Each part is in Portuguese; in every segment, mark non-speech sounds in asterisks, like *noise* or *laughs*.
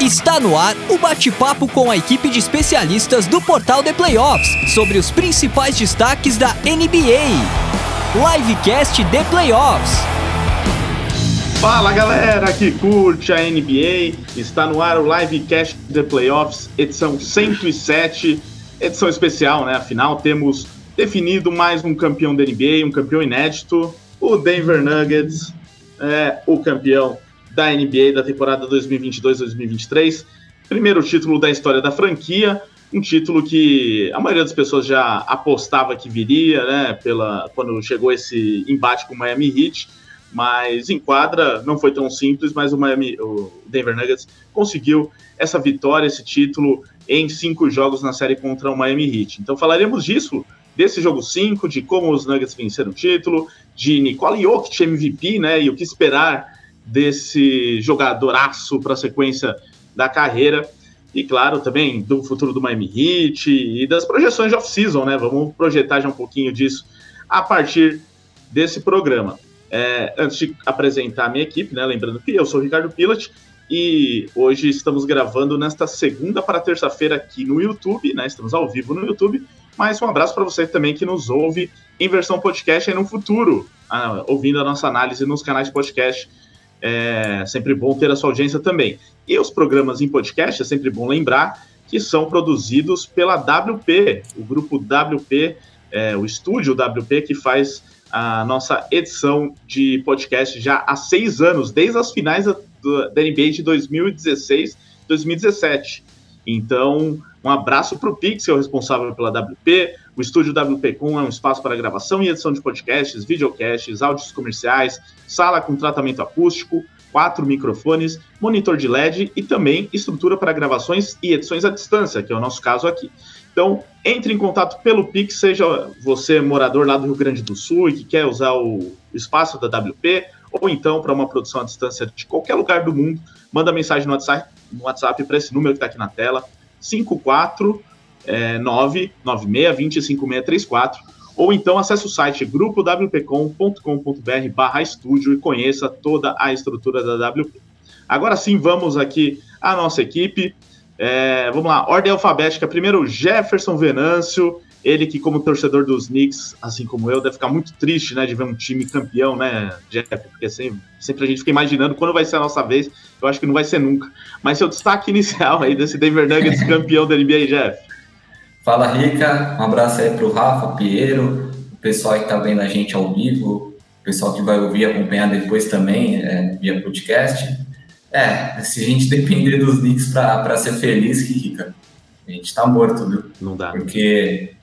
Está no ar o bate-papo com a equipe de especialistas do Portal The Playoffs sobre os principais destaques da NBA. Livecast The Playoffs. Fala galera que curte a NBA, está no ar o Livecast The Playoffs, edição 107, edição especial, né? Afinal, temos definido mais um campeão da NBA, um campeão inédito, o Denver Nuggets, é o campeão da NBA da temporada 2022-2023. Primeiro título da história da franquia, um título que a maioria das pessoas já apostava que viria, né, pela, quando chegou esse embate com o Miami Heat, mas em quadra não foi tão simples, mas o, Miami, o Denver Nuggets conseguiu essa vitória, esse título em cinco jogos na série contra o Miami Heat. Então falaremos disso, desse jogo 5, de como os Nuggets venceram o título, de Nicole Jokic MVP, né, e o que esperar desse jogadoraço para a sequência da carreira. E claro, também do futuro do Miami Heat e das projeções de off-season, né? Vamos projetar já um pouquinho disso a partir desse programa. É, antes de apresentar a minha equipe, né? Lembrando que eu sou o Ricardo Pilat e hoje estamos gravando nesta segunda para terça-feira aqui no YouTube, né? Estamos ao vivo no YouTube. Mas um abraço para você também que nos ouve em versão podcast aí no futuro, ah, ouvindo a nossa análise nos canais podcast é sempre bom ter a sua audiência também. E os programas em podcast, é sempre bom lembrar que são produzidos pela WP, o grupo WP, é, o estúdio WP, que faz a nossa edição de podcast já há seis anos, desde as finais da, da NBA de 2016, 2017. Então, um abraço para o Pixel, responsável pela WP. O estúdio WP.com é um espaço para gravação e edição de podcasts, videocasts, áudios comerciais, sala com tratamento acústico, quatro microfones, monitor de LED e também estrutura para gravações e edições à distância, que é o nosso caso aqui. Então, entre em contato pelo Pix, seja você morador lá do Rio Grande do Sul e que quer usar o espaço da WP, ou então para uma produção à distância de qualquer lugar do mundo, manda mensagem no WhatsApp, no WhatsApp para esse número que está aqui na tela, 54996205634, ou então acesse o site grupowpcom.com.br barra estúdio e conheça toda a estrutura da WP. Agora sim, vamos aqui à nossa equipe. É, vamos lá, ordem alfabética. Primeiro, Jefferson Venâncio, ele que, como torcedor dos Knicks, assim como eu, deve ficar muito triste, né, de ver um time campeão, né, Jeff? Porque sempre, sempre a gente fica imaginando quando vai ser a nossa vez. Eu acho que não vai ser nunca. Mas seu destaque inicial aí desse Denver Nuggets *laughs* campeão da NBA, Jeff. Fala, Rica. Um abraço aí pro Rafa, Piero, o pessoal que tá vendo a gente ao vivo, o pessoal que vai ouvir e acompanhar depois também é, via podcast. É, se a gente *laughs* depender dos Knicks para ser feliz, que Rica, a gente tá morto, viu? Não dá. Porque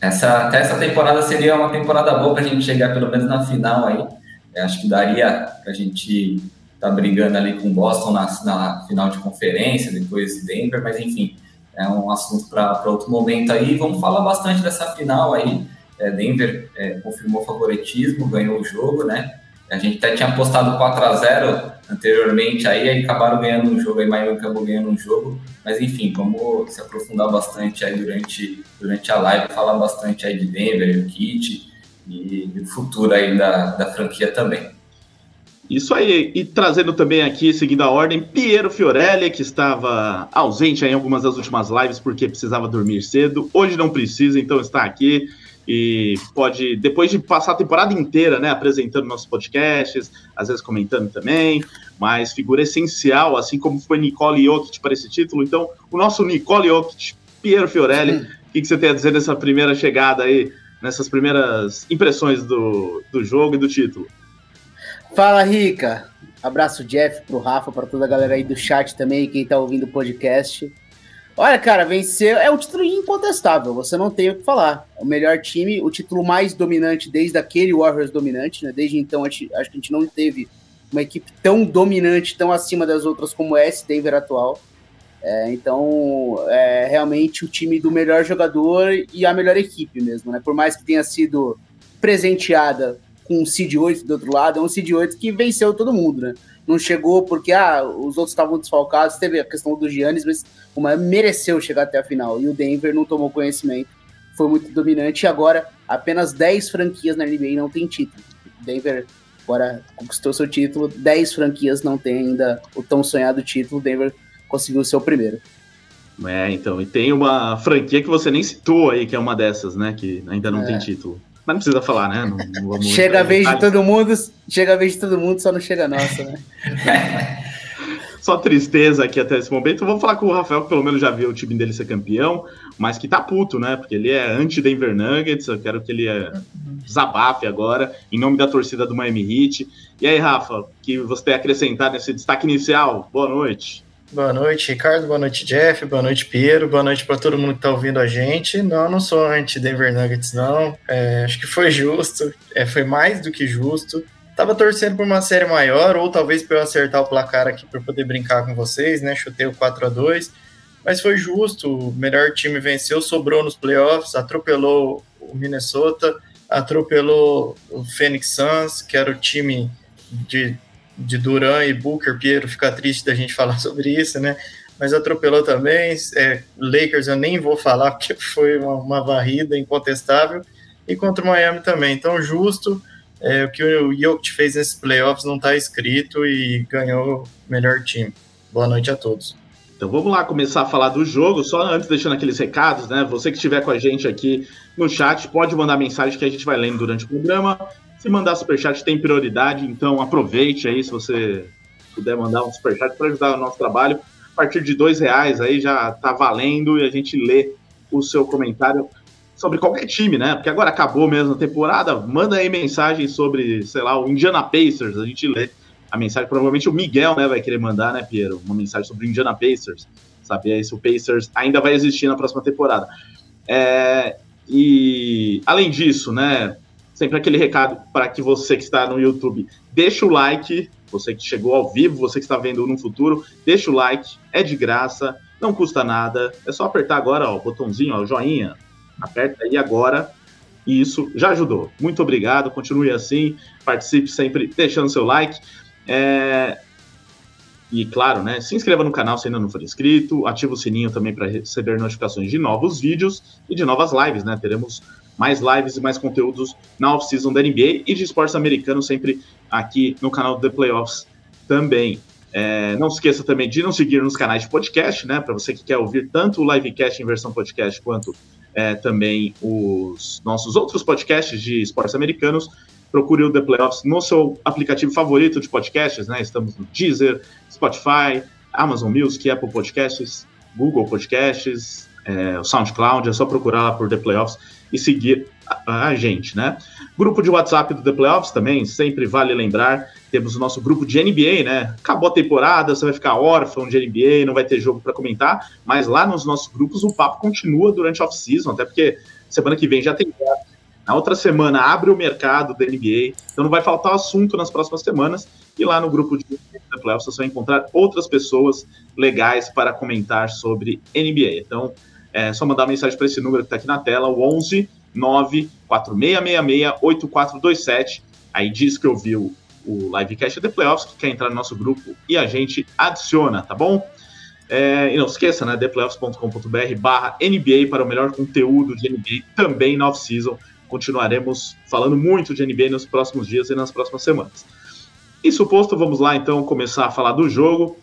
essa, até essa temporada seria uma temporada boa para a gente chegar pelo menos na final aí. Eu acho que daria para a gente estar tá brigando ali com o Boston na, na, final de conferência, depois de Denver, mas enfim, é um assunto para outro momento aí. Vamos falar bastante dessa final aí. É, Denver é, confirmou favoritismo, ganhou o jogo, né? A gente até tinha apostado 4 a 0 anteriormente aí, aí acabaram ganhando um jogo, aí Miami acabou ganhando um jogo, mas enfim, vamos se aprofundar bastante aí durante, durante a live, falar bastante aí de Denver, Kit e do futuro aí da, da franquia também. Isso aí, e trazendo também aqui, seguindo a ordem, Piero Fiorelli, que estava ausente em algumas das últimas lives porque precisava dormir cedo. Hoje não precisa, então está aqui e pode, depois de passar a temporada inteira, né, apresentando nossos podcasts, às vezes comentando também, mas figura essencial, assim como foi Nicole Jokic para esse título. Então, o nosso Nicole Jokic, Piero Fiorelli, o que, que, você tem a dizer dessa primeira chegada aí, nessas primeiras impressões do, do jogo e do título? Fala, Rica! Abraço, Jeff, pro Rafa, para toda a galera aí do chat também, quem tá ouvindo o podcast. Olha, cara, vencer é um título incontestável, você não tem o que falar. O melhor time, o título mais dominante desde aquele Warriors dominante, né? Desde então, acho que a gente não teve uma equipe tão dominante, tão acima das outras como é esse Denver atual. É, então, é realmente o time do melhor jogador e a melhor equipe mesmo, né? Por mais que tenha sido presenteada com um Seed 8 do outro lado, é um Seed 8 que venceu todo mundo, né? não chegou porque ah, os outros estavam desfalcados, teve a questão do Giannis, mas o Miami mereceu chegar até a final e o Denver não tomou conhecimento, foi muito dominante e agora apenas 10 franquias na NBA não tem título. O Denver agora conquistou seu título, 10 franquias não tem ainda o tão sonhado título, o Denver conseguiu o primeiro. É, então, e tem uma franquia que você nem citou aí, que é uma dessas, né? Que ainda não é. tem título. Mas não precisa falar, né? Não, não chega a vez de todo mundo, chega a vez de todo mundo, só não chega a nossa, né? *laughs* só tristeza aqui até esse momento. Vou falar com o Rafael, que pelo menos já viu o time dele ser campeão, mas que tá puto, né? Porque ele é anti-Denver Nuggets, eu quero que ele é desabafe agora, em nome da torcida do Miami Heat. E aí, Rafa, que você tem a acrescentar nesse destaque inicial? Boa noite. Boa noite, Ricardo. Boa noite, Jeff. Boa noite, Piero. Boa noite para todo mundo que está ouvindo a gente. Não, não sou anti-Denver Nuggets, não. É, acho que foi justo. É, foi mais do que justo. Tava torcendo por uma série maior, ou talvez para eu acertar o placar aqui para poder brincar com vocês, né? Chutei o 4 a 2 mas foi justo. O melhor time venceu, sobrou nos playoffs, atropelou o Minnesota, atropelou o Phoenix Suns, que era o time de de Duran e Booker, Piero fica triste da gente *laughs* falar sobre isso, né? Mas atropelou também. É, Lakers eu nem vou falar *laughs* porque foi uma, uma, varrida incontestável. E contra o Miami também. Então, justo. É, o que o Jokic fez nesses playoffs não está escrito e ganhou o melhor time. Boa noite a todos. Então vamos lá começar a falar do jogo, só antes deixando aqueles recados, né? Você que estiver com a gente aqui no chat, pode mandar mensagem que a gente vai lendo durante o programa. Se mandar superchat tem prioridade, então aproveite aí se você puder mandar um superchat para ajudar o nosso trabalho. A partir de dois reais aí já tá valendo e a gente lê o seu comentário sobre qualquer time, né? Porque agora acabou mesmo a temporada. Manda aí mensagem sobre, sei lá, o Indiana Pacers, a gente lê a mensagem. Provavelmente o Miguel, né, vai querer mandar, né, Piero? Uma mensagem sobre o Indiana Pacers. Saber aí se o Pacers ainda vai existir na próxima temporada. É, e além disso, né? Sempre aquele recado para que você que está no YouTube deixe o like, você que chegou ao vivo, você que está vendo no futuro, deixa o like, é de graça, não custa nada, é só apertar agora ó, o botãozinho, ó, o joinha, aperta aí agora, e isso já ajudou. Muito obrigado, continue assim, participe sempre deixando seu like. É... E claro, né, se inscreva no canal se ainda não for inscrito, ativa o sininho também para receber notificações de novos vídeos e de novas lives, né? Teremos mais lives e mais conteúdos na off-season da NBA e de esportes americanos sempre aqui no canal The Playoffs também. É, não se esqueça também de nos seguir nos canais de podcast, né? Para você que quer ouvir tanto o livecast em versão podcast quanto é, também os nossos outros podcasts de esportes americanos. Procure o The Playoffs no seu aplicativo favorito de podcasts, né? Estamos no Deezer, Spotify, Amazon Music, Apple Podcasts, Google Podcasts, é, o SoundCloud. É só procurar lá por The Playoffs e seguir a, a, gente, né? Grupo de WhatsApp do The Playoffs também, sempre vale lembrar. Temos o nosso grupo de NBA, né? Acabou a temporada, você vai ficar órfão de NBA, não vai ter jogo para comentar, mas lá nos nossos grupos o papo continua durante a off-season, até porque semana que vem já tem na outra semana abre o mercado da NBA, então não vai faltar assunto nas próximas semanas. E lá no grupo de Playoffs você vai encontrar outras pessoas legais para comentar sobre NBA. Então, é só mandar mensagem para esse número que está aqui na tela, o 11 94666 8427. Aí diz que ouviu o livecast The Playoffs, que quer entrar no nosso grupo e a gente adiciona, tá bom? É, e não esqueça, né? theplayoffs.com.br barra NBA para o melhor conteúdo de NBA também na off-season. Continuaremos falando muito de NBA nos próximos dias e nas próximas semanas. Isso posto, vamos lá então começar a falar do jogo.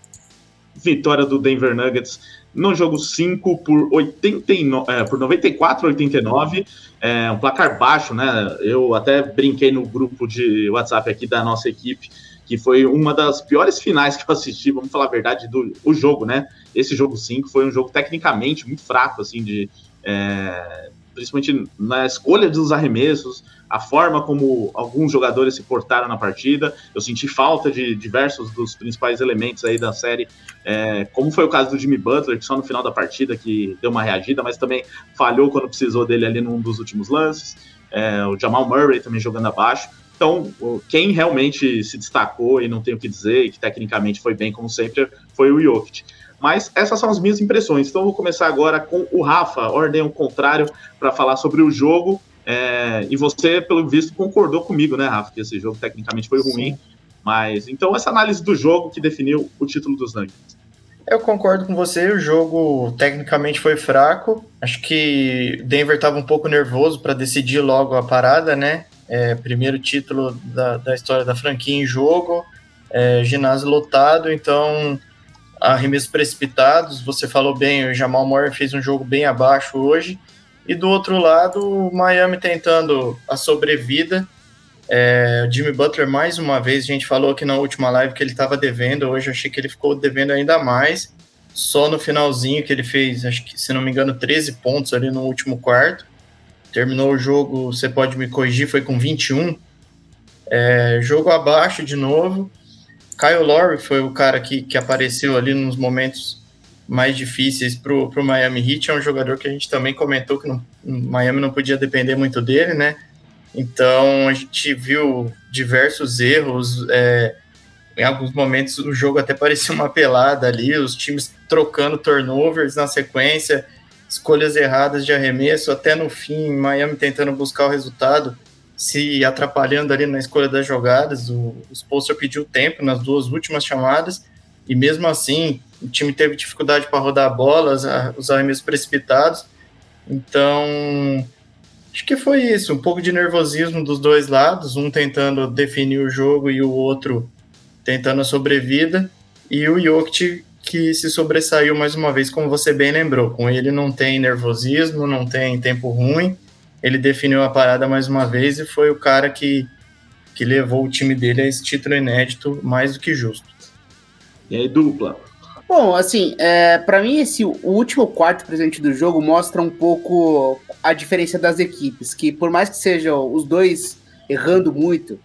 Vitória do Denver Nuggets no jogo 5 por, 89, é, por 94 a 89, é, um placar baixo, né? Eu até brinquei no grupo de WhatsApp aqui da nossa equipe, que foi uma das piores finais que eu assisti, vamos falar a verdade, do o jogo, né? Esse jogo 5 foi um jogo tecnicamente muito fraco, assim, de. É, principalmente na escolha dos arremessos, a forma como alguns jogadores se portaram na partida. Eu senti falta de diversos dos principais elementos aí da série, é, como foi o caso do Jimmy Butler, que só no final da partida que deu uma reagida, mas também falhou quando precisou dele ali num dos últimos lances. É, o Jamal Murray também jogando abaixo. Então, quem realmente se destacou e não tenho o que dizer, e que tecnicamente foi bem, como sempre, foi o Jokic. Mas essas são as minhas impressões. Então, vou começar agora com o Rafa, ordem ao contrário, para falar sobre o jogo. É, e você, pelo visto, concordou comigo, né, Rafa? Que esse jogo tecnicamente foi ruim. Sim. Mas então, essa análise do jogo que definiu o título dos Nuggets. Eu concordo com você, o jogo tecnicamente foi fraco. Acho que Denver estava um pouco nervoso para decidir logo a parada, né? É, primeiro título da, da história da franquia em jogo, é, ginásio lotado, então arremessos precipitados. Você falou bem, o Jamal Murray fez um jogo bem abaixo hoje. E do outro lado, o Miami tentando a sobrevida. É, Jimmy Butler, mais uma vez, a gente falou aqui na última live que ele estava devendo. Hoje eu achei que ele ficou devendo ainda mais. Só no finalzinho que ele fez, acho que, se não me engano, 13 pontos ali no último quarto. Terminou o jogo, você pode me corrigir, foi com 21. É, jogo abaixo de novo. Kyle Lowry foi o cara que, que apareceu ali nos momentos mais difíceis para o Miami Heat. É um jogador que a gente também comentou que no, Miami não podia depender muito dele, né? Então a gente viu diversos erros. É, em alguns momentos o jogo até *laughs* parecia uma pelada ali, os times trocando turnovers na sequência, escolhas erradas de arremesso, até no fim, Miami tentando buscar o resultado se atrapalhando ali na escolha das jogadas. O, o pediu tempo nas duas últimas chamadas e mesmo assim o time teve dificuldade para rodar bolas, os arremessos precipitados. Então, acho que foi isso, um pouco de nervosismo dos dois lados, um tentando definir o jogo e o outro tentando a sobrevida. E o Jokic que se sobressaiu mais uma vez, como você bem lembrou. Com ele não tem nervosismo, não tem tempo ruim ele definiu a parada mais uma vez e foi o cara que, que levou o time dele a esse título inédito mais do que justo. E aí, dupla? Bom, assim, é, para mim esse último quarto presente do jogo mostra um pouco a diferença das equipes, que por mais que sejam os dois errando muito,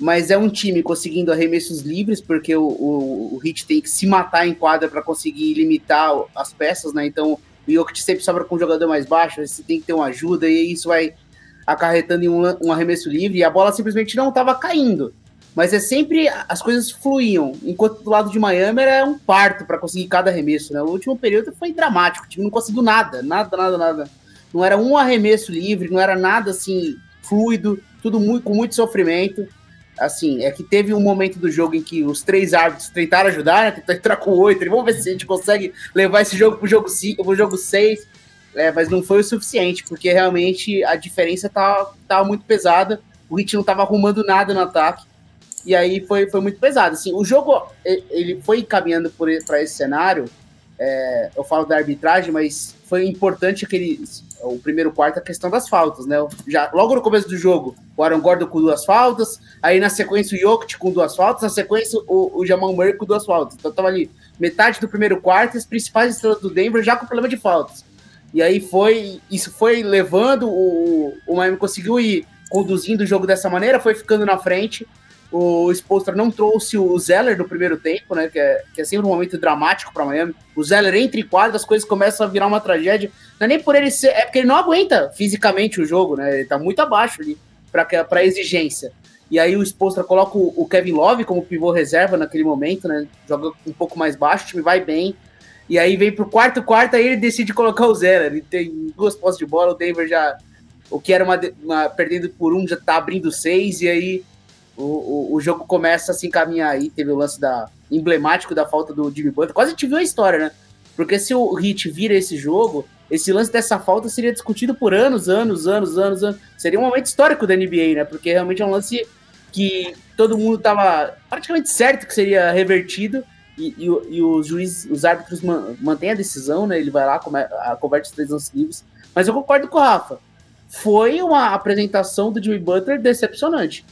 mas é um time conseguindo arremessos livres, porque o, o, o Hit tem que se matar em quadra para conseguir limitar as peças, né? Então o Jokic sempre sobra com um jogador mais baixo, você tem que ter uma ajuda, e isso vai acarretando em um, um arremesso livre, e a bola simplesmente não estava caindo. Mas é sempre as coisas fluíam, enquanto do lado de Miami era um parto para conseguir cada arremesso, né? O último período foi dramático, o time não conseguiu nada, nada, nada, nada. Não era um arremesso livre, não era nada assim fluido, tudo muito, com muito sofrimento assim, é que teve um momento do jogo em que os três árbitros tentaram ajudar, né? Tentaram entrar com oito. Vamos ver se a gente consegue levar esse jogo pro jogo 5, pro jogo 6. É, mas não foi o suficiente, porque realmente a diferença tava, tá, tava muito pesada. O Hit não tava arrumando nada no ataque. E aí foi, foi muito pesado. Assim, o jogo ele foi caminhando para esse cenário. É, eu falo da arbitragem, mas foi importante aquele o primeiro quarto a questão das faltas, né? Já, logo no começo do jogo, o Aaron Gordon com duas faltas, aí na sequência o Jokic com duas faltas, na sequência o, o Jamal Murray com duas faltas. Então tava ali metade do primeiro quarto, as principais estrelas do Denver já com problema de faltas. E aí foi, isso foi levando, o, o Miami conseguiu ir conduzindo o jogo dessa maneira, foi ficando na frente, o Spolstra não trouxe o Zeller no primeiro tempo, né? Que é, que é sempre um momento dramático para Miami. O Zeller entra em quadro, as coisas começam a virar uma tragédia. Não é nem por ele ser. É porque ele não aguenta fisicamente o jogo, né? Ele tá muito abaixo ali para exigência. E aí o Spolstra coloca o, o, Kevin Love como pivô reserva naquele momento, né? Joga um pouco mais baixo, o time vai bem. E aí vem pro quarto quarto, aí ele decide colocar o Zeller. Ele tem duas postas de bola, o Denver já. O que era uma, uma perdendo por um já tá abrindo seis, e aí o, o, o, jogo começa a se encaminhar aí. Teve o lance da emblemático da falta do Jimmy Butler. Quase a gente viu a história, né? Porque se o Hit vira esse jogo, esse lance dessa falta seria discutido por anos, anos, anos, anos, anos. Seria um momento histórico da NBA, né? Porque realmente é um lance que todo mundo tava praticamente certo que seria revertido. E, e, e os juízes, os árbitros mantêm a decisão, né? Ele vai lá, converte os três lances livres. Mas eu concordo com o Rafa. Foi uma apresentação do Jimmy Butler decepcionante.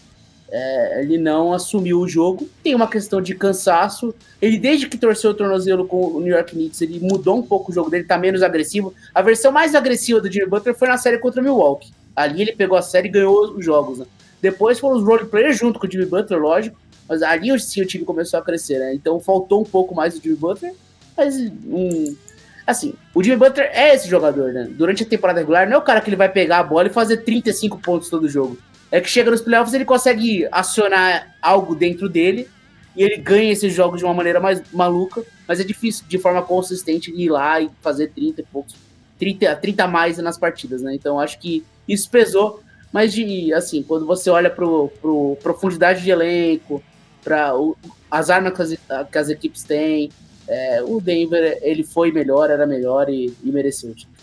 É, ele não assumiu o jogo. Tem uma questão de cansaço. Ele, desde que torceu o tornozelo com o New York Knicks, ele mudou um pouco o jogo dele, tá menos agressivo. A versão mais agressiva do Jimmy Butler foi na série contra o Milwaukee. Ali ele pegou a série e ganhou os jogos. Né? Depois foram os roleplayers junto com o Jimmy Butler, lógico. Mas ali sim o time começou a crescer, né? Então faltou um pouco mais do Jimmy Butler. Mas, um, assim, o Jimmy Butler é esse jogador, né? Durante a temporada regular, não é o cara que ele vai pegar a bola e fazer 35 pontos todo jogo é que chega nos playoffs ele consegue acionar algo dentro dele e ele ganha esses jogos de uma maneira mais maluca, mas é difícil de forma consistente ir lá e fazer 30 e poucos, 30, 30 a mais nas partidas, né? Então acho que isso pesou, mas de assim, quando você olha para pro profundidade de elenco, para as armas que as, que as equipes têm, é, o Denver ele foi melhor, era melhor e, e mereceu o título.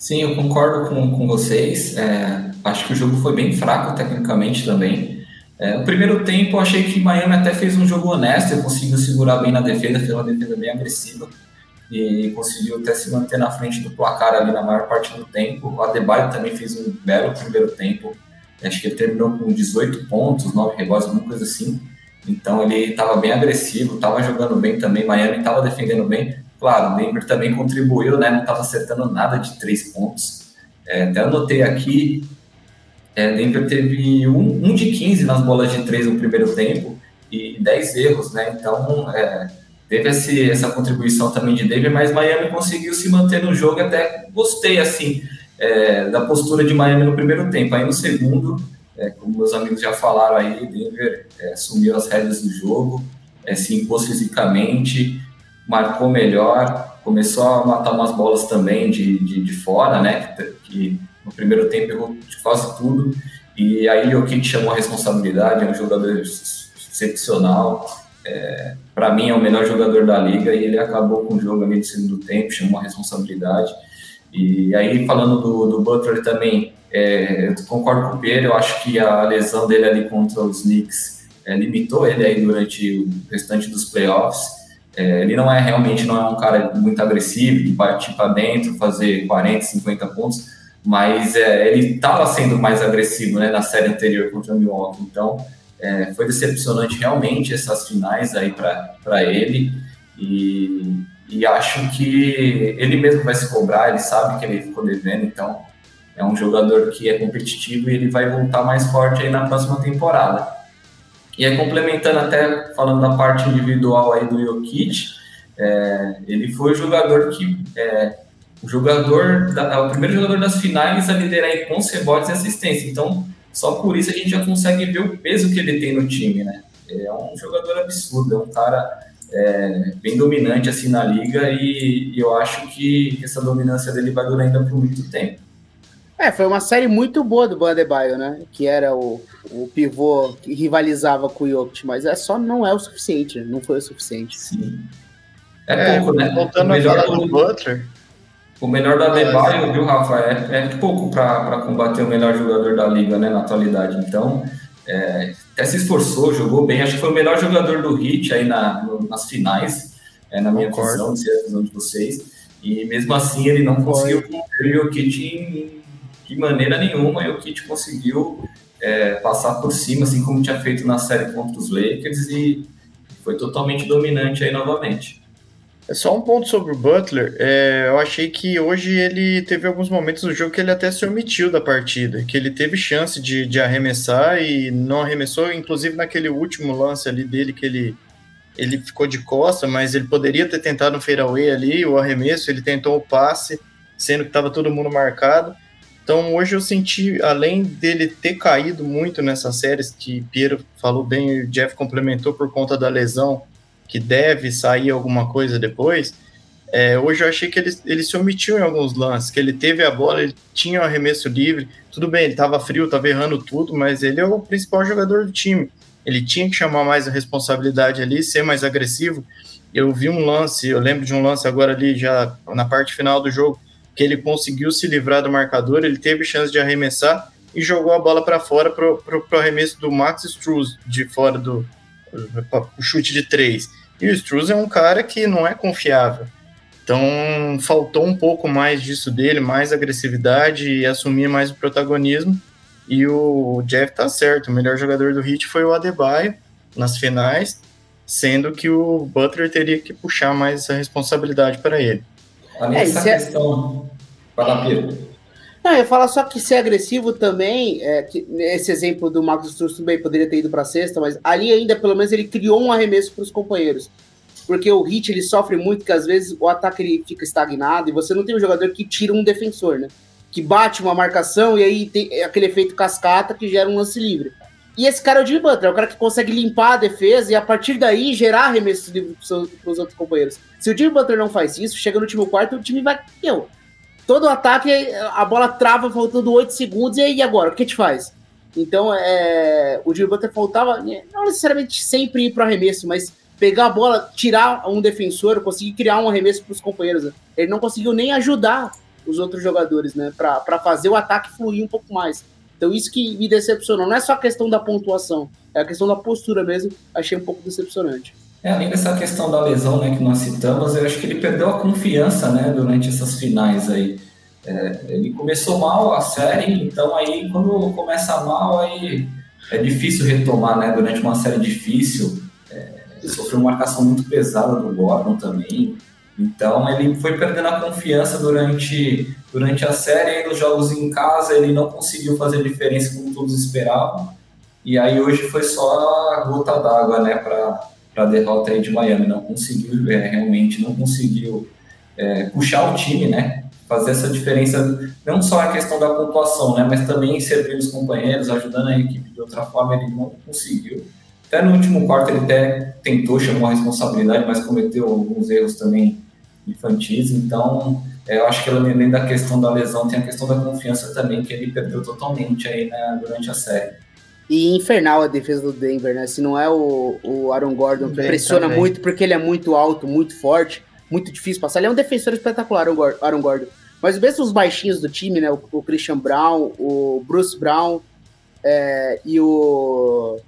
Sim, eu concordo com, com vocês. É, acho que o jogo foi bem fraco tecnicamente também. É, no primeiro tempo, eu achei que Miami até fez um jogo honesto, conseguiu segurar bem na defesa, fez uma defesa bem agressiva e conseguiu até se manter na frente do placar ali na maior parte do tempo. O Adebayo também fez um belo primeiro tempo, acho que ele terminou com 18 pontos, 9 rebotes, alguma coisa assim. Então ele estava bem agressivo, estava jogando bem também, Miami estava defendendo bem. Claro, o Denver também contribuiu, né? Não estava acertando nada de três pontos. É, até anotei aqui, é, Denver teve um, um, de 15 nas bolas de três no primeiro tempo e 10 erros, né? Então, é, teve esse, essa contribuição também de Denver, mas Miami conseguiu se manter no jogo. Até gostei, assim, é, da postura de Miami no primeiro tempo. Aí no segundo, é, como meus amigos já falaram aí, Denver é, assumiu as rédeas do jogo, é, se impôs fisicamente, marcou melhor, começou a matar umas bolas também de, de, de fora, né? Que, que no primeiro tempo errou quase tudo. E aí o Jokic chamou a responsabilidade, é um jogador excepcional. É, para mim é o melhor jogador da liga e ele acabou com o jogo ali no segundo tempo, chamou a responsabilidade. E aí falando do, do Butler também, é, eu concordo com o Pedro, eu acho que a lesão dele ali contra os Knicks é, limitou ele aí durante o restante dos playoffs. É, ele não é realmente não é um cara muito agressivo, de partir para dentro, fazer 40, 50 pontos, mas é, ele estava sendo mais agressivo né, na série anterior contra o Milwaukee. Então, é, foi decepcionante realmente essas finais aí para ele. E, e acho que ele mesmo vai se cobrar, ele sabe que ele ficou devendo, então é um jogador que é competitivo e ele vai voltar mais forte aí na próxima temporada. E aí, complementando até, falando da parte individual aí do Jokic, é, ele foi o jogador que é, o jogador, da, é o primeiro jogador das finais a liderar em pontos, rebotes e assistência. Então, só por isso a gente já consegue ver o peso que ele tem no time, né? É um jogador absurdo, é um cara é, bem dominante assim na liga e, e, eu acho que essa dominância dele vai durar ainda por muito tempo. É, foi uma série muito boa do Bandebaio, né? Que era o, o pivô que rivalizava com o Jokic, mas é só não é o suficiente, não foi o suficiente. Sim. É, é pouco, né? Voltando a falar do Butler, o melhor da Adebayo, viu, Rafa, é, é pouco para combater o melhor jogador da liga, né, na atualidade. Então, é, até se esforçou, jogou bem. Acho que foi o melhor jogador do Hit aí na, no, nas finais, é, na minha Concordo. visão, se é a visão de vocês. E mesmo assim, ele não conseguiu conter o Jokic de maneira nenhuma. O Kit conseguiu é, passar por cima, assim como tinha feito na série contra os Lakers, e foi totalmente dominante aí novamente. É só um ponto sobre o Butler. É, eu achei que hoje ele teve alguns momentos do jogo que ele até se omitiu da partida, que ele teve chance de, de arremessar e não arremessou, inclusive naquele último lance ali dele que ele ele ficou de costa, mas ele poderia ter tentado um fadeaway ali, o arremesso, ele tentou o passe, sendo que estava todo mundo marcado. Então hoje eu senti, além dele ter caído muito nessas séries, que Piero falou bem e o Jeff complementou por conta da lesão, que deve sair alguma coisa depois, é, hoje eu achei que ele, ele se omitiu em alguns lances, que ele teve a bola, ele tinha o um arremesso livre, tudo bem, ele estava frio, estava errando tudo, mas ele é o principal jogador do time. Ele tinha que chamar mais a responsabilidade ali, ser mais agressivo. Eu vi um lance, eu lembro de um lance agora ali, já na parte final do jogo, que ele conseguiu se livrar do marcador, ele teve chance de arremessar e jogou a bola para fora para o arremesso do Max Struz, de fora do o chute de três. E o Struz é um cara que não é confiável. Então faltou um pouco mais disso dele, mais agressividade e assumir mais o protagonismo. E o Jeff tá certo, o melhor jogador do Heat foi o Adebayo nas finais, sendo que o Butler teria que puxar mais essa responsabilidade para ele. Além é, essa é- questão, fala Não, eu ia falar só que ser agressivo também, é, que, esse exemplo do Marcos Struz também poderia ter ido para sexta, mas ali ainda, pelo menos, ele criou um arremesso para os companheiros. Porque o Hit, ele sofre muito, que às vezes o ataque ele fica estagnado e você não tem um jogador que tira um defensor, né? Que bate uma marcação e aí tem aquele efeito cascata que gera um lance livre. E esse cara é o Jimmy Butler, é o cara que consegue limpar a defesa e a partir daí gerar arremessos livres para os outros companheiros. Se o Jimmy Butler não faz isso, chega no último quarto, o time vai. Meu, todo o ataque, a bola trava faltando 8 segundos, e aí agora? O que a gente faz? Então, é, o Jimmy Butler faltava, né, não necessariamente sempre ir para o arremesso, mas pegar a bola, tirar um defensor, conseguir criar um arremesso para os companheiros. Né? Ele não conseguiu nem ajudar os outros jogadores, né, para fazer o ataque fluir um pouco mais. Então, isso que me decepcionou. Não é só a questão da pontuação, É a questão da postura mesmo, achei um pouco decepcionante. É, além dessa questão da lesão né, que nós citamos, eu acho que ele perdeu a confiança né, durante essas finais aí. É, ele começou mal a série, então aí quando começa mal, aí é difícil retomar, né? Durante uma série difícil, é, sofreu uma marcação muito pesada do Gordon também. Então ele foi perdendo a confiança durante, durante a série, e nos jogos em casa ele não conseguiu fazer diferença como todos esperavam. E aí hoje foi só a gota d'água, né, para a derrota aí de Miami. Não conseguiu, é, realmente não conseguiu é, puxar o time, né? Fazer essa diferença, não só a questão da pontuação, né? Mas também servir os companheiros, ajudando a equipe de outra forma, ele não conseguiu. Até no último quarto ele até tentou, chamou a responsabilidade, mas cometeu alguns erros também infantis. Então, é, eu acho que além da questão da lesão, tem a questão da confiança também, que ele perdeu totalmente aí né, durante a série. E infernal a defesa do Denver, né? Se não é o, o Aaron Gordon que pressiona também. muito porque ele é muito alto, muito forte, muito difícil passar. Ele é um defensor espetacular, o Aaron Gordon. Mas mesmo os baixinhos do time, né? O, o Christian Brown, o Bruce Brown é, e o.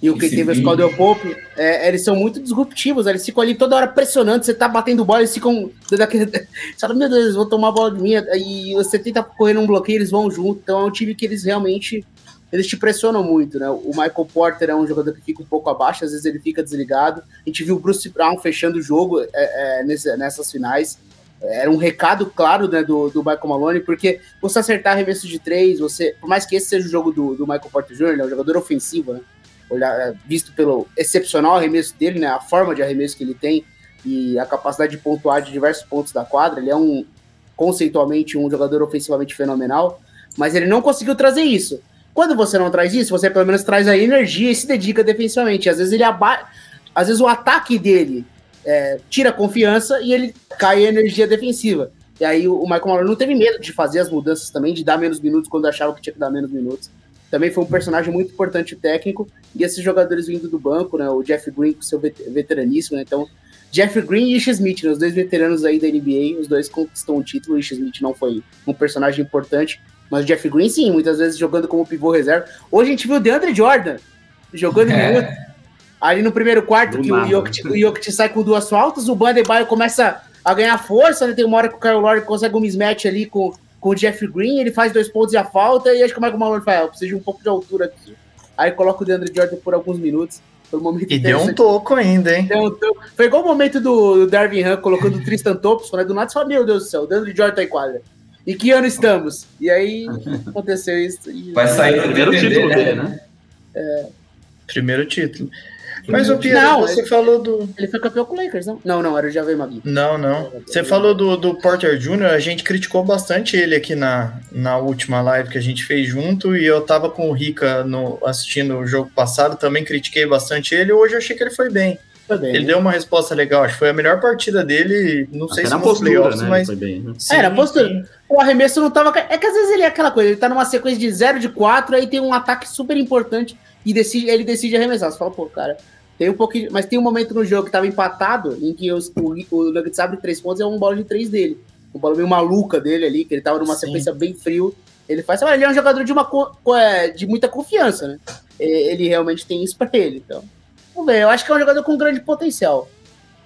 E o que teve o Caldwell Pope, é, eles são muito disruptivos, eles ficam ali toda hora pressionando, você tá batendo bola, eles ficam. Você *laughs* fala, meu Deus, eles vão tomar a bola de mim, e você tenta correr num bloqueio, eles vão junto. Então é um time que eles realmente eles te pressionam muito, né? O Michael Porter é um jogador que fica um pouco abaixo, às vezes ele fica desligado. A gente viu o Bruce Brown fechando o jogo é, é, nessas finais. Era um recado claro né, do, do Michael Maloney, porque você acertar arremesso de três, você, por mais que esse seja o jogo do, do Michael Porter Jr., ele é um jogador ofensivo, né? É, visto pelo excepcional arremesso dele, né? A forma de arremesso que ele tem e a capacidade de pontuar de diversos pontos da quadra, ele é um conceitualmente um jogador ofensivamente fenomenal, mas ele não conseguiu trazer isso. Quando você não traz isso, você pelo menos traz a energia e se dedica defensivamente. Às vezes ele aba... às vezes o ataque dele é, tira confiança e ele cai a energia defensiva. E aí o Michael Malone não teve medo de fazer as mudanças também, de dar menos minutos quando achava que tinha que dar menos minutos. Também foi um personagem muito importante técnico. E esses jogadores vindo do banco, né? O Jeff Green com seu veteraníssimo, né? Então, Jeff Green e Ish Smith, né, os dois veteranos aí da NBA, os dois conquistam o título. O Ish Smith não foi um personagem importante, mas o Jeff Green, sim, muitas vezes jogando como pivô reserva. Hoje a gente viu o DeAndre Jordan jogando é. minuto. Ali no primeiro quarto, Do que nada. o Jokic, o Jokic sai com duas faltas, o Bandebaio começa a ganhar força, né? Tem uma hora que o Kyle Lowry consegue um mismatch ali com, com o Jeff Green, ele faz dois pontos e a falta, e acho que o Michael Malone fala, ah, eu preciso de um pouco de altura aqui. Aí coloca o DeAndre Jordan por alguns minutos. Um momento e deu um toco ainda, hein? Um toco. Foi igual o momento do Darvin Ham colocando o Tristan Thompson, né? Do nada fala, meu Deus do céu, o DeAndre Jordan tá em quadra. E que ano estamos? E aí aconteceu isso. E... Vai sair o primeiro título né? dele, né? É... Primeiro título. Mas o Pierre, não, você ele, falou do. Ele foi campeão com o Lakers, não? Não, não, era o Javier Magui. Não, não. Você falou do, do Porter Jr., a gente criticou bastante ele aqui na, na última live que a gente fez junto, e eu tava com o Rica no, assistindo o jogo passado, também critiquei bastante ele, hoje eu achei que ele foi bem. Foi bem, ele né? deu uma resposta legal, acho que foi a melhor partida dele, não Até sei se na postura, playoffs, né? mas. Foi bem, né? Sim, é, na postura. Sim. O arremesso não tava. É que às vezes ele é aquela coisa, ele tá numa sequência de 0 de 4, aí tem um ataque super importante e decide, ele decide arremessar. Você fala, pô, cara, tem um pouquinho. Mas tem um momento no jogo que tava empatado, em que os, o, o Nuggets abre três pontos e é um bola de três dele. Um bola meio maluca dele ali, que ele tava numa Sim. sequência bem frio. Ele faz. Ele é um jogador de, uma, é, de muita confiança, né? Ele realmente tem isso pra ele. Então, vamos ver. Eu acho que é um jogador com grande potencial.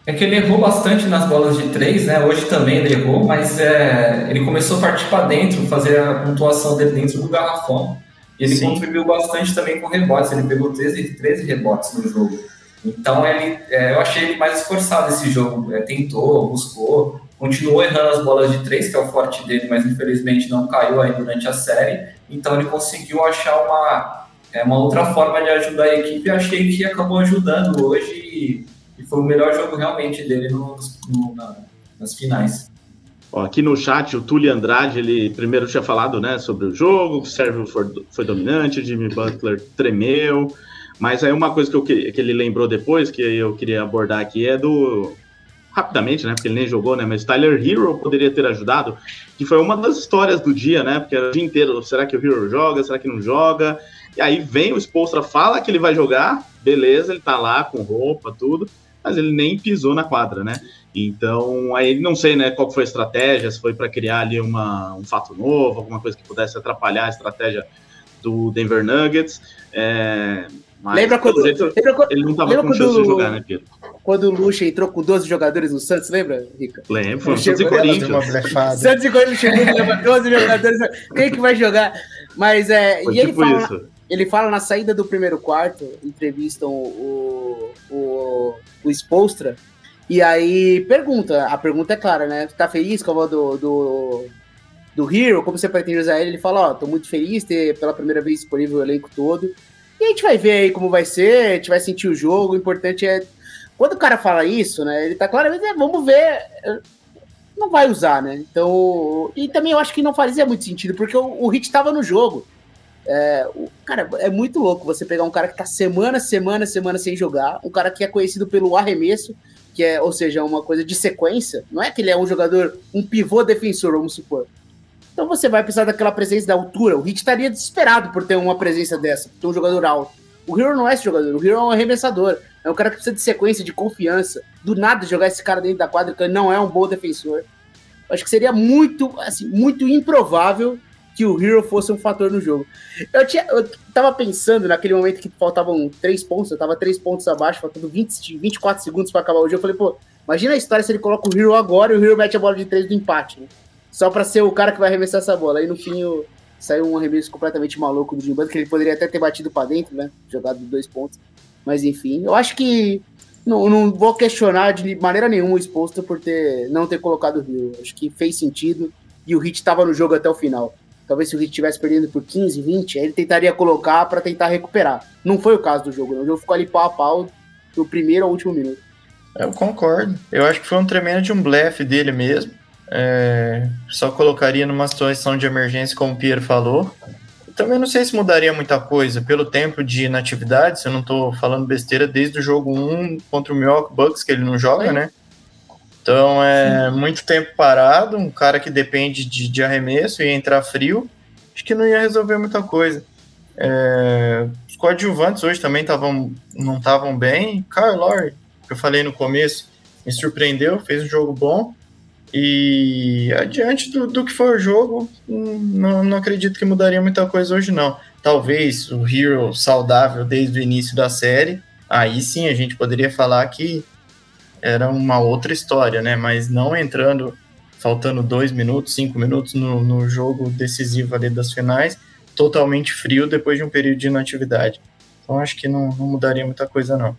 É que ele errou bastante nas bolas de três, né? Hoje também ele errou, mas é, ele começou a partir para dentro, fazer a pontuação dele dentro do garrafão. E ele Sim. contribuiu bastante também com rebotes. Ele pegou 13, 13 rebotes no jogo. Então ele, é, eu achei ele mais esforçado esse jogo. É, tentou, buscou, continuou errando as bolas de três, que é o forte dele, mas infelizmente não caiu aí durante a série. Então ele conseguiu achar uma, é, uma outra forma de ajudar a equipe. Achei que acabou ajudando hoje e, foi o melhor jogo realmente dele no, no, na, nas finais. Aqui no chat, o Tully Andrade, ele primeiro tinha falado né, sobre o jogo, o Sérgio foi, foi dominante, o Jimmy Butler tremeu, mas aí uma coisa que, eu, que ele lembrou depois, que eu queria abordar aqui, é do. Rapidamente, né? Porque ele nem jogou, né? Mas Tyler Hero poderia ter ajudado, que foi uma das histórias do dia, né? Porque era o dia inteiro, será que o Hero joga? Será que não joga? E aí vem o Spolstra, fala que ele vai jogar, beleza, ele tá lá com roupa, tudo, mas ele nem pisou na quadra, né? Então, aí não sei, né, qual foi a estratégia, se foi para criar ali uma, um fato novo, alguma coisa que pudesse atrapalhar a estratégia do Denver Nuggets. É, Mas, lembra quando, jeito, lembra, ele não tava com chance de jogar, né, Pedro? Quando o Lucha entrou com 12 jogadores no Santos, lembra, Rica? Lembro, foi o Santos e Corinthians. Santos e Corinthians chegou e leva 12 jogadores. Quem que vai jogar? Mas é. Foi e tipo ele fala, isso. Ele fala na saída do primeiro quarto, entrevistam o, o, o Spolstra, e aí pergunta, a pergunta é clara, né? Tá feliz com a do, do, do Hero? Como você pretende usar ele? Ele fala, ó, oh, tô muito feliz ter pela primeira vez disponível o elenco todo. E a gente vai ver aí como vai ser, a gente vai sentir o jogo, o importante é quando o cara fala isso, né? Ele tá claramente, é, vamos ver. Não vai usar, né? Então. E também eu acho que não fazia muito sentido, porque o, o Hit tava no jogo. É, o, cara, é muito louco você pegar um cara que tá semana, semana, semana sem jogar, um cara que é conhecido pelo arremesso, que é, ou seja, uma coisa de sequência. Não é que ele é um jogador, um pivô defensor, vamos supor. Então você vai precisar daquela presença da altura. O Hit estaria desesperado por ter uma presença dessa, por ter um jogador alto. O Hero não é esse jogador, o Hero é um arremessador. É um cara que precisa de sequência, de confiança. Do nada jogar esse cara dentro da quadra, que não é um bom defensor. Acho que seria muito, assim, muito improvável que o Hero fosse um fator no jogo. Eu, tinha, eu tava pensando naquele momento que faltavam três pontos, eu tava três pontos abaixo, faltando 20, 24 segundos para acabar o jogo. Eu falei, pô, imagina a história se ele coloca o Hero agora e o Hero mete a bola de três do empate, né? Só para ser o cara que vai arremessar essa bola. Aí no fim o, saiu um arremesso completamente maluco do Jimban, que ele poderia até ter batido para dentro, né? Jogado dois pontos. Mas enfim, eu acho que não, não vou questionar de maneira nenhuma o exposto por ter não ter colocado o Rio. Acho que fez sentido e o Hit estava no jogo até o final. Talvez se o Hit tivesse perdendo por 15, 20, ele tentaria colocar para tentar recuperar. Não foi o caso do jogo, né? o jogo ficou ali pau a pau do primeiro ao último minuto. Eu concordo. Eu acho que foi um tremendo de um blefe dele mesmo. É, só colocaria numa situação de emergência, como o Pierre falou também não sei se mudaria muita coisa pelo tempo de inatividade, se eu não estou falando besteira, desde o jogo 1 contra o Milwaukee Bucks, que ele não joga, né? Então é Sim. muito tempo parado, um cara que depende de, de arremesso e entrar frio, acho que não ia resolver muita coisa. É, os coadjuvantes hoje também tavam, não estavam bem. Kyle Lowry, que eu falei no começo, me surpreendeu, fez um jogo bom. E adiante do, do que for o jogo, não, não acredito que mudaria muita coisa hoje, não. Talvez o Hero saudável desde o início da série, aí sim a gente poderia falar que era uma outra história, né? Mas não entrando, faltando dois minutos, cinco minutos no, no jogo decisivo ali das finais, totalmente frio depois de um período de inatividade. Então acho que não, não mudaria muita coisa, não.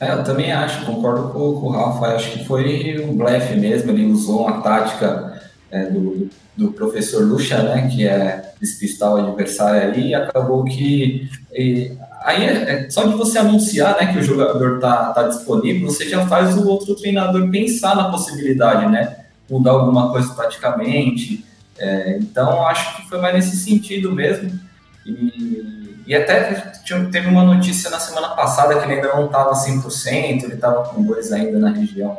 É, eu também acho, concordo com, com o Rafa. Acho que foi um blefe mesmo. Ele usou uma tática é, do, do professor Lucha, né, que é despistar o adversário ali, e acabou que. E, aí é, é, só de você anunciar né, que o jogador está tá disponível, você já faz o outro treinador pensar na possibilidade, né? Mudar alguma coisa taticamente. É, então, acho que foi mais nesse sentido mesmo. E e até teve uma notícia na semana passada que ele ainda não estava 100%, ele estava com dois ainda na região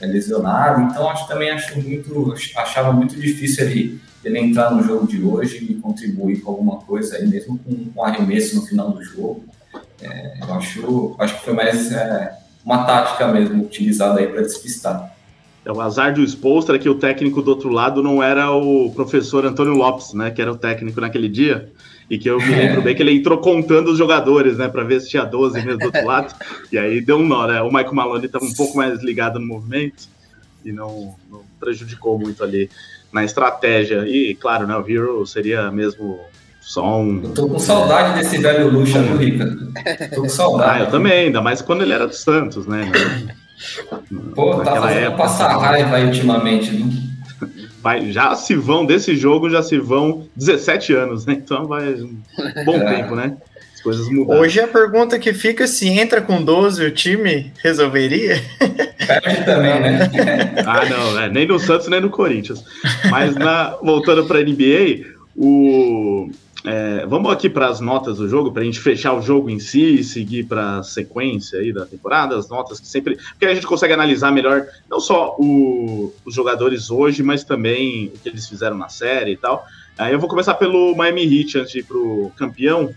é, lesionado, então acho também acho muito, achava muito difícil ele, ele entrar no jogo de hoje e contribuir com alguma coisa aí, mesmo com, com arremesso no final do jogo. É, eu acho, acho que foi mais é, uma tática mesmo utilizada aí para despistar. É o azar do exposto era que o técnico do outro lado não era o professor Antônio Lopes, né? Que era o técnico naquele dia. E que eu me lembro bem que ele entrou contando os jogadores, né, para ver se tinha 12 mesmo do outro lado. E aí deu um nó, né? O Michael Maloney estava um pouco mais ligado no movimento e não, não, prejudicou muito ali na estratégia. E claro, né, o Hero seria mesmo só um. Eu tô com saudade desse velho Lucha, viu, Rica? Tô com saudade. Ah, eu também, ainda mais quando ele era do Santos, né? Pô, tá fazendo época, passar raiva aí ultimamente, viu? Vai, já se vão desse jogo, já se vão 17 anos, né? Então vai um bom *laughs* é. tempo, né? As coisas mudaram. Hoje a pergunta que fica se entra com 12 o time resolveria? Perde também, né? *laughs* ah, não, é, nem no Santos nem no Corinthians. Mas na, voltando para a NBA, o é, vamos aqui para as notas do jogo, para a gente fechar o jogo em si e seguir para a sequência aí da temporada, as notas que sempre. Porque a gente consegue analisar melhor não só o, os jogadores hoje, mas também o que eles fizeram na série e tal. Aí eu vou começar pelo Miami Heat antes de ir para o campeão.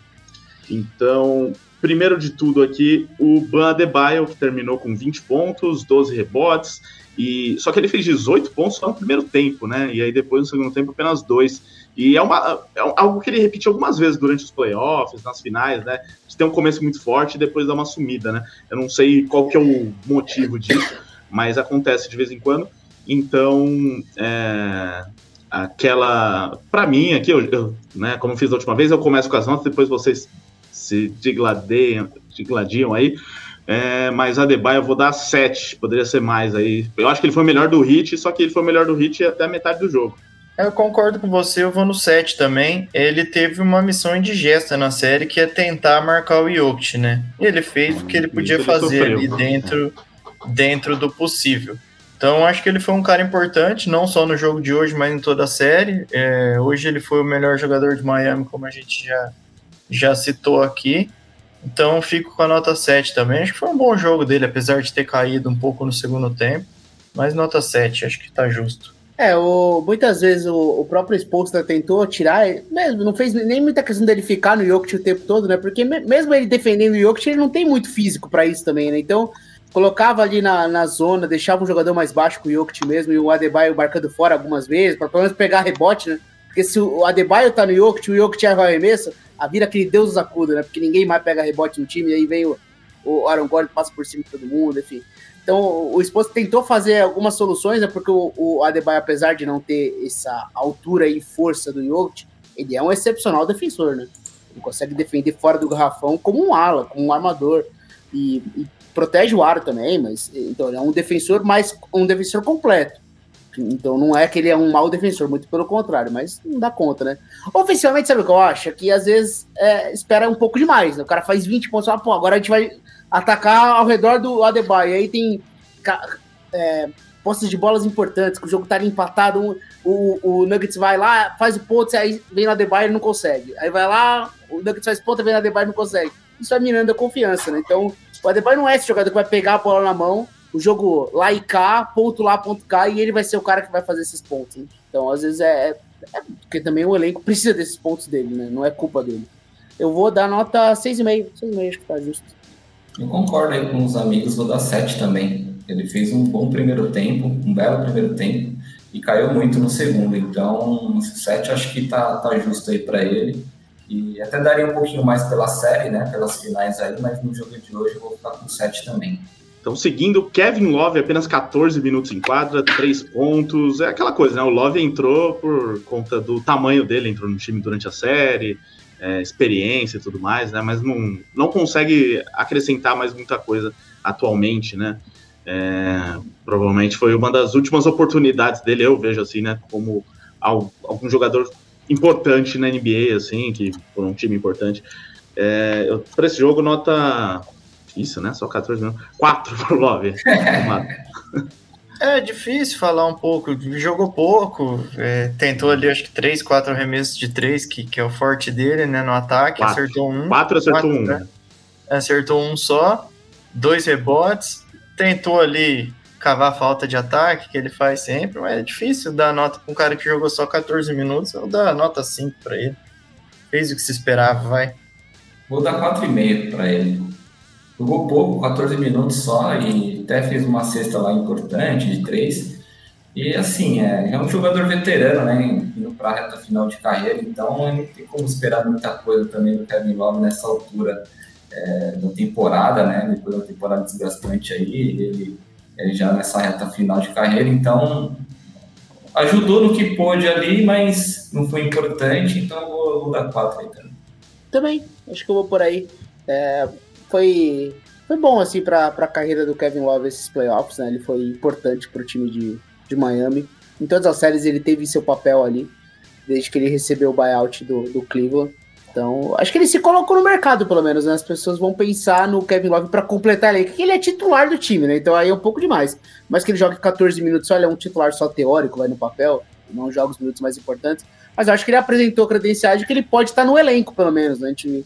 Então, primeiro de tudo aqui, o Ban Adebayo, que terminou com 20 pontos, 12 rebotes, e só que ele fez 18 pontos só no primeiro tempo, né? E aí depois no segundo tempo apenas dois. E é, uma, é algo que ele repetiu algumas vezes durante os playoffs, nas finais, né? De ter um começo muito forte e depois dar uma sumida, né? Eu não sei qual que é o motivo disso, mas acontece de vez em quando. Então, é, aquela. Para mim, aqui, eu, eu, né, como eu fiz da última vez, eu começo com as notas, depois vocês se digladeiam, digladiam aí. É, mas a Debye eu vou dar 7, poderia ser mais aí. Eu acho que ele foi melhor do Hit, só que ele foi melhor do Hit até a metade do jogo. Eu concordo com você, eu vou no 7 também. Ele teve uma missão indigesta na série, que é tentar marcar o Jokic, né? E ele fez o que ele podia ele fazer sofreu. ali dentro, dentro do possível. Então, acho que ele foi um cara importante, não só no jogo de hoje, mas em toda a série. É, hoje ele foi o melhor jogador de Miami, como a gente já, já citou aqui. Então, fico com a nota 7 também. Acho que foi um bom jogo dele, apesar de ter caído um pouco no segundo tempo. Mas nota 7, acho que tá justo. É, o, muitas vezes o, o próprio Spolstra tentou tirar, mesmo não fez nem muita questão dele ficar no Jokic o tempo todo, né? Porque me, mesmo ele defendendo o Jokic, ele não tem muito físico para isso também, né? Então, colocava ali na, na zona, deixava um jogador mais baixo que o Jokic mesmo e o Adebayo marcando fora algumas vezes, para pelo menos pegar rebote, né? Porque se o Adebayo tá no Jokic, o Jokic erra o arremesso, a vira aquele Deus dos acuda, né? Porque ninguém mais pega rebote no time, e aí vem o, o Aaron Gordon, passa por cima de todo mundo, enfim. Então, o esposo tentou fazer algumas soluções, né, porque o, o Adebayo, apesar de não ter essa altura e força do Jokic, ele é um excepcional defensor, né? Ele consegue defender fora do garrafão como um ala, como um armador. E, e protege o aro também, mas então é um defensor mais um defensor completo. Então não é que ele é um mau defensor, muito pelo contrário, mas não dá conta, né? Oficialmente, sabe o que eu acho? Que às vezes é, espera um pouco demais, né? O cara faz 20 pontos, ah, pô, agora a gente vai atacar ao redor do Adebayo. Aí tem é, postas de bolas importantes, que o jogo tá empatado, o, o Nuggets vai lá, faz o ponto, aí vem na Adebayo e não consegue. Aí vai lá, o Nuggets faz ponto, vem na Adebayo e não consegue. Isso é mirando a confiança, né? Então, o Adebayo não é esse jogador que vai pegar a bola na mão, o jogo lá e cá, ponto lá, ponto cá, e ele vai ser o cara que vai fazer esses pontos. Né? Então, às vezes é, é, é, Porque também o elenco precisa desses pontos dele, né? Não é culpa dele. Eu vou dar nota 6,5. 6,5 acho que tá justo. Eu concordo aí com os amigos, vou dar 7 também. Ele fez um bom primeiro tempo, um belo primeiro tempo, e caiu muito no segundo. Então, 7 acho que tá, tá justo aí para ele. E até daria um pouquinho mais pela série, né? Pelas finais aí, mas no jogo de hoje eu vou ficar com 7 também. Então, seguindo, Kevin Love, apenas 14 minutos em quadra, 3 pontos. É aquela coisa, né? O Love entrou por conta do tamanho dele, entrou no time durante a série, é, experiência e tudo mais, né? Mas não, não consegue acrescentar mais muita coisa atualmente, né? É, provavelmente foi uma das últimas oportunidades dele, eu vejo assim, né? Como algum jogador importante na NBA, assim, que for um time importante. É, para esse jogo, nota. Isso, né? Só 14 minutos. 4 pro Love. É difícil falar um pouco. Jogou pouco, é, tentou ali acho que três, quatro arremessos de três, que, que é o forte dele, né? No ataque, quatro. acertou um. Quatro acertou quatro, um. Né? Acertou um só, dois rebotes, tentou ali cavar a falta de ataque, que ele faz sempre, mas é difícil dar nota para um cara que jogou só 14 minutos, eu dar nota 5 para ele. Fez o que se esperava, vai. Vou dar 4,5 para ele. Jogou pouco, 14 minutos só, e até fez uma cesta lá importante, de 3. E assim, é, é um jogador veterano, né? Indo para a reta final de carreira, então não tem como esperar muita coisa também do Kevin Love nessa altura é, da temporada, né? Depois da temporada desgastante aí, ele, ele já nessa reta final de carreira, então ajudou no que pôde ali, mas não foi importante, então eu vou, vou dar 4 aí também. Também, acho que eu vou por aí. É, foi, foi bom, assim, para a carreira do Kevin Love esses playoffs, né? Ele foi importante para o time de, de Miami. Em todas as séries ele teve seu papel ali, desde que ele recebeu o buyout do, do Cleveland. Então, acho que ele se colocou no mercado, pelo menos, né? As pessoas vão pensar no Kevin Love para completar ele, que ele é titular do time, né? Então aí é um pouco demais. Mas que ele joga 14 minutos, olha, é um titular só teórico, vai no papel, não joga os minutos mais importantes. Mas eu acho que ele apresentou credenciais de que ele pode estar no elenco, pelo menos, né? De,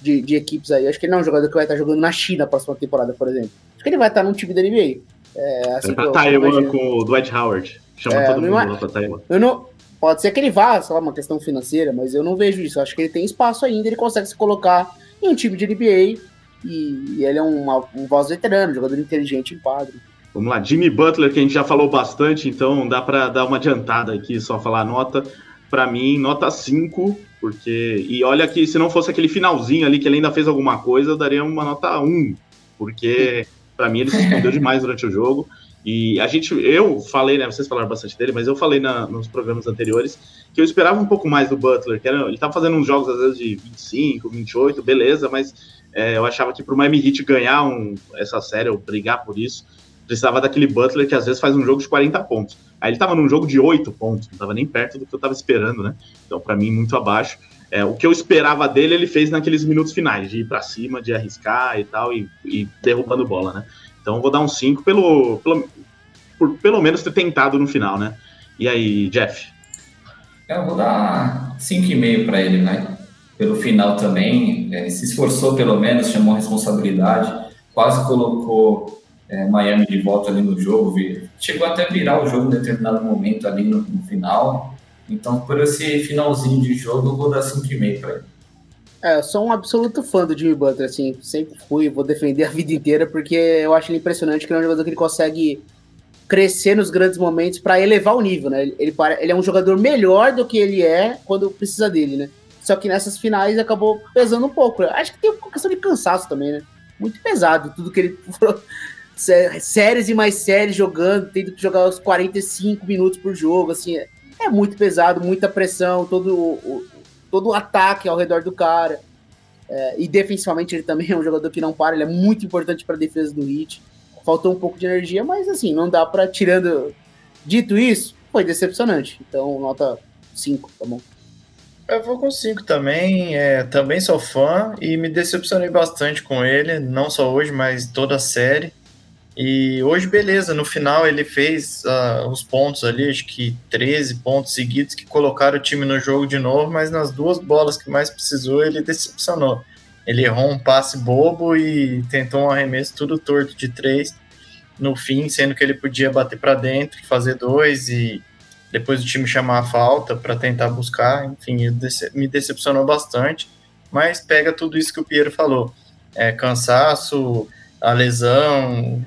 de, de, equipes aí. Acho que ele não é um jogador que vai estar jogando na China na próxima temporada, por exemplo. Acho que ele vai estar num time da NBA. É, assim pra Taiwan com o Dwight Howard. Chama é, todo mundo lá pra Taiwan. Eu não, pode ser que ele vá, sei lá, uma questão financeira, mas eu não vejo isso. Eu acho que ele tem espaço ainda, ele consegue se colocar em um time de NBA E, e ele é um, um voz veterano, jogador inteligente em quadro. Vamos lá, Jimmy Butler, que a gente já falou bastante, então dá para dar uma adiantada aqui, só falar a nota. Para mim, nota 5, porque. E olha que se não fosse aquele finalzinho ali que ele ainda fez alguma coisa, eu daria uma nota 1, porque *laughs* para mim ele se escondeu demais durante o jogo. E a gente, eu falei, né? Vocês falaram bastante dele, mas eu falei na, nos programas anteriores que eu esperava um pouco mais do Butler, que era, ele tava fazendo uns jogos às vezes de 25, 28, beleza, mas é, eu achava que pro Miami Heat ganhar um, essa série, ou brigar por isso, precisava daquele Butler que às vezes faz um jogo de 40 pontos. Aí ele tava num jogo de 8 pontos, não tava nem perto do que eu tava esperando, né? Então, para mim, muito abaixo. É, o que eu esperava dele, ele fez naqueles minutos finais, de ir para cima, de arriscar e tal, e, e derrubando bola, né? Então vou dar um 5 pelo, pelo, por pelo menos ter tentado no final, né? E aí, Jeff? Eu vou dar 5,5 para ele, né? Pelo final também, é, se esforçou pelo menos, chamou responsabilidade, quase colocou é, Miami de volta ali no jogo, chegou até a virar o jogo em determinado momento ali no, no final. Então, por esse finalzinho de jogo, eu vou dar 5,5 para ele. É, eu sou um absoluto fã do Jimmy Butler, assim, sempre fui, vou defender a vida inteira, porque eu acho ele impressionante que ele é um jogador que ele consegue crescer nos grandes momentos para elevar o nível, né? Ele, ele é um jogador melhor do que ele é quando precisa dele, né? Só que nessas finais acabou pesando um pouco. Acho que tem uma questão de cansaço também, né? Muito pesado tudo que ele. *laughs* séries e mais séries jogando, tendo que jogar os 45 minutos por jogo, assim. É, é muito pesado, muita pressão, todo o, todo o ataque ao redor do cara. É, e defensivamente ele também *laughs* é um jogador que não para, ele é muito importante para a defesa do Hit. Faltou um pouco de energia, mas assim, não dá para tirando. Dito isso, foi decepcionante. Então, nota 5, tá bom? Eu vou com 5 também. É, também sou fã e me decepcionei bastante com ele, não só hoje, mas toda a série. E hoje, beleza, no final ele fez uh, os pontos ali, acho que 13 pontos seguidos que colocaram o time no jogo de novo, mas nas duas bolas que mais precisou, ele decepcionou. Ele errou um passe bobo e tentou um arremesso tudo torto de três no fim, sendo que ele podia bater para dentro, fazer dois e depois o time chamar a falta para tentar buscar. Enfim, me decepcionou bastante, mas pega tudo isso que o Piero falou: é, cansaço a lesão,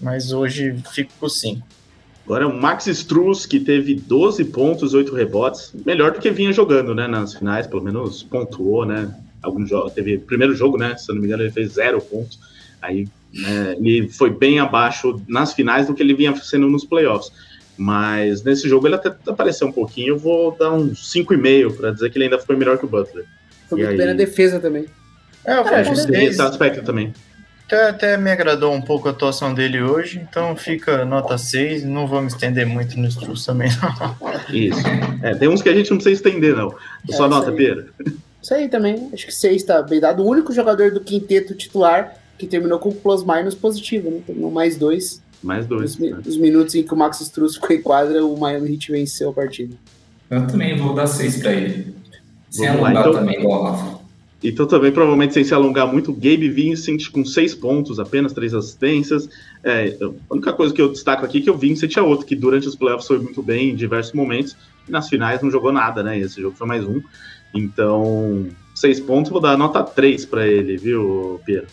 mas hoje fico por 5. Agora o Max Struz, que teve 12 pontos, 8 rebotes, melhor do que vinha jogando, né, nas finais, pelo menos pontuou, né, algum jogo, teve primeiro jogo, né, se eu não me engano ele fez zero pontos, aí né, ele foi bem abaixo nas finais do que ele vinha sendo nos playoffs, mas nesse jogo ele até apareceu um pouquinho, eu vou dar um 5,5 para dizer que ele ainda foi melhor que o Butler. Foi muito aí... bem na defesa também. É, eu é, com esse aspecto também. Até, até me agradou um pouco a atuação dele hoje, então fica nota 6. Não vou me estender muito no Struz também, não. Isso. É, tem uns que a gente não precisa estender, não. É, Só nota, Pedro. Isso aí também. Acho que 6 tá bem dado. O único jogador do quinteto titular que terminou com plus-minus positivo, né? Terminou mais dois. Mais dois. Os, né? os minutos em que o Max Struz ficou em quadra, o Miami Heat venceu a partida. Eu também vou dar 6 para ele. Sem alongar então... também, igual Rafa. Então também provavelmente sem se alongar muito, Gabe Vincent com seis pontos, apenas três assistências. É, a única coisa que eu destaco aqui é que o Vincent é outro que durante os playoffs foi muito bem em diversos momentos e nas finais não jogou nada, né? Esse jogo foi mais um. Então, seis pontos, vou dar nota 3 para ele, viu, Pierre?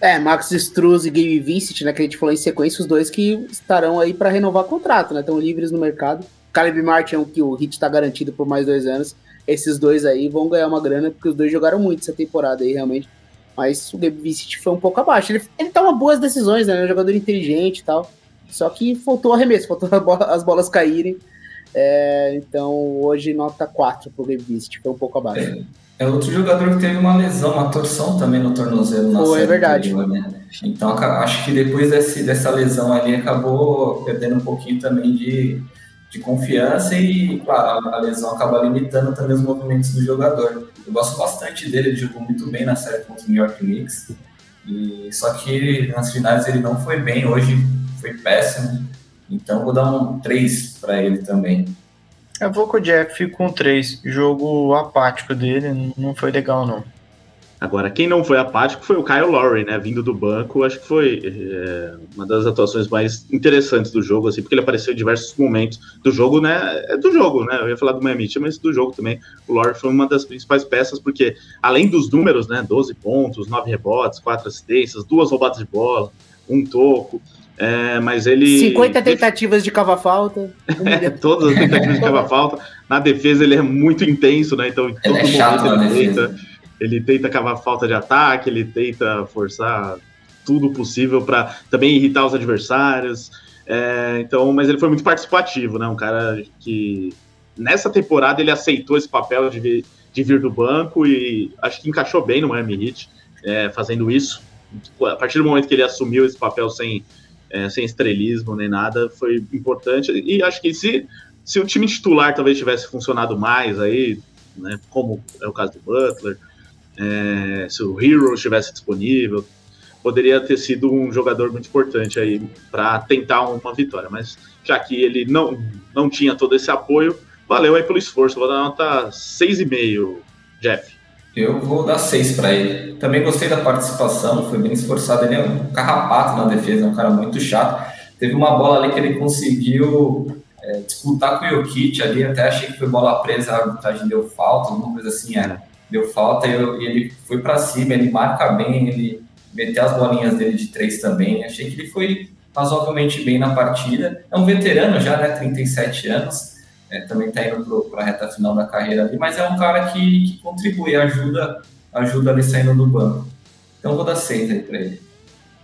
É, Max Struz e Gabe Vincent, né, que a gente falou em sequência, os dois que estarão aí para renovar contrato, né? Estão livres no mercado. Caleb Martin é um que o Hit está garantido por mais dois anos esses dois aí vão ganhar uma grana, porque os dois jogaram muito essa temporada aí, realmente. Mas o Gabe Vincent foi um pouco abaixo. Ele, ele toma boas decisões, né? É um jogador inteligente e tal. Só que faltou arremesso, faltou as bolas caírem. É, então, hoje, nota 4 pro Gabe Vincent, foi um pouco abaixo. É, é, outro jogador que teve uma lesão, uma torção também no tornozelo. Na foi, é verdade. Anterior, né? Então, acho que depois desse, dessa lesão ali, acabou perdendo um pouquinho também de de confiança e, claro, a lesão acaba limitando também os movimentos do jogador. Eu gosto bastante dele, ele jogou muito bem na série contra o New York Knicks, e, só que nas finais ele não foi bem, hoje foi péssimo, então vou dar um 3 para ele também. Eu vou com o Jeff, com 3. Jogo apático dele, não foi legal não. Agora, quem não foi apático foi o Kyle Lowry, né? Vindo do banco, acho que foi é, uma das atuações mais interessantes do jogo, assim, porque ele apareceu em diversos momentos do jogo, né? É do jogo, né? Eu ia falar do Miami Heat, mas do jogo também. O Lowry foi uma das principais peças, porque além dos números, né? 12 pontos, 9 rebotes, 4 assistências, duas roubadas de bola, um toco. É, mas ele. 50 tentativas de cava falta. é, *laughs* todas as tentativas de cava falta. Na defesa ele é muito intenso, né? Então, em todo ele é momento ele tenta ele tenta cavar falta de ataque, ele tenta forçar tudo possível para também irritar os adversários. É, então, mas ele foi muito participativo, né? Um cara que nessa temporada ele aceitou esse papel de vir, de vir do banco e acho que encaixou bem no Miami Heat, é, fazendo isso. A partir do momento que ele assumiu esse papel sem, é, sem estrelismo nem nada, foi importante. E acho que se, se o time titular talvez tivesse funcionado mais aí, né, como é o caso do Butler, é, se o Hero estivesse disponível, poderia ter sido um jogador muito importante aí para tentar uma vitória. Mas já que ele não, não tinha todo esse apoio, valeu aí pelo esforço. Vou dar nota 6,5, Jeff. Eu vou dar 6 para ele. Também gostei da participação, foi bem esforçado. Ele é um carrapato na defesa, é um cara muito chato. Teve uma bola ali que ele conseguiu é, disputar com o Jokic ali, até achei que foi bola presa, a arbitragem deu falta, alguma coisa assim, era deu falta e, eu, e ele foi para cima, ele marca bem, ele meteu as bolinhas dele de três também. Achei que ele foi razoavelmente bem na partida. É um veterano já, né? 37 anos, é, também está indo para a reta final da carreira ali, mas é um cara que, que contribui, ajuda, ajuda ali saindo do banco. Então vou dar seis aí para ele.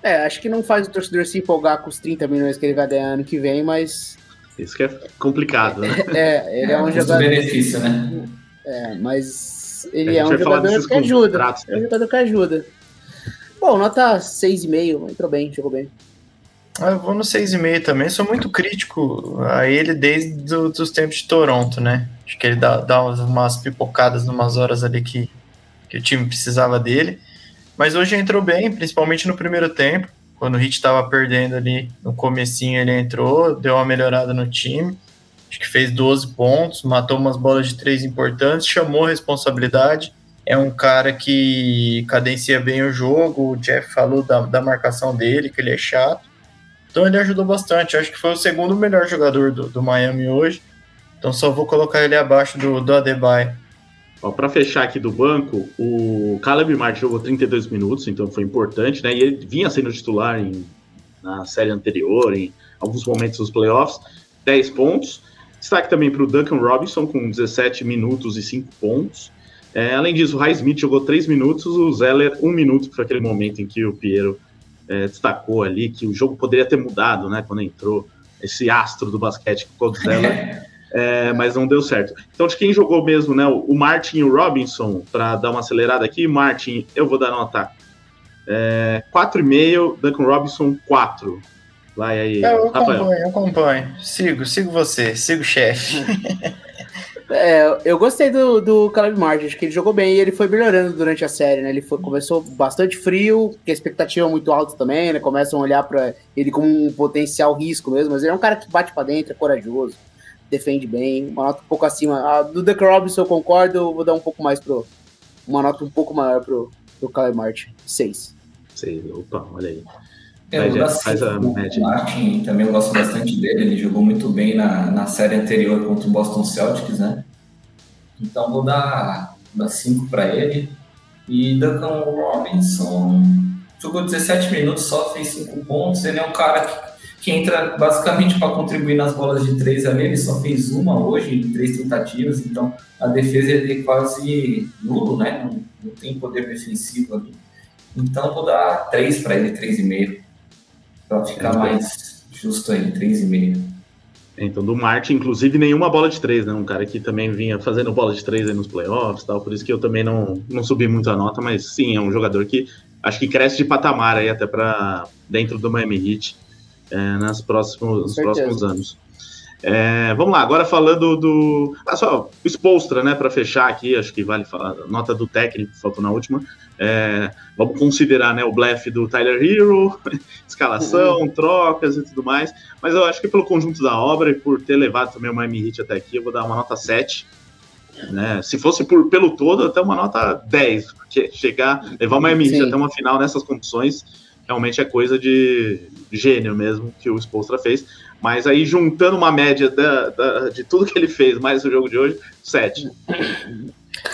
É, acho que não faz o torcedor se empolgar com os 30 milhões que ele vai ganhar ano que vem, mas. Isso que é complicado, né? *laughs* É, ele é, é um jogador. benefício, né? É, mas ele é um jogador que ajuda. né? É um jogador que ajuda. Bom, nota 6,5, entrou bem, jogou bem. Ah, eu vou no 6,5 também. Sou muito crítico a ele desde do, os tempos de Toronto, né? Acho que ele dá, dá umas, umas pipocadas numas horas ali que, que o time precisava dele. Mas hoje entrou bem, principalmente no primeiro tempo. Quando o Hit estava perdendo ali no comecinho, ele entrou, deu uma melhorada no time acho que fez 12 pontos, matou umas bolas de três importantes, chamou a responsabilidade. É um cara que cadencia bem o jogo. O Jeff falou da, da marcação dele, que ele é chato. Então ele ajudou bastante. Acho que foi o segundo melhor jogador do, do Miami hoje. Então só vou colocar ele abaixo do, do. Para fechar aqui do banco, o Caleb Martin jogou 32 minutos, então foi importante, né? E ele vinha sendo titular em, na série anterior, em alguns momentos dos playoffs, 10 pontos. Destaque também para o Duncan Robinson, com 17 minutos e 5 pontos. É, além disso, o Rai Smith jogou 3 minutos, o Zeller 1 minuto, que foi aquele momento em que o Piero é, destacou ali que o jogo poderia ter mudado, né? Quando entrou esse astro do basquete com o Zeller. É, mas não deu certo. Então, de quem jogou mesmo, né? O Martin e o Robinson, para dar uma acelerada aqui, Martin, eu vou dar nota é, 4,5, Duncan Robinson 4. Vai aí, eu Rafael. acompanho, eu acompanho. Sigo, sigo você, sigo o chefe. *laughs* É, eu gostei do, do Caleb Martin, acho que ele jogou bem e ele foi melhorando durante a série, né? Ele foi, começou bastante frio, porque a expectativa é muito alta também, né? Começam a olhar para ele como um potencial risco mesmo, mas ele é um cara que bate para dentro, é corajoso, defende bem, uma nota um pouco acima. A do Duck Robinson eu concordo, eu vou dar um pouco mais pro. Uma nota um pouco maior pro, pro Caleb Martin. Seis. Seis, opa, olha aí. É, eu faz a média. Martin também eu gosto bastante dele, ele jogou muito bem na, na série anterior contra o Boston Celtics, né? Então vou dar 5 para ele. E Duncan Robinson jogou 17 minutos só, fez 5 pontos. Ele é um cara que, que entra basicamente para contribuir nas bolas de 3 ali. Ele só fez uma hoje, em 3 tentativas. Então a defesa é quase nulo, né? Não, não tem poder defensivo ali. Então vou dar 3 para ele, 3,5. Para ficar é, mais justo aí, 3,5. Então, do Martin, inclusive, nenhuma bola de três, né? Um cara que também vinha fazendo bola de três aí nos playoffs tal. Por isso que eu também não, não subi muito a nota, mas sim, é um jogador que acho que cresce de patamar aí até para dentro do Miami Heat é, nas próximos, nos próximos anos. É, vamos lá, agora falando do. Ah, só, o Spolstra, né, para fechar aqui, acho que vale falar, nota do técnico, faltou na última. É, vamos considerar né, o blefe do Tyler Hero, *laughs* escalação, uhum. trocas e tudo mais. Mas eu acho que pelo conjunto da obra e por ter levado também o Miami Heat até aqui, eu vou dar uma nota 7. Né? Se fosse por, pelo todo, até uma nota 10, porque chegar, levar uma MIT até uma final nessas condições, realmente é coisa de gênio mesmo que o Spolstra fez. Mas aí, juntando uma média da, da, de tudo que ele fez, mais o jogo de hoje, 7.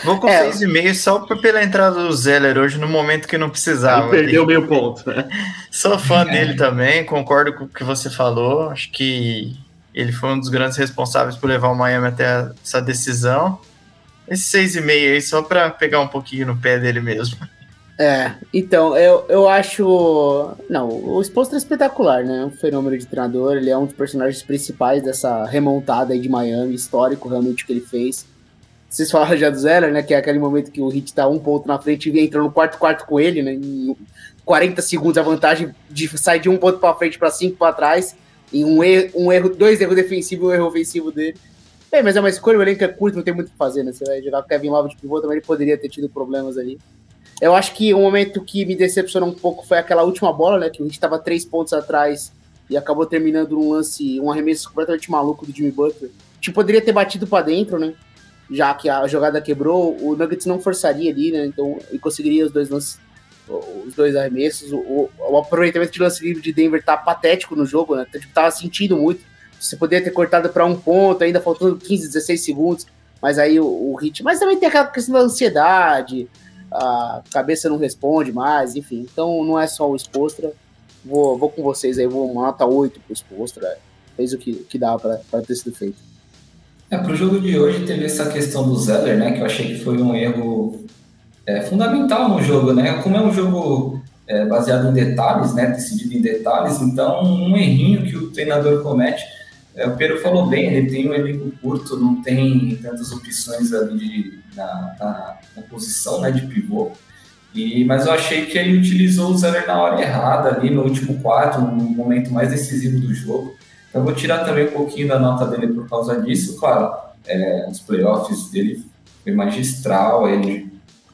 Vou com é. 6,5 só pela entrada do Zeller hoje, no momento que não precisava. Ele perdeu meio ponto. Né? Sou fã é. *laughs* dele também, concordo com o que você falou. Acho que ele foi um dos grandes responsáveis por levar o Miami até essa decisão. Esse 6,5 aí, só para pegar um pouquinho no pé dele mesmo. É, então, eu, eu acho. Não, o Exposto é espetacular, né? Um fenômeno de treinador, ele é um dos personagens principais dessa remontada aí de Miami, histórico realmente que ele fez. Vocês falaram já do Zeller, né? Que é aquele momento que o Hit tá um ponto na frente e entra no quarto quarto com ele, né? Em 40 segundos a vantagem de sair de um ponto para frente para cinco para trás. Em um erro, um erro, dois erros defensivos e um erro ofensivo dele. É, mas é uma escolha, o elenco é curto, não tem muito o que fazer, né? Você vai jogar o Kevin Love de pivô, também ele poderia ter tido problemas ali. Eu acho que o momento que me decepcionou um pouco foi aquela última bola, né? Que a gente estava três pontos atrás e acabou terminando num lance, um arremesso completamente maluco do Jimmy Butler. Tipo, poderia ter batido para dentro, né? Já que a jogada quebrou, o Nuggets não forçaria ali, né? Então, e conseguiria os dois lances, os dois arremessos. O, o, aproveitamento de lance livre de Denver tá patético no jogo, né? Tipo, tava sentindo muito. Você poderia ter cortado para um ponto, ainda faltando 15, 16 segundos, mas aí o, o hit. Mas também tem aquela questão da ansiedade, a cabeça não responde mais, enfim. Então não é só o Expostra. Vou, vou com vocês aí, vou uma nota 8 pro Expostra. Fez o que, que dava para ter sido feito. É, pro jogo de hoje teve essa questão do Zeller, né? Que eu achei que foi um erro é, fundamental no jogo, né? Como é um jogo é, baseado em detalhes, né? Decidido em detalhes, então um errinho que o treinador comete é, o Pedro falou bem, ele tem um elenco curto, não tem tantas opções ali na, na, na, posição né, de pivô. E, mas eu achei que ele utilizou o Zeller na hora errada, ali no último quarto, no momento mais decisivo do jogo. Então vou tirar também um pouquinho da nota dele por causa disso. Claro, é, os playoffs dele foi magistral, ele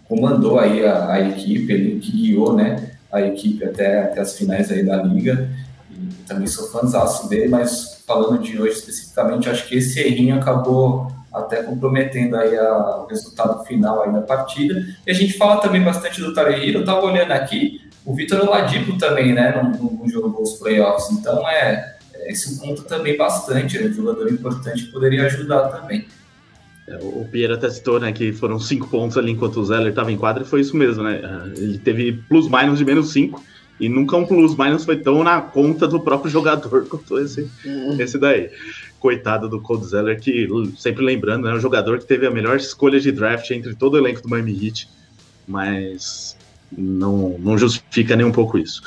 comandou aí a, a equipe, ele que guiou né, a equipe até, até as finais aí da liga. E também sou fãzaço dele, mas falando de hoje especificamente, acho que esse errinho acabou até comprometendo aí a, o resultado final aí da partida. E a gente fala também bastante do Tarehiro, eu estava olhando aqui, o Vitor Oladipo também, né, não, não jogou os playoffs, então é, é esse conta também bastante, é um jogador importante poderia ajudar também. É, o Pierre até citou, né, que foram cinco pontos ali enquanto o Zeller estava em quadra, e foi isso mesmo, né, ele teve plus-minus de menos cinco, e nunca um plus minus foi tão na conta do próprio jogador *laughs* quanto esse, uhum. esse daí. Coitado do Cold Zeller, que sempre lembrando, é né, um jogador que teve a melhor escolha de draft entre todo o elenco do Miami Heat, mas não, não justifica nem um pouco isso.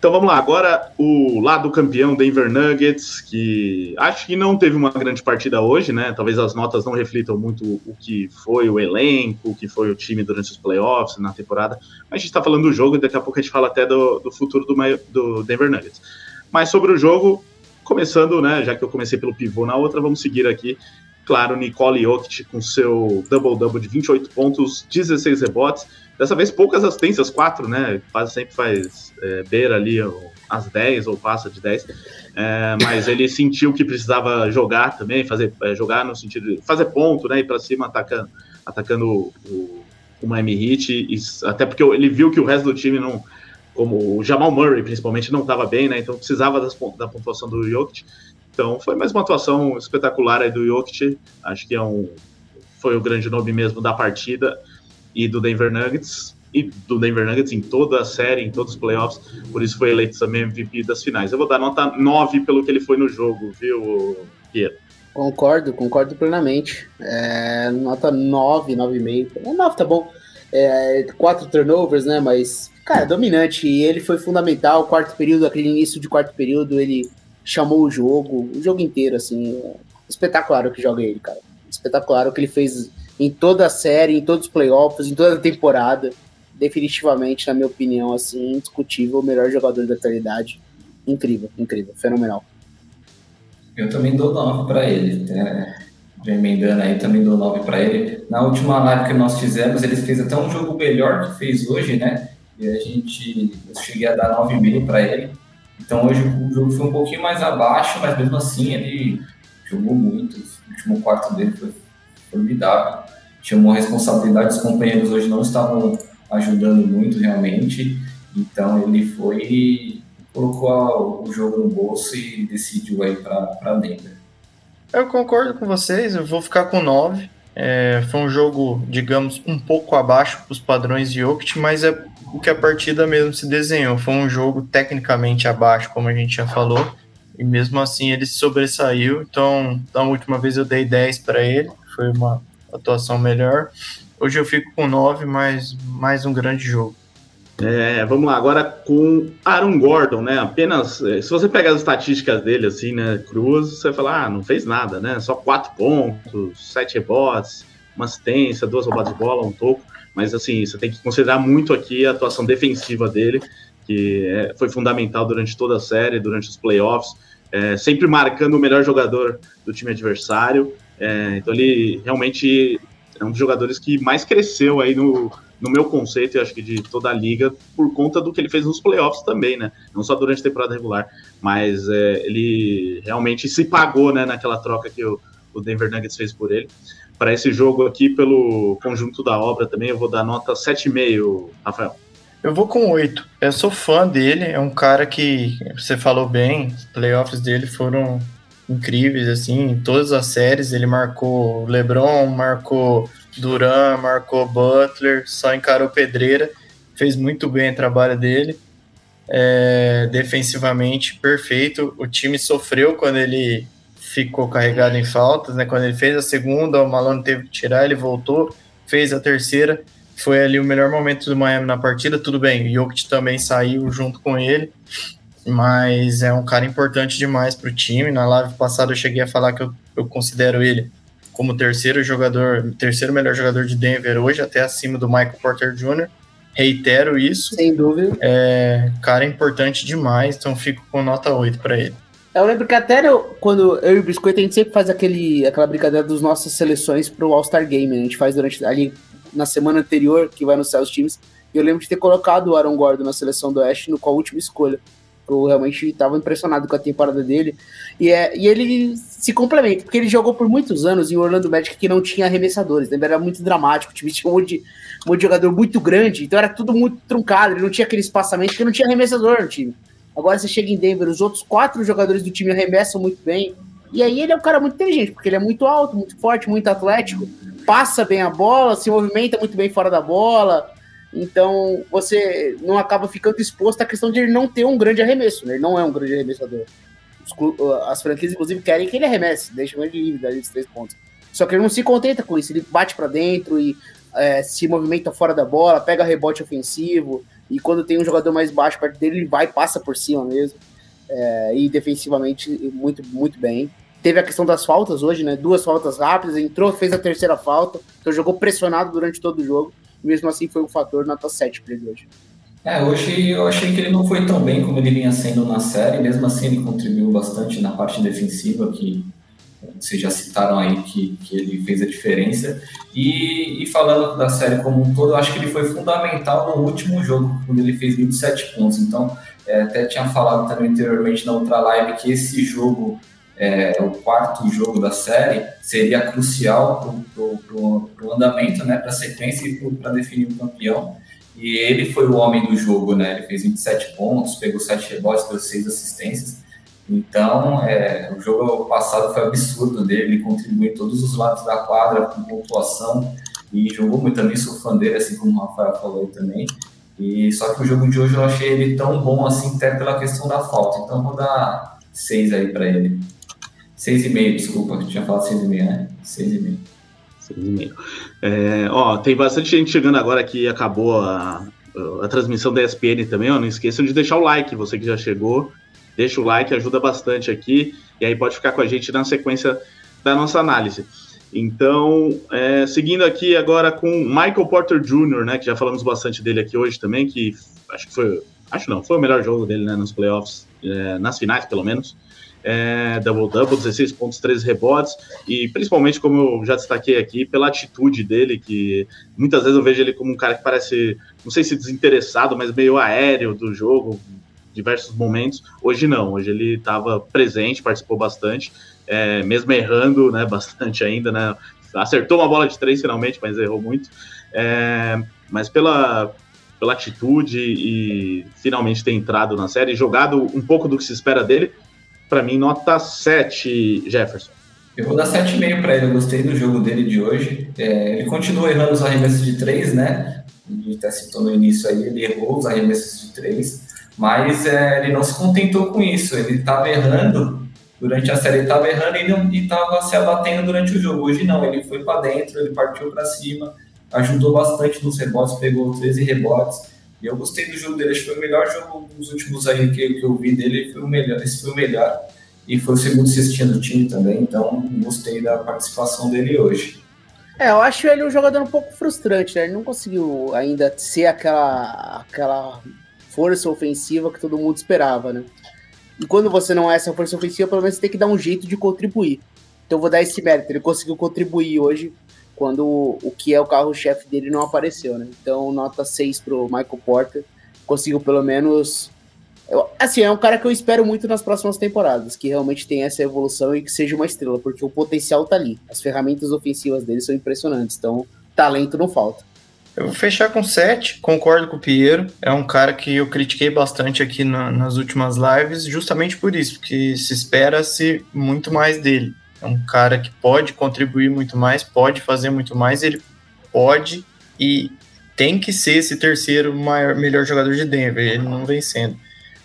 Então vamos lá, agora o lado campeão Denver Nuggets, que acho que não teve uma grande partida hoje, né? Talvez as notas não reflitam muito o que foi o elenco, o que foi o time durante os playoffs, na temporada. Mas a gente está falando do jogo e daqui a pouco a gente fala até do, do futuro do, do Denver Nuggets. Mas sobre o jogo, começando, né? Já que eu comecei pelo pivô na outra, vamos seguir aqui. Claro, Nicole Jokic com seu double-double de 28 pontos, 16 rebotes Dessa vez poucas assistências, quatro, né? Quase sempre faz é, beira ali as 10 ou passa de 10. É, mas ele sentiu que precisava jogar também, fazer é, jogar no sentido de fazer ponto, né? Ir para cima atacando, atacando o, o Miami Heat. E, até porque ele viu que o resto do time não. Como o Jamal Murray, principalmente, não estava bem, né? Então precisava das, da pontuação do Jokic. Então foi mais uma atuação espetacular aí do Jokic. Acho que é um, foi o grande nome mesmo da partida e do Denver Nuggets e do Denver Nuggets em toda a série, em todos os playoffs, por isso foi eleito também MVP das finais. Eu vou dar nota 9 pelo que ele foi no jogo, viu, Pierre? Concordo, concordo plenamente. É, nota 9, 9,5. É 9, tá bom. É, quatro turnovers, né? Mas, cara, dominante. E ele foi fundamental. Quarto período, aquele início de quarto período, ele chamou o jogo, o jogo inteiro, assim. É espetacular o que joga ele, cara. Espetacular o que ele fez em toda a série, em todos os playoffs, em toda a temporada. Definitivamente, na minha opinião, assim, indiscutível, o melhor jogador da atualidade. Incrível, incrível, fenomenal. Eu também dou 9 para ele. É, já emendando aí, também dou 9 para ele. Na última live que nós fizemos, ele fez até um jogo melhor que fez hoje, né? E a gente, eu cheguei a dar 9,5 para ele. Então hoje o jogo foi um pouquinho mais abaixo, mas mesmo assim ele jogou muito. O último quarto dele foi formidável. Chamou a responsabilidade, os companheiros hoje não estavam ajudando muito realmente, então ele foi colocou o jogo no bolso e decidiu aí para Denver. Eu concordo com vocês, eu vou ficar com 9. É, foi um jogo, digamos, um pouco abaixo dos padrões de Jokic, mas é o que a partida mesmo se desenhou. Foi um jogo tecnicamente abaixo, como a gente já falou, e mesmo assim ele sobressaiu. Então, da última vez eu dei 10 para ele, foi uma atuação melhor. Hoje eu fico com 9, mas mais um grande jogo. É, vamos lá, agora com Aaron Gordon, né? Apenas. É, se você pegar as estatísticas dele, assim, né, cruz, você fala, ah, não fez nada, né? Só 4 pontos, 7 rebotes, uma assistência, duas roubadas de bola, um toco. Mas, assim, você tem que considerar muito aqui a atuação defensiva dele, que é, foi fundamental durante toda a série, durante os playoffs, é, sempre marcando o melhor jogador do time adversário. É, então, ele realmente é um dos jogadores que mais cresceu aí no, no meu conceito, eu acho que de toda a liga, por conta do que ele fez nos playoffs também, né? Não só durante a temporada regular, mas é, ele realmente se pagou, né, naquela troca que o, o Denver Nuggets fez por ele. Para esse jogo aqui, pelo conjunto da obra também, eu vou dar nota 7,5, Rafael. Eu vou com 8. Eu sou fã dele, é um cara que, você falou bem, os playoffs dele foram incríveis, assim, em todas as séries, ele marcou LeBron, marcou Duran, marcou Butler, só encarou Pedreira, fez muito bem o trabalho dele. É, defensivamente, perfeito. O time sofreu quando ele ficou carregado em faltas, né? Quando ele fez a segunda, o Malone teve que tirar, ele voltou, fez a terceira. Foi ali o melhor momento do Miami na partida. Tudo bem, o Jokic também saiu junto com ele, mas é um cara importante demais para o time. Na live passada eu cheguei a falar que eu, eu considero ele como terceiro jogador, terceiro melhor jogador de Denver hoje, até acima do Michael Porter Jr. Reitero isso. Sem dúvida. É, cara importante demais, então fico com nota 8 para ele. Eu lembro que até eu, quando eu e o Biscoito, a gente sempre faz aquele, aquela brincadeira das nossas seleções pro All-Star Game. Né? A gente faz durante ali na semana anterior, que vai anunciar os times. E eu lembro de ter colocado o Aaron Gordon na seleção do Oeste no qual a última escolha. Eu realmente estava impressionado com a temporada dele. E, é, e ele se complementa, porque ele jogou por muitos anos em Orlando Magic que não tinha arremessadores. Né? Era muito dramático, o time tinha um monte, de, um monte de jogador muito grande, então era tudo muito truncado, ele não tinha aquele espaçamento, porque não tinha arremessador no time. Agora você chega em Denver, os outros quatro jogadores do time arremessam muito bem. E aí ele é um cara muito inteligente, porque ele é muito alto, muito forte, muito atlético, passa bem a bola, se movimenta muito bem fora da bola, então você não acaba ficando exposto à questão de ele não ter um grande arremesso, né? Ele não é um grande arremessador. As franquias, inclusive, querem que ele arremesse, deixam ele livre dali dos três pontos. Só que ele não se contenta com isso, ele bate para dentro e é, se movimenta fora da bola, pega rebote ofensivo, e quando tem um jogador mais baixo perto dele, ele vai e passa por cima mesmo. É, e defensivamente, muito, muito bem. Teve a questão das faltas hoje, né? Duas faltas rápidas, entrou, fez a terceira falta, então jogou pressionado durante todo o jogo mesmo assim foi um fator nota 7 para ele hoje. É, hoje eu achei que ele não foi tão bem como ele vinha sendo na série, mesmo assim ele contribuiu bastante na parte defensiva, que vocês já citaram aí que, que ele fez a diferença. E, e, falando da série como um todo, eu acho que ele foi fundamental no último jogo, quando ele fez 27 pontos. Então, é, até tinha falado também anteriormente na outra live que esse jogo é, o quarto jogo da série, seria crucial para o andamento, né, para a sequência e para definir o campeão. E ele foi o homem do jogo, né? Ele fez 27 pontos, pegou 7 rebotes, deu 6 assistências. Então, é, o jogo passado foi absurdo dele, ele contribuiu em todos os lados da quadra, com pontuação, e jogou muito também, sou fã dele, assim como o Rafael falou também. E só que o jogo de hoje eu achei ele tão bom assim, até pela questão da falta. Então, vou dar 6 aí para ele. Seis e meio, desculpa, tinha falado seis e meio, né? Seis e meio. Seis e meio. É, ó, tem bastante gente chegando agora que acabou a, a transmissão da ESPN também, ó, não esqueçam de deixar o like, você que já chegou, deixa o like, ajuda bastante aqui, e aí pode ficar com a gente na sequência da nossa análise. Então, é, seguindo aqui agora com Michael Porter Jr., né, que já falamos bastante dele aqui hoje também, que acho que foi, acho não, foi o melhor jogo dele, né, nos playoffs, é, nas finais pelo menos é, double-double, 16 pontos, 13 rebotes, e principalmente, como eu já destaquei aqui, pela atitude dele, que muitas vezes eu vejo ele como um cara que parece, não sei se desinteressado, mas meio aéreo do jogo, diversos momentos. Hoje não, hoje ele estava presente, participou bastante, é, mesmo errando né, *laughs* bastante ainda, né, acertou uma bola de três finalmente, mas errou muito. É, mas pela, pela atitude e finalmente ter entrado na série, jogado um pouco do que se espera dele, para mim, nota 7, Jefferson. Eu vou dar 7,5 para ele, eu gostei do jogo dele de hoje. É, ele continua errando os arremessos de 3, né? Gente até citou no início aí, ele errou os arremessos de 3, mas é, ele não se contentou com isso, ele estava errando durante a série, ele estava errando e estava se abatendo durante o jogo. Hoje não, ele foi para dentro, ele partiu para cima, ajudou bastante nos rebotes, pegou 13 rebotes. E eu gostei do jogo dele, acho que foi o melhor jogo dos últimos aí que, que eu vi dele, foi o melhor, esse foi o melhor. E foi o segundo cestinha do time também, então gostei da participação dele hoje. É, eu acho ele um jogador um pouco frustrante, né? Ele não conseguiu ainda ser aquela, aquela força ofensiva que todo mundo esperava, né? E quando você não é essa força ofensiva, pelo menos você tem que dar um jeito de contribuir. Então eu vou dar esse mérito. Ele conseguiu contribuir hoje quando o que é o carro-chefe dele não apareceu, né? Então, nota 6 pro Michael Porter. Conseguiu pelo menos. Eu, assim, é um cara que eu espero muito nas próximas temporadas, que realmente tenha essa evolução e que seja uma estrela, porque o potencial tá ali. As ferramentas ofensivas dele são impressionantes, então talento não falta. Eu vou fechar com 7, concordo com o Piero. É um cara que eu critiquei bastante aqui na, nas últimas lives, justamente por isso, porque se espera-se muito mais dele. É um cara que pode contribuir muito mais, pode fazer muito mais, ele pode e tem que ser esse terceiro maior, melhor jogador de Denver, ele não vem sendo.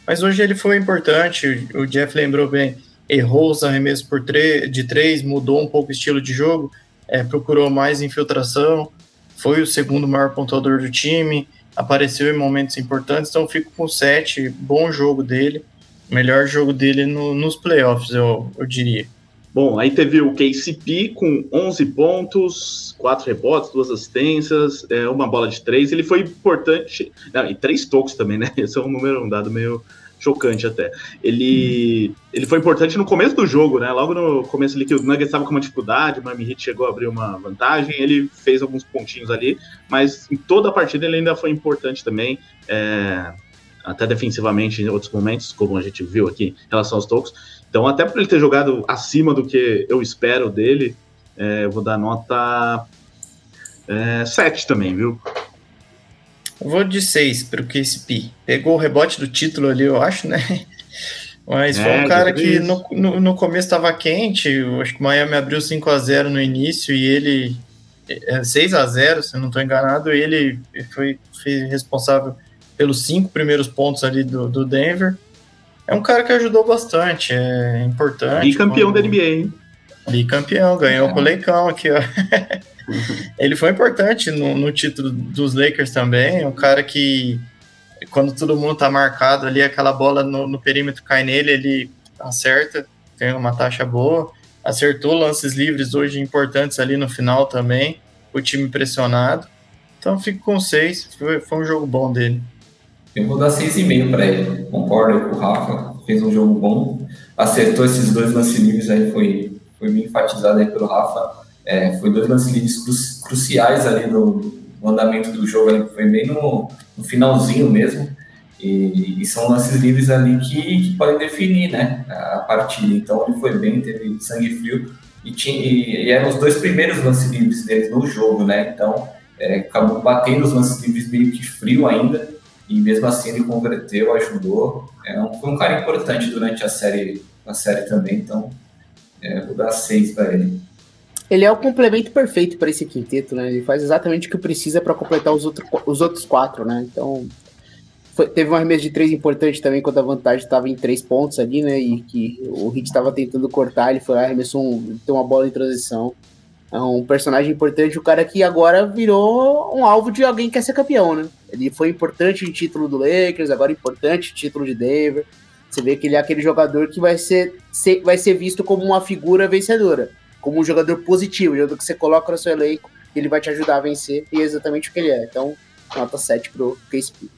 Mas hoje ele foi importante, o Jeff lembrou bem, errou os arremessos por de três, mudou um pouco o estilo de jogo, é, procurou mais infiltração, foi o segundo maior pontuador do time, apareceu em momentos importantes, então fico com sete, bom jogo dele, melhor jogo dele no, nos playoffs, eu, eu diria. Bom, aí teve o KCP com 11 pontos, 4 rebotes, 2 assistências, é, uma bola de 3. Ele foi importante. Não, e 3 tocos também, né? *laughs* Esse é um número, um dado meio chocante até. Ele, hum. ele foi importante no começo do jogo, né? Logo no começo ali que o Nuggets estava com uma dificuldade, o Miami Heat chegou a abrir uma vantagem, ele fez alguns pontinhos ali, mas em toda a partida ele ainda foi importante também. É, até defensivamente em outros momentos, como a gente viu aqui em relação aos tocos. Então, até por ele ter jogado acima do que eu espero dele, é, eu vou dar nota é, 7 também, viu? Eu vou de 6 para o KCP. Pegou o rebote do título ali, eu acho, né? *laughs* Mas foi é, um cara que no, no, no, começo estava quente. Eu acho que o Miami abriu 5 a 0 no início e ele. 6 é, a 0 se eu não estou enganado. Ele foi, foi responsável pelos cinco primeiros pontos ali do, do Denver é um cara que ajudou bastante, é importante. E campeão da NBA, hein? Bicampeão, ganhou é. com o Leicão aqui, ó. *laughs* ele foi importante no, no, título dos Lakers também, é um cara que quando todo mundo tá marcado ali, aquela bola no, no perímetro cai nele, ele acerta, tem uma taxa boa, acertou lances livres hoje importantes ali no final também, o time pressionado, então fico com seis, foi, foi um jogo bom dele. Eu vou dar 6,5 para ele. Concordo com o Rafa, fez um jogo bom. Acertou esses dois lance livres aí, foi, foi bem enfatizado aí pelo Rafa. É, foi dois lance livres cru, cruciais ali no, no, andamento do jogo, ali, foi bem no, no finalzinho mesmo. E, e, são lances livres ali que, que, podem definir né, a partida. Então ele foi bem, teve sangue frio. E, tinha, e, e eram os dois primeiros lances livres deles no jogo, né? Então é, acabou batendo os lances livres meio que frio ainda e mesmo assim ele converteu, ajudou. É, foi um cara importante durante a série, a série também, então é, vou dar seis para ele. Ele é o complemento perfeito para esse quinteto, né? Ele faz exatamente o que precisa para completar os, outro, os outros quatro, né? Então, foi, teve um arremesso de três importante também, quando a vantagem estava em três pontos ali, né? E que o Hit estava tentando cortar, ele foi lá, arremessou um, uma bola em transição. É um personagem importante, o cara que agora virou um alvo de alguém que quer ser campeão, né? Ele foi importante em título do Lakers, agora importante em título de Denver. Você vê que ele é aquele jogador que vai ser, ser, vai ser visto como uma figura vencedora, como um jogador positivo, um jogador que você coloca no seu elenco, ele vai te ajudar a vencer, e é exatamente o que ele é. Então, nota 7 pro KSP.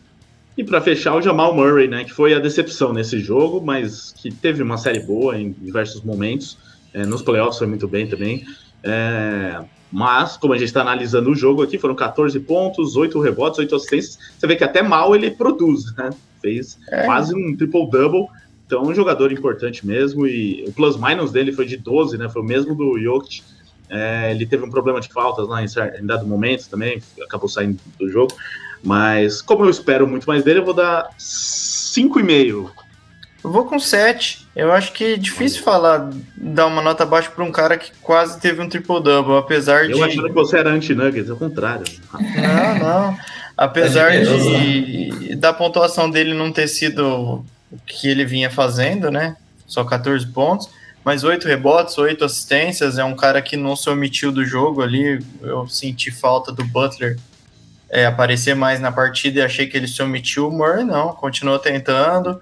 E para fechar, o Jamal Murray, né, que foi a decepção nesse jogo, mas que teve uma série boa em diversos momentos. É, nos playoffs foi muito bem também. É, mas, como a gente está analisando o jogo aqui, foram 14 pontos, 8 rebotes, 8 assistências. Você vê que até mal ele produz, né? Fez é. quase um triple-double. Então, um jogador importante mesmo. E o plus-minus dele foi de 12, né? Foi o mesmo do Jokic. É, ele teve um problema de faltas lá em, em dado momento também, acabou saindo do jogo. Mas como eu espero muito mais dele, eu vou dar 5,5. Eu vou com 7. Eu acho que é difícil falar, dar uma nota baixa para um cara que quase teve um triple-double, apesar eu de. Eu achando que você era anti-Nuggets, é o contrário. Não, não. Apesar é de, da pontuação dele não ter sido o que ele vinha fazendo, né? Só 14 pontos, mas 8 rebotes, 8 assistências. É um cara que não se omitiu do jogo ali. Eu senti falta do Butler é, aparecer mais na partida e achei que ele se omitiu. O Murray não, continuou tentando,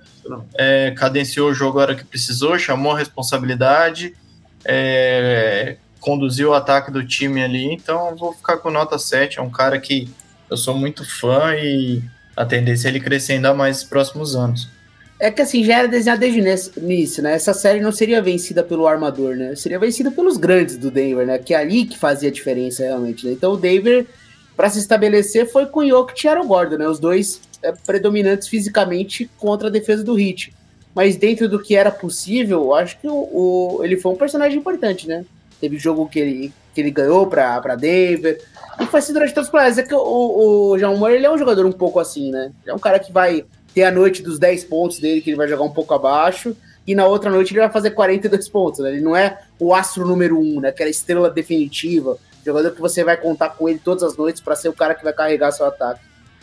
é, cadenciou o jogo a hora que precisou, chamou a responsabilidade, é, conduziu o ataque do time ali. Então vou ficar com nota 7. É um cara que eu sou muito fã e a tendência é ele crescer ainda mais nos próximos anos. É que assim, já era desenhado desde nisso, né? Essa série não seria vencida pelo armador, né? Seria vencida pelos grandes do Denver, né? Que é ali que fazia a diferença realmente, né? Então o Denver, para se estabelecer, foi com o Jokic e Aaron Gordon, né? Os dois é, predominantes fisicamente contra a defesa do Heat. Mas dentro do que era possível, acho que o, o ele foi um personagem importante, né? Teve jogo que ele, que ele ganhou para Denver, e foi assim durante todos os playoffs. É que o, o João Moore, ele é um jogador um pouco assim, né? Ele é um cara que vai ter a noite dos 10 pontos dele, que ele vai jogar um pouco abaixo, e na outra noite ele vai fazer 42 pontos, né? Ele não é o astro número um, né? Aquela estrela definitiva, jogador que você vai contar com ele todas as noites para ser o cara que vai carregar seu ataque.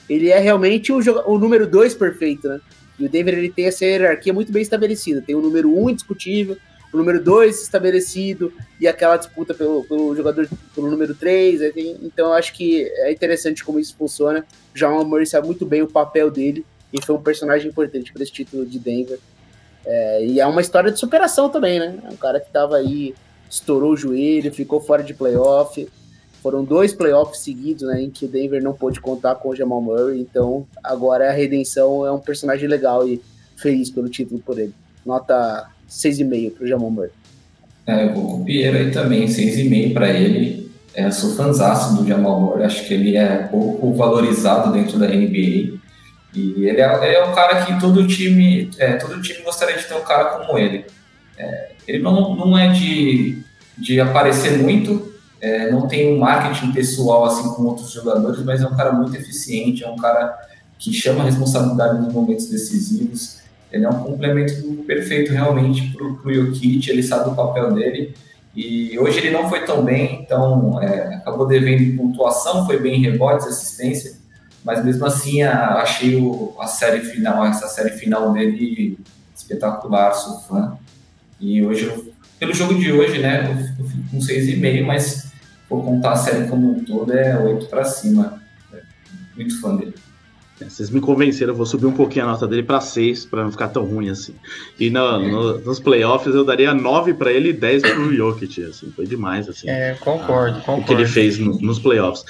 Ele é realmente o, o número 2 perfeito, né? E o Denver ele tem essa hierarquia muito bem estabelecida. Tem o número 1 um indiscutível, o número 2 estabelecido e aquela disputa pelo, pelo jogador pelo número 3. Então eu acho que é interessante como isso funciona. O Jamal Murray sabe muito bem o papel dele e foi um personagem importante para esse título de Denver. É, e é uma história de superação também, né? É um cara que estava aí, estourou o joelho, ficou fora de playoff. Foram dois playoffs seguidos, né, em que o Denver não pôde contar com o Jamal Murray. Então, agora a redenção é um personagem legal e feliz pelo título por ele. Nota 6,5 para o Jamal Murray. É, eu vou com o Pierre aí também, 6,5 para ele. É, sou fãzaço do Jamal Murray, acho que ele é pouco valorizado dentro da NBA. E ele é, ele é um cara que todo time, é, todo time gostaria de ter um cara como ele. É, ele não, não é de, de aparecer muito, é, não tem um marketing pessoal assim como outros jogadores, mas é um cara muito eficiente, é um cara que chama a responsabilidade nos momentos decisivos. Ele é um complemento perfeito realmente para o Jokic, ele sabe o papel dele. E hoje ele não foi tão bem, então é, acabou devendo pontuação, foi bem em rebotes, assistência, mas mesmo assim a, achei o, a série final, essa série final dele espetacular, sou fã. E hoje, pelo jogo de hoje, né, eu, fico com 6,5, mas por contar a série como um todo, é 8 para cima. É, muito fã dele. É, vocês me convenceram, eu vou subir um pouquinho a nota dele para 6, para não ficar tão ruim assim. E no, no, nos playoffs eu daria 9 para ele e 10 para o Jokic, assim, foi demais assim. É, concordo, concordo. O que ele fez no, nos playoffs.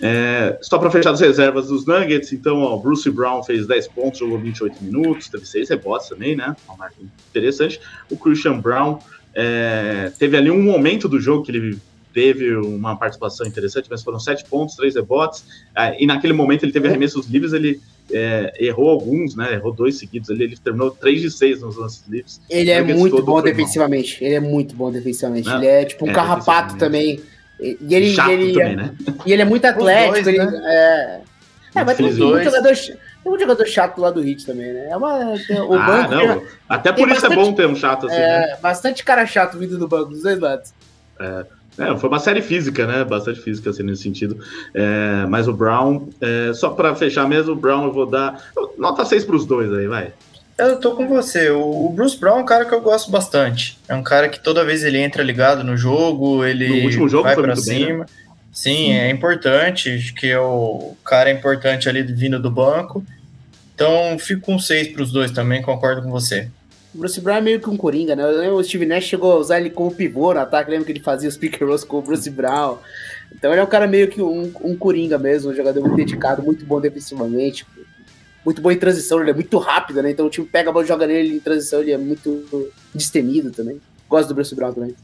É, só para fechar as reservas dos Nuggets, então, ó, Bruce Brown fez 10 pontos, jogou 28 minutos, teve 6 rebotes também, né? Uma marca interessante. O Christian Brown é, teve ali um momento do jogo que ele teve uma participação interessante, mas foram 7 pontos, 3 rebotes, é, e naquele momento ele teve arremessos livres, ele é, errou alguns, né? Errou dois seguidos ali, ele terminou 3 de 6 nos lances livres. Ele é muito bom defensivamente, ele é muito bom defensivamente, ele é tipo um é, carrapato também. E ele, Chato ele, também, né? E ele é muito atlético. dois, ele, né? é, é mas tem muito jogador, tem um jogador chato lá do Hit também, né? É uma, tem- o ah, banco não. tem- Até por isso é bastante- bom ter um chato assim, né? é, bastante cara chato vindo do banco, dos dois lados. É, foi uma série física, né? Bastante física, assim, nesse sentido. É, mas o Brown, é, só pra fechar mesmo, o Brown eu vou dar. Nota 6 pros dois aí, vai. Eu tô com você. O Bruce Brown é um cara que eu gosto bastante. É um cara que toda vez ele entra ligado no jogo, ele No último jogo vai foi pra muito bem, né? cima. Sim, é importante. Acho que é o cara é importante ali vindo do banco. Então, fico com seis pros dois também, concordo com você. O Bruce Brown é meio que um coringa, né? Eu lembro, O Steve Nash chegou a usar ele como pivô no ataque, lembra que ele fazia os pick and rolls com o Bruce Brown. Então ele é um cara meio que um, um coringa mesmo, um jogador muito dedicado, muito bom defensivamente, muito bom em transição, ele é muito rápido, né? Então o time pega a bola e joga nele em transição, ele é muito destemido também. Gosto do Bruce Brown também.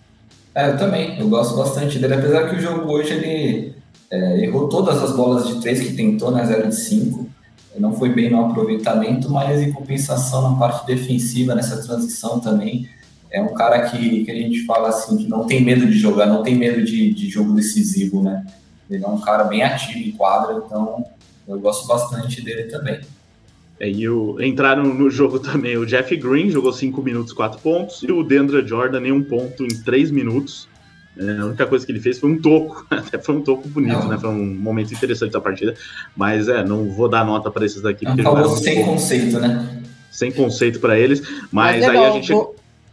É, eu também, eu gosto bastante dele, apesar que o jogo hoje ele é, errou todas as bolas de três que tentou, né, 0 de 5, não foi bem no aproveitamento, mas em compensação na parte defensiva, nessa transição também, é um cara que, que a gente fala assim, que não tem medo de jogar, não tem medo de, de jogo decisivo, né? Ele é um cara bem ativo em quadra, então eu gosto bastante dele também. É, e o, entraram no jogo *laughs* também o Jeff Green, jogou 5 minutos, 4 pontos, e o Dendra Jordan, nenhum ponto em 3 minutos. É, a única coisa que ele fez foi um toco, *laughs* até foi um toco bonito, não. né? Foi um momento interessante da partida, mas é, não vou dar nota para esses daqui. É um famoso sem conceito, né? Sem conceito para eles, mas, mas aí a gente.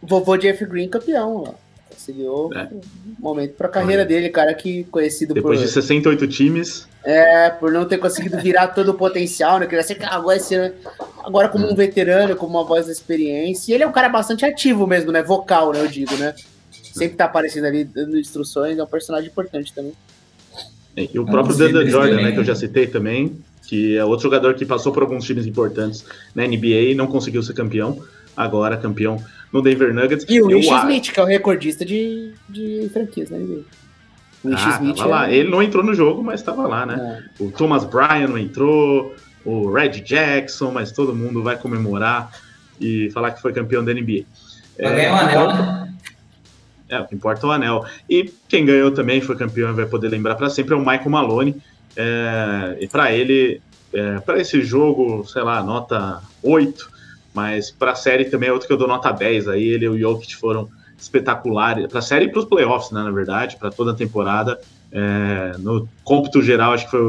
Vovô Jeff Green campeão, ó. Conseguiu é. um momento para a carreira dele, cara que conhecido Depois por... de 68 times. É, por não ter conseguido virar todo o potencial, né? Queria ser agora, esse, agora como um veterano, como uma voz da experiência. E ele é um cara bastante ativo mesmo, né? Vocal, né? Eu digo, né? Sempre tá aparecendo ali dando instruções, é um personagem importante também. E o próprio Danda Jordan, né, que eu já citei também, que é outro jogador que passou por alguns times importantes na NBA e não conseguiu ser campeão. Agora campeão no Denver Nuggets. E o Will Smith, que é o recordista de, de franquias NBA. O ah, Smith tava é... lá. Ele não entrou no jogo, mas estava lá, né? É. O Thomas Bryan não entrou, o Red Jackson, mas todo mundo vai comemorar e falar que foi campeão da NBA. Vai ganhar um anel, né? É, o que importa é o anel. E quem ganhou também, foi campeão e vai poder lembrar para sempre, é o Michael Maloney. É, e para ele, é, para esse jogo, sei lá, nota 8, mas para a série também é outro que eu dou nota 10. Aí ele e o Jokic foram espetaculares. Para a série e para os playoffs, né, na verdade, para toda a temporada. É, no cômputo geral, acho que foi.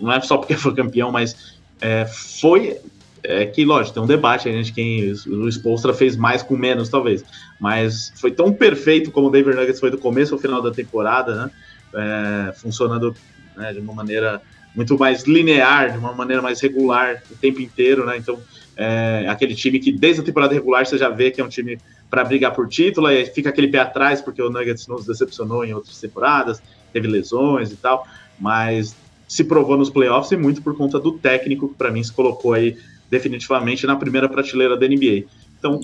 Não é só porque *laughs* foi campeão, mas é, foi. É que, lógico, tem um debate aí, gente, quem o Spolstra fez mais com menos, talvez. Mas foi tão perfeito como o Denver Nuggets foi do começo ao final da temporada, né? É, funcionando né, de uma maneira muito mais linear, de uma maneira mais regular o tempo inteiro, né? Então, é aquele time que desde a temporada regular você já vê que é um time para brigar por título, e fica aquele pé atrás porque o Nuggets nos decepcionou em outras temporadas, teve lesões e tal, mas se provou nos playoffs e muito por conta do técnico que para mim se colocou aí definitivamente na primeira prateleira da NBA. Então,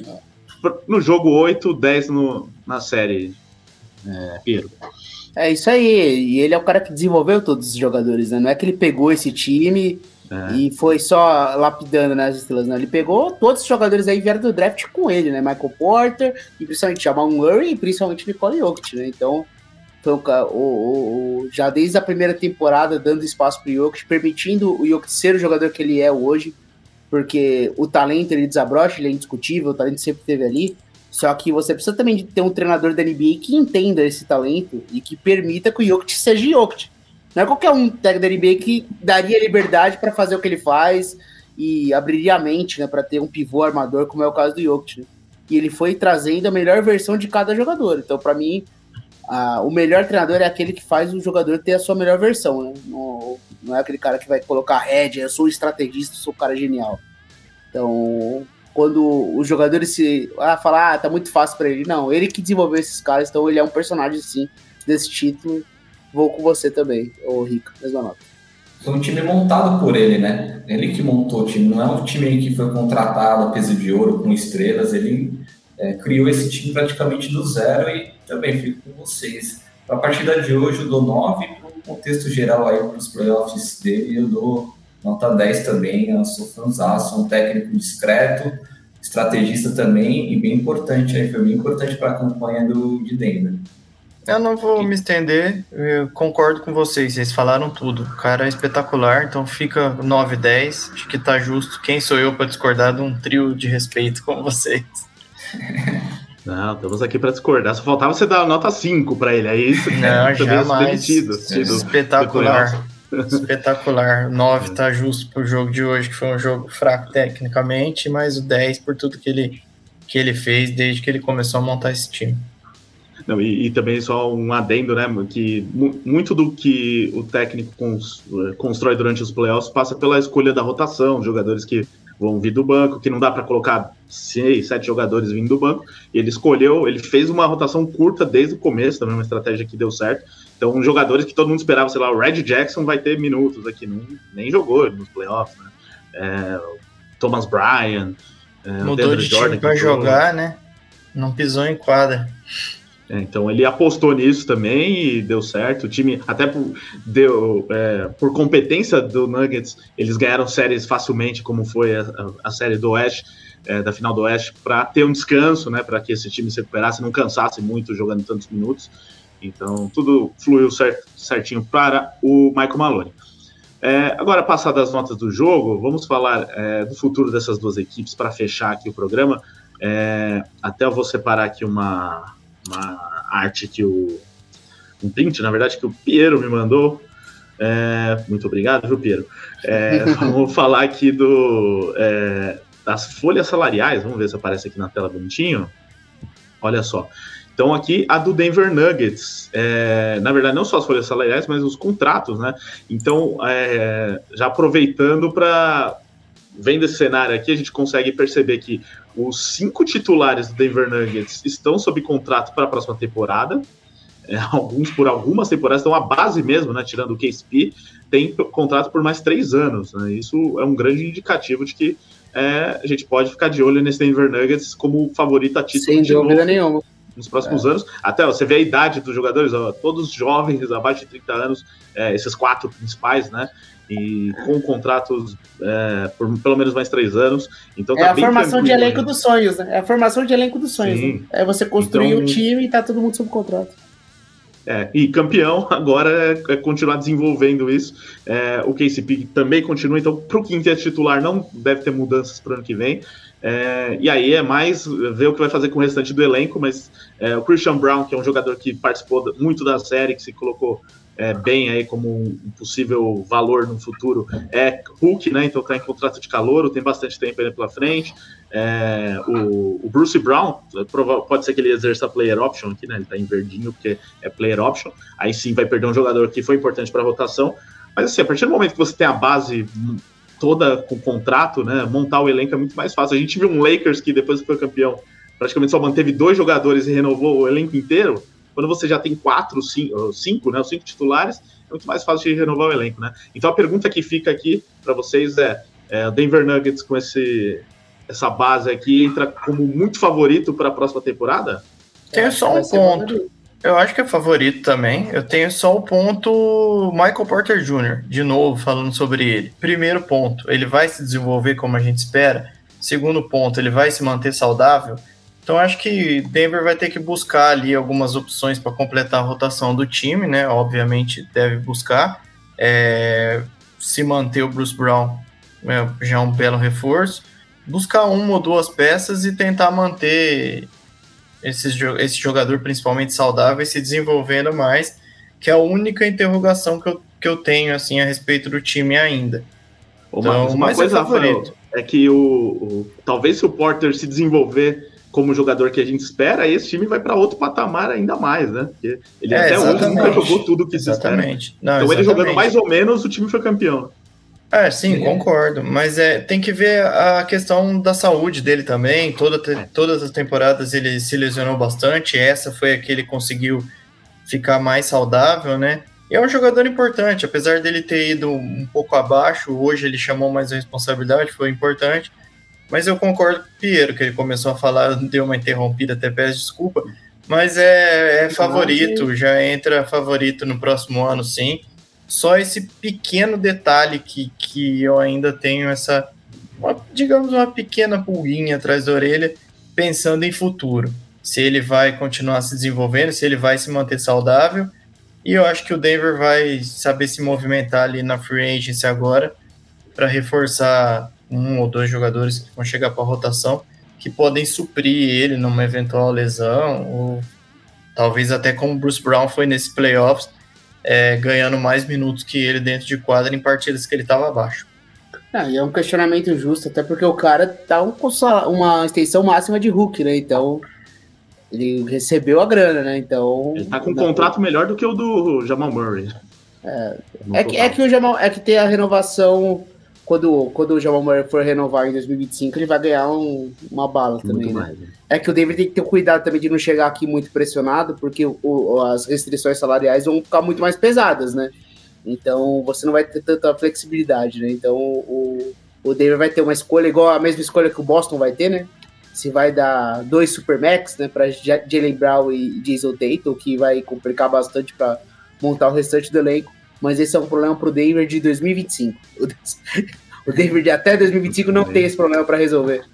no jogo 8, 10 no, na série, é, Piero. É isso aí, e ele é o cara que desenvolveu todos os jogadores, né? Não é que ele pegou esse time é. E foi só lapidando nas né, estrelas, né? Ele pegou todos os jogadores aí vieram do draft com ele, né? Michael Porter, e principalmente Jamal Murray e principalmente Nicole Jokic, né? Então, foi o, o, o, já desde a primeira temporada dando espaço pro Jokic, permitindo o Jokic ser o jogador que ele é hoje, porque o talento ele desabrocha, ele é indiscutível, o talento sempre teve ali. Só que você precisa também ter um treinador da NBA que entenda esse talento e que permita que o Jokic seja Jokic. Não é qualquer um técnico da NBA que daria liberdade para fazer o que ele faz e abriria a mente, né, para ter um pivô armador, como é o caso do Jokic. Né? E ele foi trazendo a melhor versão de cada jogador. Então, para mim, a, o melhor treinador é aquele que faz o jogador ter a sua melhor versão, né? Não, não é aquele cara que vai colocar head, eu sou estrategista, sou um cara genial. Então, quando os jogadores se ah, falar, ah, tá muito fácil para ele. Não, ele que desenvolveu esses caras, então ele é um personagem sim desse título vou com você também, ô Rico, mesma nota. Foi um time montado por ele, né? Ele que montou o time, não é um time que foi contratado a peso de ouro com estrelas, ele é, criou esse time praticamente do zero e também fico com vocês. Para a partida de hoje eu dou 9, para o contexto geral aí para os playoffs dele eu dou nota 10 também, eu sou fãzaço, um técnico discreto, estrategista também e bem importante aí, foi bem importante para a campanha do, de Denver. Eu não vou me estender, eu concordo com vocês, vocês falaram tudo. O cara é espetacular, então fica 9 10, acho que tá justo. Quem sou eu para discordar de um trio de respeito como vocês? *laughs* Não, estamos aqui para discordar. Só faltava você dar nota 5 para ele, aí isso Não, *laughs* jamais. Demitido, espetacular. *laughs* Espetacular. 9 tá justo pro jogo de hoje, que foi um jogo fraco tecnicamente, mas o 10 por tudo que ele, que ele fez desde que ele começou a montar esse time. Não, e, e, também só um adendo, né? Que muito do que o técnico cons, constrói durante os playoffs passa pela escolha da rotação, jogadores que vão vir do banco, que não dá para colocar seis, sete jogadores vindo do banco. E ele escolheu, ele fez uma rotação curta desde o começo, também uma estratégia que deu certo. Então, jogadores que todo mundo esperava, sei lá, o Red Jackson vai ter minutos aqui, não, nem jogou nos playoffs, né? É, Thomas Bryan, é, Mudou de Jordan, time para jogar, né? Não pisou em quadra. É, então ele apostou nisso também e deu certo. O time, até por, deu, é, por competência do Nuggets, eles ganharam séries facilmente, como foi a, a, série do Oeste. é, da final do Oeste para ter um descanso, né, para que esse time se recuperasse, não cansasse muito jogando tantos minutos. Então, tudo fluiu certo, certinho para o Michael Maloney. É, agora, passadas as notas do jogo, vamos falar é, do futuro dessas duas equipes para fechar aqui o programa. É, até eu vou separar aqui uma, uma arte que o. Um print, na verdade, que o Piero me mandou. É, muito obrigado, viu, Piero? É, *laughs* vamos falar aqui do, é, das folhas salariais. Vamos ver se aparece aqui na tela bonitinho. Olha só. Então, aqui a do Denver Nuggets, é, na verdade, não só as folhas salariais, mas os contratos, né? Então, é, já aproveitando para. Vendo esse cenário aqui, a gente consegue perceber que os cinco titulares do Denver Nuggets estão sob contrato para a próxima temporada. É, alguns por algumas temporadas, então a base mesmo, né? Tirando o KSP, tem contrato por mais três anos. Né? Isso é um grande indicativo de que é, a gente pode ficar de olho nesse Denver Nuggets como favorito a título. Sem dúvida nenhuma nos próximos é. anos. Até ó, você vê a idade dos jogadores, ó, todos jovens, abaixo de 30 anos, é, esses quatro principais, né? E com contratos é, por pelo menos mais três anos. Então tá é a formação de elenco né? dos sonhos, né? É a formação de elenco dos sonhos. Né? É você construir então, o time e tá todo mundo sob contrato. É, e campeão *laughs* agora é, é, continuar desenvolvendo isso. É, o KCP também continua, então para o quinteto titular não deve ter mudanças para o ano que vem. É, e aí é mais ver o que vai fazer com o restante do elenco, mas é, o Christian Brown, que é um jogador que participou muito da série, que se colocou é, bem aí como um possível valor no futuro, é Hulk, né? Então tá em contrato de calor, tem bastante tempo aí pela frente. É, o, o, Bruce Brown, pode ser que ele exerça player option aqui, né? Ele tá em verdinho porque é player option. Aí sim vai perder um jogador que foi importante para a rotação. Mas assim, a partir do momento que você tem a base toda com contrato, né? Montar o elenco é muito mais fácil. A gente viu um Lakers que depois que foi campeão, praticamente só manteve dois jogadores e renovou o elenco inteiro. Quando você já tem quatro, cinco, cinco né? Os cinco titulares, é muito mais fácil de renovar o elenco, né? Então a pergunta que fica aqui para vocês é, é: o Denver Nuggets com esse, essa base aqui entra como muito favorito para a próxima temporada? Tem só um ponto. Eu acho que é favorito também. Eu tenho só o ponto Michael Porter Jr., de novo, falando sobre ele. Primeiro ponto, ele vai se desenvolver como a gente espera. Segundo ponto, ele vai se manter saudável. Então acho que Denver vai ter que buscar ali algumas opções para completar a rotação do time, né? Obviamente deve buscar. É, se manter o Bruce Brown é, já é um belo reforço. Buscar uma ou duas peças e tentar manter esse, esse jogador principalmente saudável e se desenvolvendo mais, que é a única interrogação que eu, que eu tenho assim a respeito do time ainda. Então, uma é coisa, é é que o, o, talvez se o Porter se desenvolver como jogador que a gente espera, esse time vai para outro patamar ainda mais, né? Porque ele é, até hoje nunca jogou tudo que exatamente. se espera. Não, então exatamente. ele jogando mais ou menos, o time foi campeão. É, sim, é. concordo. Mas é, tem que ver a questão da saúde dele também. Toda, é. Todas as temporadas ele se lesionou bastante. Essa foi a que ele conseguiu ficar mais saudável, né? E é um jogador importante, apesar dele ter ido um pouco abaixo, hoje ele chamou mais a responsabilidade, foi importante. Mas eu concordo com o Piero, que ele começou a falar, deu uma interrompida, até peço desculpa. Mas é, é favorito, já entra favorito no próximo ano, sim. Só esse pequeno detalhe que, que eu ainda tenho essa, uma, digamos, uma pequena pulguinha atrás da orelha, pensando em futuro. Se ele vai continuar se desenvolvendo, se ele vai se manter saudável. E eu acho que o Denver vai saber se movimentar ali na free agency agora para reforçar um ou dois jogadores que vão chegar para a rotação que podem suprir ele numa eventual lesão ou talvez até como o Bruce Brown foi nesses playoffs é, ganhando mais minutos que ele dentro de quadra em partidas que ele estava abaixo. Ah, e é um questionamento justo, até porque o cara tá um, uma extensão máxima de Hulk, né? Então, ele recebeu a grana, né? Então. Ele tá com um contrato melhor do que o do Jamal Murray. É, é que, é que o Jamal. É que tem a renovação quando, quando o Jamal Murray for renovar em 2025, ele vai ganhar um, uma bala muito também, né? mais, né? É que o David tem que ter cuidado também de não chegar aqui muito pressionado, porque o, as restrições salariais vão ficar muito mais pesadas, né? Então você não vai ter tanta flexibilidade, né? Então o, o David vai ter uma escolha igual a mesma escolha que o Boston vai ter, né? Se vai dar dois Supermax, né, para Jalen Brown e Jason Tatum, que vai complicar bastante para montar o restante do elenco mas esse é um problema para o Denver de 2025. *laughs* O Denver de até 2025 não tem esse problema para resolver.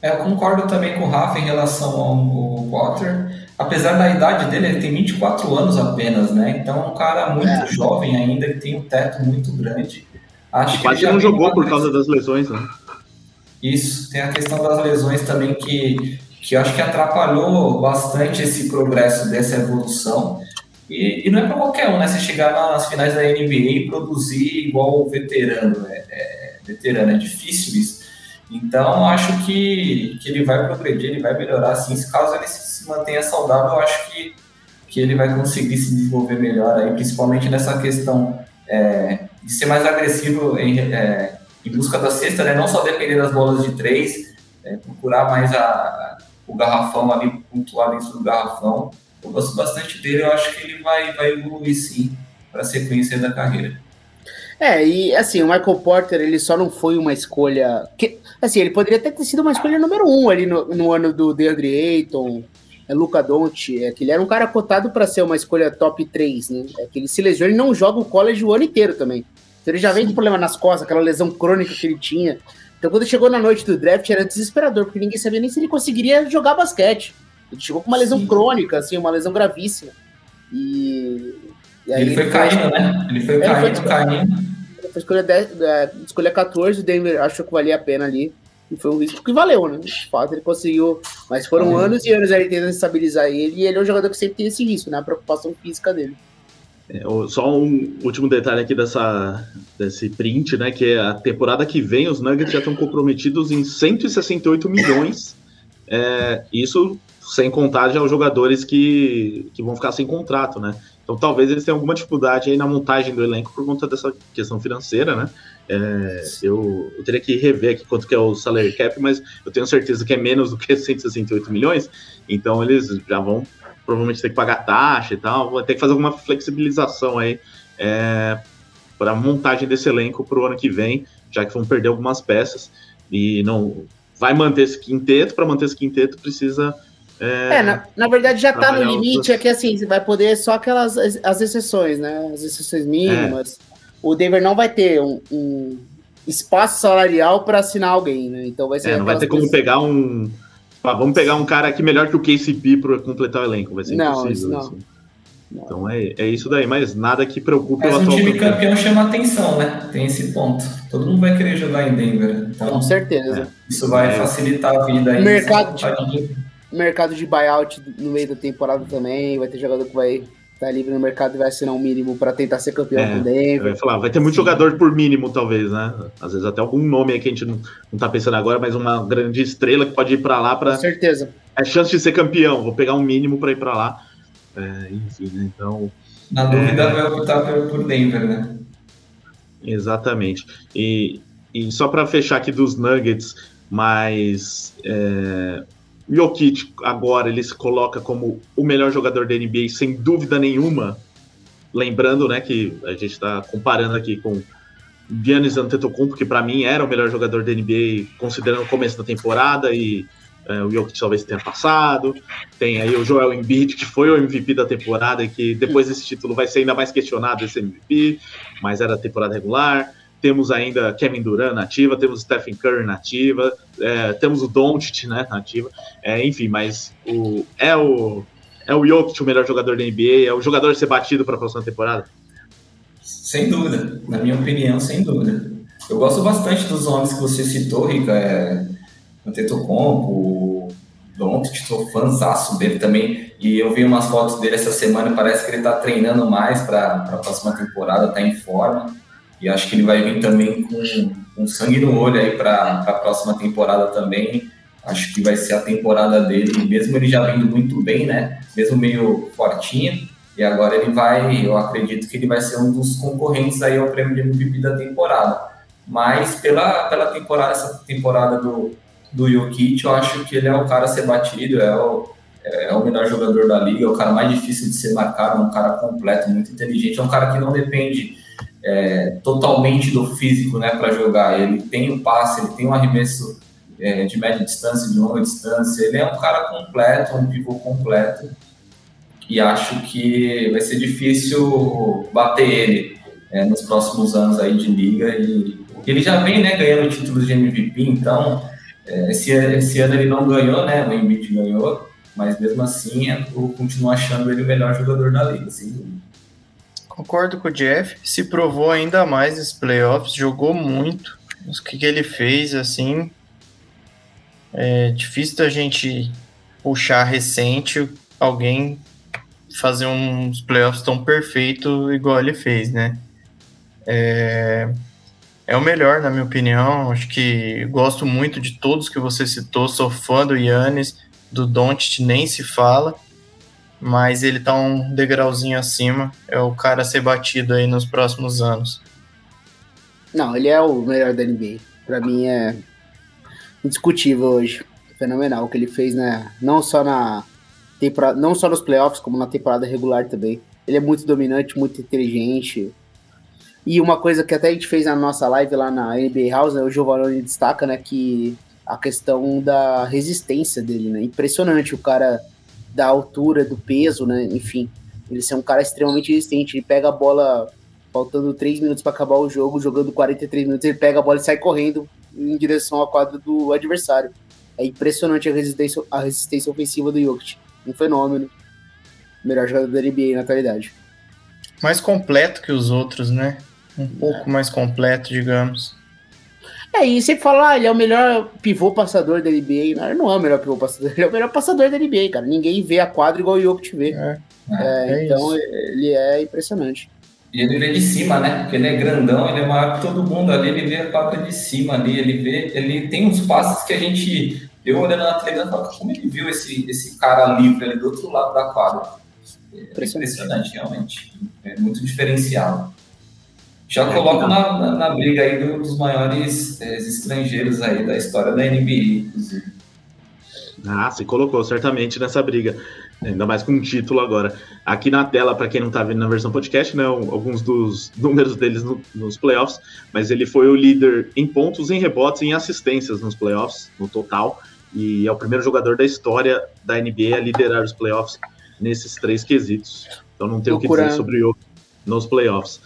É, eu concordo também com o Rafa em relação ao Potter. Apesar da idade dele, ele tem 24 anos apenas, né? Então é um cara muito é. jovem ainda, ele tem um teto muito grande. Acho Quase que não jogou por causa das lesões, né? Isso, tem a questão das lesões também que, que eu acho que atrapalhou bastante esse progresso dessa evolução. E, e não é para qualquer um, né? Você chegar nas finais da NBA e produzir igual veterano, né? É, veterano, é difícil isso. Então, acho que, que ele vai progredir, ele vai melhorar, assim, se caso ele se mantenha saudável, eu acho que, que ele vai conseguir se desenvolver melhor aí, principalmente nessa questão é, de ser mais agressivo em, é, em busca da cesta, né? Não só depender das bolas de três, é, procurar mais a, o garrafão ali, pontuar dentro do garrafão. Eu gosto bastante dele, eu acho que ele vai, vai evoluir sim para a sequência da carreira. É, e assim, o Michael Porter, ele só não foi uma escolha. Que, assim, ele poderia até ter sido uma escolha número um ali no, no ano do DeAndre Ayton, é, Luca Doncic, é que ele era um cara cotado para ser uma escolha top 3, né? É que ele se lesiona e não joga o college o ano inteiro também. Então ele já vem com problema nas costas, aquela lesão crônica que ele tinha. Então quando chegou na noite do draft era desesperador, porque ninguém sabia nem se ele conseguiria jogar basquete. Ele chegou com uma lesão Sim. crônica, assim, uma lesão gravíssima. E, e ele, ele foi caindo, né? Ele foi caindo, foi caindo. Ele foi escolha, 10, é, escolha 14, o Denver achou que valia a pena ali. E foi um risco que valeu, né? De fato, ele conseguiu. Mas foram uhum. anos e anos aí tentando estabilizar ele. E ele é um jogador que sempre tem esse risco, né? A preocupação física dele. É, só um último detalhe aqui dessa, desse print, né? Que é a temporada que vem, os Nuggets já estão comprometidos em 168 milhões. É, isso sem contar já os jogadores que, que vão ficar sem contrato, né? Então talvez eles tenham alguma dificuldade aí na montagem do elenco por conta dessa questão financeira, né? É, eu, eu, teria que rever aqui quanto que é o salary cap, mas eu tenho certeza que é menos do que *laughs* 168 milhões, então eles já vão provavelmente ter que pagar taxa e tal, vai ter que fazer alguma flexibilização aí é, para a montagem desse elenco para o ano que vem, já que vão perder algumas peças e não vai manter esse quinteto, para manter esse quinteto precisa é, é, na, na, verdade já está no limite, outras... é que assim, você vai poder só aquelas as exceções, né? As exceções mínimas. É. O Denver não vai ter um, um espaço salarial para assinar alguém, né? Então vai ser. É, não vai ter como pegar um. Ah, vamos pegar um cara aqui melhor que o KCP para completar o elenco. Vai ser não, impossível. Não. Assim. Então é, é isso daí, mas nada que preocupe mas o atual. um time campeão. campeão chama atenção, né? Tem esse ponto. Todo mundo vai querer jogar em Denver. Então, Com certeza. É. Isso vai é. facilitar a vida aí. Mercado de, mercado de buyout no meio da temporada também. Vai ter jogador que vai estar livre no mercado e vai assinar um mínimo para tentar ser campeão é, com o Denver. Vai, falar, vai ter muito Sim. jogador por mínimo, talvez, né? Às vezes até algum nome aí que a gente não, não tá pensando agora, mas uma grande estrela que pode ir para lá para. Com certeza. É chance de ser campeão. Vou pegar um mínimo para ir para lá. É, enfim, né? Então. Na dúvida, é... vai optar por Denver, né? Exatamente. E, e só para fechar aqui dos Nuggets, mas é, Jokic agora ele se coloca como o melhor jogador da NBA sem dúvida nenhuma. Lembrando, né, que a gente está comparando aqui com Giannis Antetokounmpo, que para mim era o melhor jogador da NBA considerando o começo da temporada e é, o Jokic talvez tenha passado. Tem aí o Joel Embiid, que foi o MVP da temporada e que depois desse título vai ser ainda mais questionado esse MVP, mas era temporada regular temos ainda Kevin Durant nativa, temos Stephen Curry nativa, é, temos o Doncic, né, nativa, é, enfim, mas o, é o é o Jokic o melhor jogador da NBA, é o jogador a ser batido para a próxima temporada? Sem dúvida, na minha opinião, sem dúvida. Eu gosto bastante dos nomes que você citou, Rica, é, Antetokounmpo, Doncic, estou fãzaço dele também, e eu vi umas fotos dele essa semana, parece que ele está treinando mais para a próxima temporada, está em forma, e acho que ele vai vir também com, com sangue no olho aí para a próxima temporada também. Acho que vai ser a temporada dele, mesmo ele já vindo muito bem, né? Mesmo meio fortinho. E agora ele vai, eu acredito que ele vai ser um dos concorrentes aí ao prêmio de MVP da temporada. Mas pela, pela temporada, essa temporada do, do Jokic, eu acho que ele é o cara a ser batido, é o, é o melhor jogador da liga, é o cara mais difícil de ser marcado, é um cara completo, muito inteligente, é um cara que não depende é, totalmente do físico né, para jogar. Ele tem o passe, ele tem um arremesso é, de média distância, de longa distância. Ele é um cara completo, um pivô completo. E acho que vai ser difícil bater ele é, nos próximos anos aí de liga. E ele já vem né, ganhando títulos de MVP, então É, esse, esse ano ele não ganhou, né? O Embiid ganhou, mas mesmo assim eu continuo achando ele o melhor jogador da liga, sem dúvida. Concordo com o Jeff, se provou ainda mais nos playoffs, jogou muito. O que, que ele fez, assim, é difícil da gente puxar recente alguém fazer uns playoffs tão perfeito igual ele fez, né? É, é o melhor, na minha opinião. Acho que gosto muito de todos que você citou. Sou fã do Yannis, do Doncic nem se fala, mas ele tá um degrauzinho acima. É o cara a ser batido aí nos próximos anos. Não, ele é o melhor da NBA. Para mim é indiscutível hoje. Fenomenal o que ele fez, né? Não só na temporada, não só nos playoffs, como na temporada regular também. Ele é muito dominante, muito inteligente. E uma coisa que até a gente fez na nossa live lá na NBA House, né, o Giovanni destaca, né, que a questão da resistência dele, né? Impressionante o cara da altura, do peso, né? Enfim, ele é um cara extremamente resistente. Ele pega a bola faltando 3 minutos para acabar o jogo, jogando 43 minutos, ele pega a bola e sai correndo em direção à quadra do adversário. É impressionante a resistência, a resistência ofensiva do Jokic um fenômeno. Melhor jogador da NBA na atualidade. Mais completo que os outros, né? Um pouco mais completo, digamos. É, e sempre fala, ah, ele é o melhor pivô passador da NBA. Não, ele não é o melhor pivô passador, *laughs* ele é o melhor passador da NBA, cara. Ninguém vê a quadra igual o Jokic vê. É, é, é então isso. ele é impressionante. E ele vê de cima, né? Porque ele é grandão, ele é maior que todo mundo ali, ele vê a quadra de cima ali, ele vê, ele tem uns passes que a gente eu olhando na televisão, como ele viu esse, esse cara livre ali do outro lado da quadra? É impressionante, realmente. É muito diferenciado. Já é, coloco na, na, na, briga aí dos maiores é, estrangeiros aí da história da NBA, inclusive. Ah, se colocou certamente nessa briga. Ainda mais com um título agora. Aqui na tela, para quem não está vendo na versão podcast, né, alguns dos *laughs* números deles no, nos playoffs, mas ele foi o líder em pontos, em rebotes e em assistências nos playoffs, no total e é o primeiro jogador da história da NBA a liderar os playoffs nesses três quesitos. Então não tenho o que dizer sobre o nos playoffs.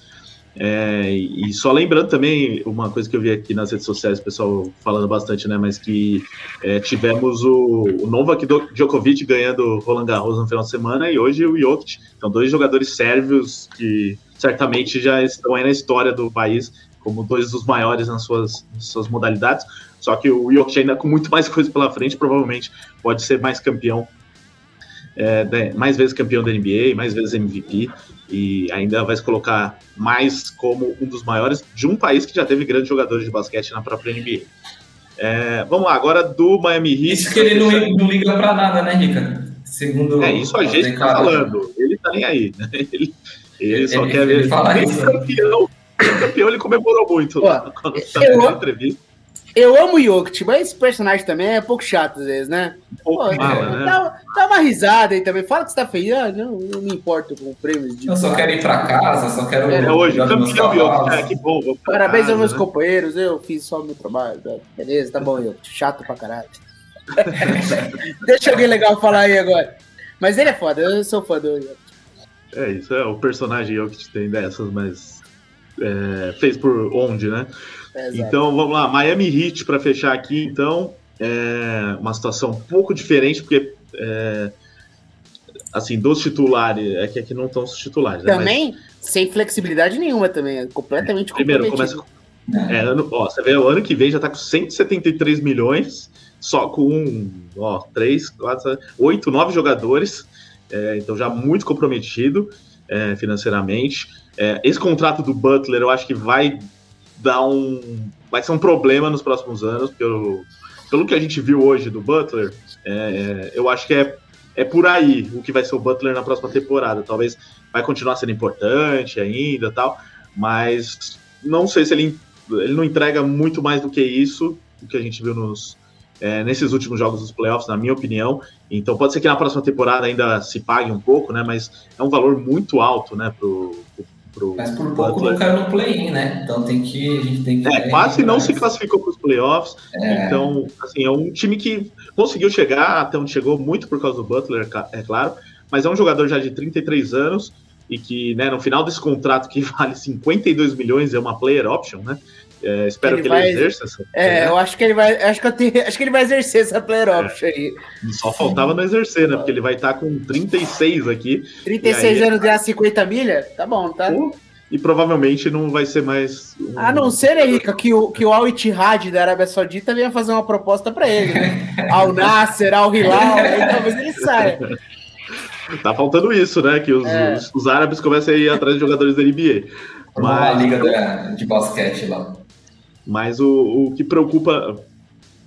É, e só lembrando também uma coisa que eu vi aqui nas redes sociais, o pessoal falando bastante, né? Mas que é, tivemos o, o Novak Djokovic ganhando Roland Garros no final de semana e hoje o Jokic. Então, dois jogadores sérvios que certamente já estão aí na história do país como dois dos maiores nas suas, nas suas modalidades. Só que o Jokic ainda com muito mais coisa pela frente, provavelmente pode ser mais campeão, é, mais vezes campeão da NBA, mais vezes MVP, e ainda vai se colocar mais como um dos maiores de um país que já teve grandes jogadores de basquete na própria NBA. É, vamos lá, agora do Miami Heat. Isso que ele não, não liga para nada, né, Rica? Segundo é isso a gente tá falando. Ele tá nem aí, né? *laughs* Ele, ele só ele, quer ver. Ele isso. campeão. campeão, ele comemorou muito. Pô, quando eu, entrevista. Eu amo o Jokic, mas esse personagem também é um pouco chato às vezes, né? Pô, mala, né? Dá, dá, uma risada aí também. Fala que você tá feio. Ah, não, não me importo com prêmios de. Eu só quero ir pra casa, só quero. É, hoje, campeão Jokic. É, que bom. Parabéns casa, aos meus né? companheiros, eu fiz só o meu trabalho. Né? Beleza, tá bom, Jokic. Chato pra caralho. *laughs* Deixa alguém legal falar aí agora. Mas ele é foda, eu sou fã do Jokic. É, isso é o personagem Jokic tem dessas, mas. É, fez por onde, né? Então vamos lá, Miami Heat para fechar aqui, então é uma situação um pouco diferente porque é, assim dos titulares é que aqui não estão os titulares. Também né? Mas, sem flexibilidade nenhuma também, é completamente Primeiro começa com, é, ano, ó, você vê o ano que vem já está com 173 milhões só com ó, 3, 4, 8, 9 jogadores, é, então já muito comprometido é, financeiramente. É, esse contrato do Butler eu acho que vai dar um. Vai ser um problema nos próximos anos, pelo, pelo que a gente viu hoje do Butler, é, é, eu acho que é, é por aí o que vai ser o Butler na próxima temporada. Talvez vai continuar sendo importante ainda tal, mas não sei se ele, ele não entrega muito mais do que isso, do que a gente viu nos, é, nesses últimos jogos dos playoffs, na minha opinião. Então pode ser que na próxima temporada ainda se pague um pouco, né? Mas é um valor muito alto, né, pro, pro Pro Mas por pouco não caiu no play-in, né? Então tem que, a gente tem que. É, quase não se classificou para os playoffs. É. Então, assim, é um time que conseguiu chegar até onde chegou, muito por causa do Butler, é claro. Mas é um jogador já de 33 anos e que, né, no final desse contrato que *laughs* vale 52 milhões, é uma player option, né? É, espero Ele que vai- ele exerça essa. É, eu acho que ele vai. Acho que, eu tenho- acho que ele vai exercer essa player É. option aí. Só faltava não exercer, né? Porque ele vai estar com 36 aqui 36 E aí? anos ganhar 50 milha? Tá bom, tá? e provavelmente não vai ser mais. um- A não ser, Henrique, que o, que o Al Ittihad da Arábia Saudita venha fazer uma proposta pra ele. Né? *laughs* Al Nasser, Al Hilal, aí talvez ele saia. *laughs* Tá faltando isso, né? Que os, É. os- os árabes comecem a ir atrás de jogadores da NBA. Formar uma Mas, liga da- de basquete lá. Mas o, o que preocupa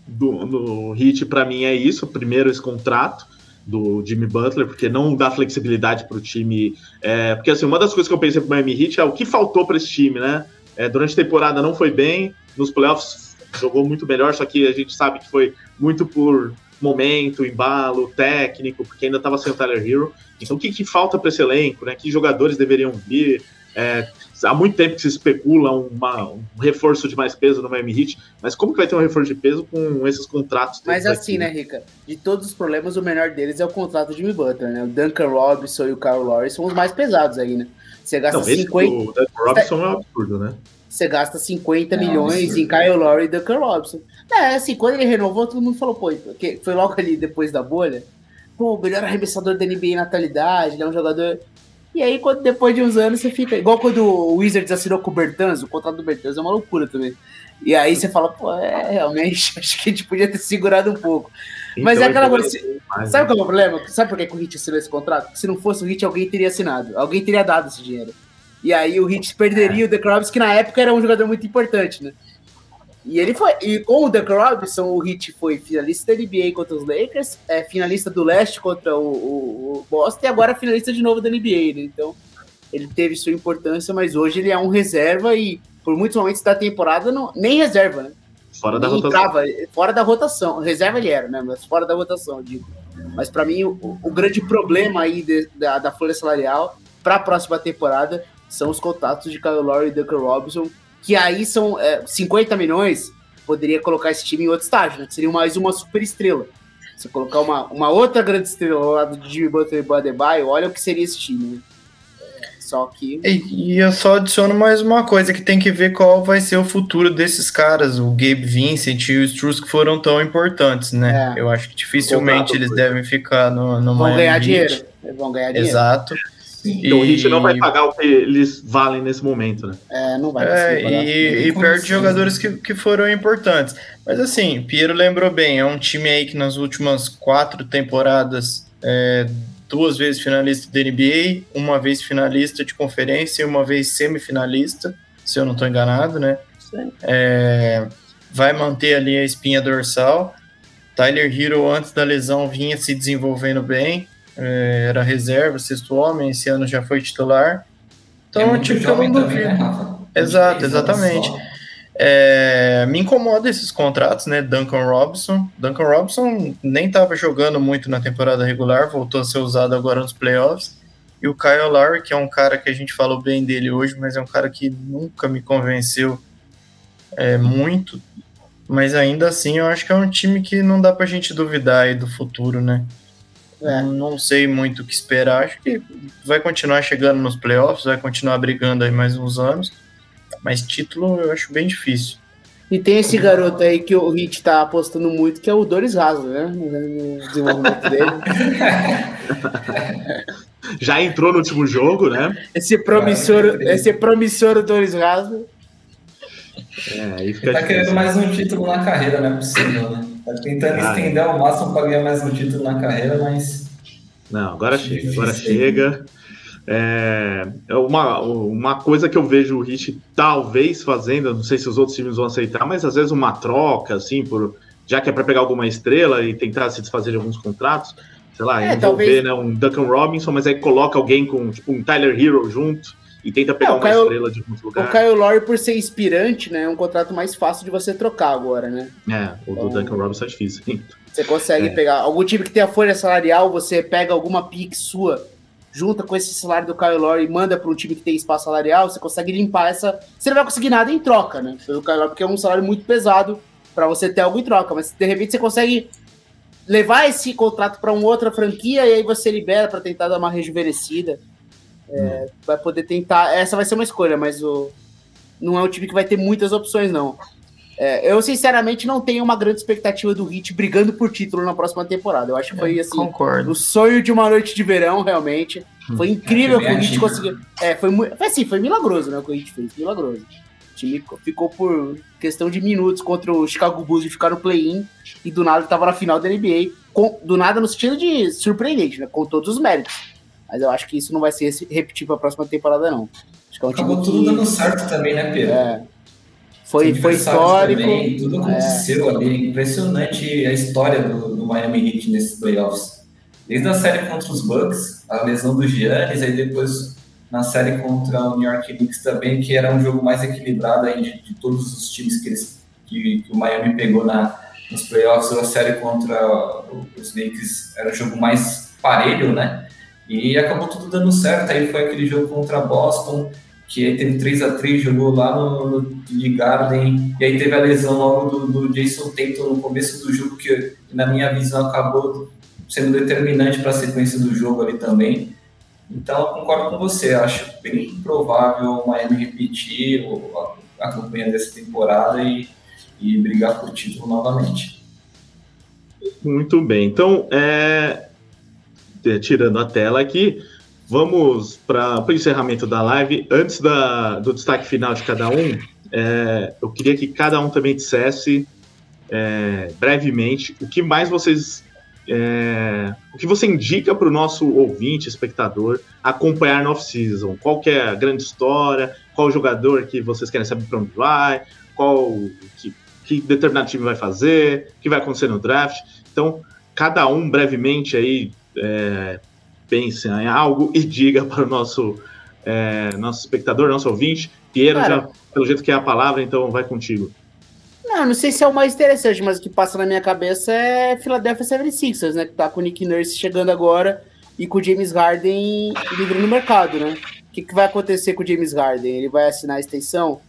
do, no Heat pra mim é isso. Primeiro, esse contrato do Jimmy Butler, porque não dá flexibilidade pro time. é, porque assim, uma das coisas que eu pensei pro Miami Heat é o que faltou para esse time, né? É, durante a temporada não foi bem, nos playoffs jogou muito melhor, só que a gente sabe que foi muito por momento, embalo, técnico, porque ainda estava sem o Tyler Hero. Então, o que, que falta para esse elenco, né? Que jogadores deveriam vir? É, há muito tempo que se especula uma- um reforço de mais peso no Miami Heat, mas como que vai ter um reforço de peso com esses contratos? Mas assim, aqui, né, Rica? De todos os problemas, o menor deles é o contrato do Jimmy Butler, né? O Duncan Robinson e o Kyle Lowry são os mais pesados aí, né? Você gasta, Não, esse 50, do Duncan Robinson é um absurdo, né? você gasta 50 É um milhões absurdo. em Kyle Lowry e Duncan Robinson. É, assim, quando ele renovou, todo mundo falou, pô, foi logo ali depois da bolha. Pô, o melhor arremessador da NBA na atualidade, ele é um jogador. E aí, quando, depois de uns anos, você fica. Igual quando o Wizards assinou com o Bertans, o contrato do Bertans é uma loucura também. E aí você fala, pô, é, realmente, *laughs* acho que a gente podia ter segurado um pouco. Mas é aquela então, coisa, mais, Sabe qual é o problema? Sabe por que o Hit assinou esse contrato? Porque se não fosse o Hit, alguém teria assinado. Alguém teria dado esse dinheiro. E aí o Hit perderia o The Robinson, que na época era um jogador muito importante, né? E ele foi. E com o The Robinson, o Hit foi finalista da NBA contra os Lakers, é, finalista do leste contra o, o- o Boston e agora finalista de novo da NBA, né? Então, ele teve sua importância, mas hoje ele é um reserva e por muitos momentos da temporada não, nem reserva, né? Fora da Nem rotação. entrava, fora da rotação. Reserva ele era, né? Mas fora da rotação, eu digo. Mas para mim, o, o grande problema aí de- da, da folha salarial para a próxima temporada são os contatos de Kyle Lowry e Duncan Robinson, que aí são é, 50 milhões, poderia colocar esse time em outro estágio, né? Que seria mais uma super estrela. Se colocar uma, uma outra grande estrela ao lado de Jimmy Butler e Badebaio, olha o que seria esse time, né? É, Só que E, e eu só adiciono mais uma coisa que tem que ver qual vai ser o futuro desses caras, o Gabe Vincent e o Struz que foram tão importantes, né? É. Eu acho que dificilmente eles devem ficar no, no vão Miami ganhar dinheiro. Eles vão ganhar dinheiro. Exato. Então o E- Heat não vai pagar o que eles valem nesse momento, né? É, não vai É, e, e perde condições, jogadores que, que foram importantes. Mas assim, Piero lembrou bem, é um time aí que nas últimas quatro temporadas é, duas vezes finalista da NBA, uma vez finalista de conferência e uma vez semifinalista, se eu não estou enganado, né? Sim. É, vai manter ali a espinha dorsal. Tyler Hero, antes da lesão, vinha se desenvolvendo bem. É, era reserva, sexto homem, esse ano já foi titular. Então, é é que eu não também, duvido. né? Exato, 23 anos exatamente. É, me incomoda esses contratos, né? Duncan Robinson. Duncan Robinson nem estava jogando muito na temporada regular, voltou a ser usado agora nos playoffs. E o Kyle Lowry, que é um cara que a gente falou bem dele hoje, mas é um cara que nunca me convenceu é, muito. Mas ainda assim, eu acho que é um time que não dá pra gente duvidar aí do futuro, né? É. Não sei muito o que esperar. Acho que vai continuar chegando nos playoffs, vai continuar brigando aí mais uns anos. Mas título eu acho bem difícil. E tem esse garoto aí que o Hit tá apostando muito, que é o Doris Haslem, né? No desenvolvimento dele. *laughs* Já entrou no último jogo, né? Esse promissor, que esse promissor Doris Haslem. É, aí Ele fica tá difícil. querendo mais um título na carreira, não é possível, né? Tá tentando Ah, é. estender ao máximo para ganhar mais um título na carreira, mas Não, agora chega, agora chega. É, é uma, uma coisa que eu vejo o Rich talvez fazendo, não sei se os outros times vão aceitar, mas às vezes uma troca, assim, por, já que é para pegar alguma estrela e tentar se desfazer de alguns contratos, sei lá, É, envolver talvez- né, um Duncan Robinson, mas aí coloca alguém com tipo um Tyler Hero junto e tenta pegar É, o uma Kyle- estrela de alguns O. Kyle Lowry, por ser inspirante, né? É um contrato mais fácil de você trocar agora, né? É, o do Então- Duncan Robinson é difícil. Você consegue É. pegar algum time que tem a folha salarial, você pega alguma pique sua, junta com esse salário do Kyle Lowry e manda para um time que tem espaço salarial, você consegue limpar essa. Você não vai conseguir nada em troca, né? Pelo Kyle Lowry, porque é um salário muito pesado para você ter algo em troca, mas de repente você consegue levar esse contrato para uma outra franquia e aí você libera para tentar dar uma rejuvenescida. É, Vai poder tentar. Essa vai ser uma escolha, mas o, não é um time que vai ter muitas opções, não. É, eu, sinceramente, não tenho uma grande expectativa do Heat brigando por título na próxima temporada. Eu acho que foi, assim, Concordo. o sonho de uma noite de verão, realmente. Foi incrível que o Heat conseguiu. É, foi, foi assim, foi milagroso, né? O que o Heat fez, milagroso. O time ficou por questão de minutos contra o Chicago Bulls de ficar no play-in e do nada estava na final da NBA. Com, do nada no sentido de surpreendente, né? Com todos os méritos. Mas eu acho que isso não vai ser repetir para a próxima temporada, não. Acho que é um Acabou tudo que... dando certo também, né, Pedro? É. Foi, foi histórico. Também, tudo aconteceu é. ali. Impressionante a história do, do Miami Heat nesses playoffs. Desde a série contra os Bucks, a lesão do Giannis, aí depois na série contra o New York Knicks também, que era um jogo mais equilibrado aí de, de todos os times que, eles, que, que, o Miami pegou na, nos playoffs. A série contra os Knicks era um jogo mais parelho, né? E acabou tudo dando certo. Aí foi aquele jogo contra Boston, que aí teve 3 a 3 jogou lá no, no Garden, e aí teve a lesão logo do, do Jason Tatum no começo do jogo, que na minha visão acabou sendo determinante para a sequência do jogo ali também. Então eu concordo com você, acho bem provável o Miami repetir a, a campanha dessa temporada e, e brigar por título novamente. Muito bem, então é, tirando a tela aqui, Vamos para o encerramento da live. Antes da, do destaque final de cada um, é, eu queria que cada um também dissesse é, brevemente o que mais vocês. É, o que você indica para o nosso ouvinte, espectador, acompanhar no off-season? Qual que é a grande história? Qual jogador que vocês querem saber para onde vai? Qual que, que determinado time vai fazer? O que vai acontecer no draft? Então, cada um brevemente aí é, pense em algo e diga para o nosso, é, nosso espectador, nosso ouvinte. Piero, Cara, já, pelo jeito que é a palavra, então vai contigo. Não, não sei se é o mais interessante, mas o que passa na minha cabeça é Philadelphia 76ers, né? Que tá com o Nick Nurse chegando agora e com o James Harden livre no mercado, né? O que, que vai acontecer com o James Harden? Ele vai assinar a extensão?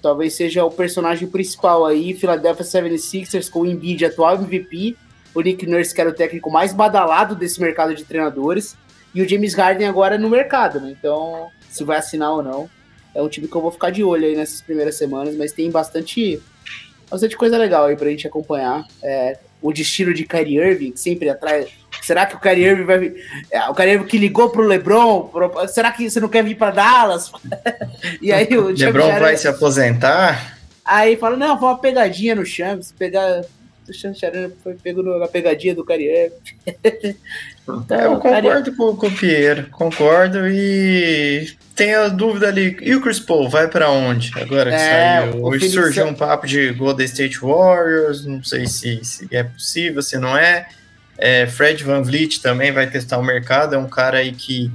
Talvez seja o personagem principal aí, Philadelphia 76ers com o Embiid, atual MVP, o Nick Nurse, que era o técnico mais badalado desse mercado de treinadores, e o James Harden agora no mercado, né? Então, se vai assinar ou não, é um time que eu vou ficar de olho aí nessas primeiras semanas, mas tem bastante, bastante coisa legal aí pra gente acompanhar. É, o destino de Kyrie Irving, que sempre atrás. Será que o Kyrie Irving vai vir? É, o Kyrie Irving que ligou pro LeBron? Pro... Será que você não quer vir para Dallas? *laughs* e aí o *laughs* LeBron vai se aposentar? Aí fala: não, foi uma pegadinha no Champs, pegar o Chancharana foi pego na pegadinha do Carié. *laughs* então, eu concordo com, com o Pierre, concordo e tem a dúvida ali, e o Chris Paul vai para onde? Agora que é, saiu, hoje surgiu um papo de Golden State Warriors, não sei se, se é possível, se não é. é. Fred Van Vliet também vai testar o mercado, é um cara aí que,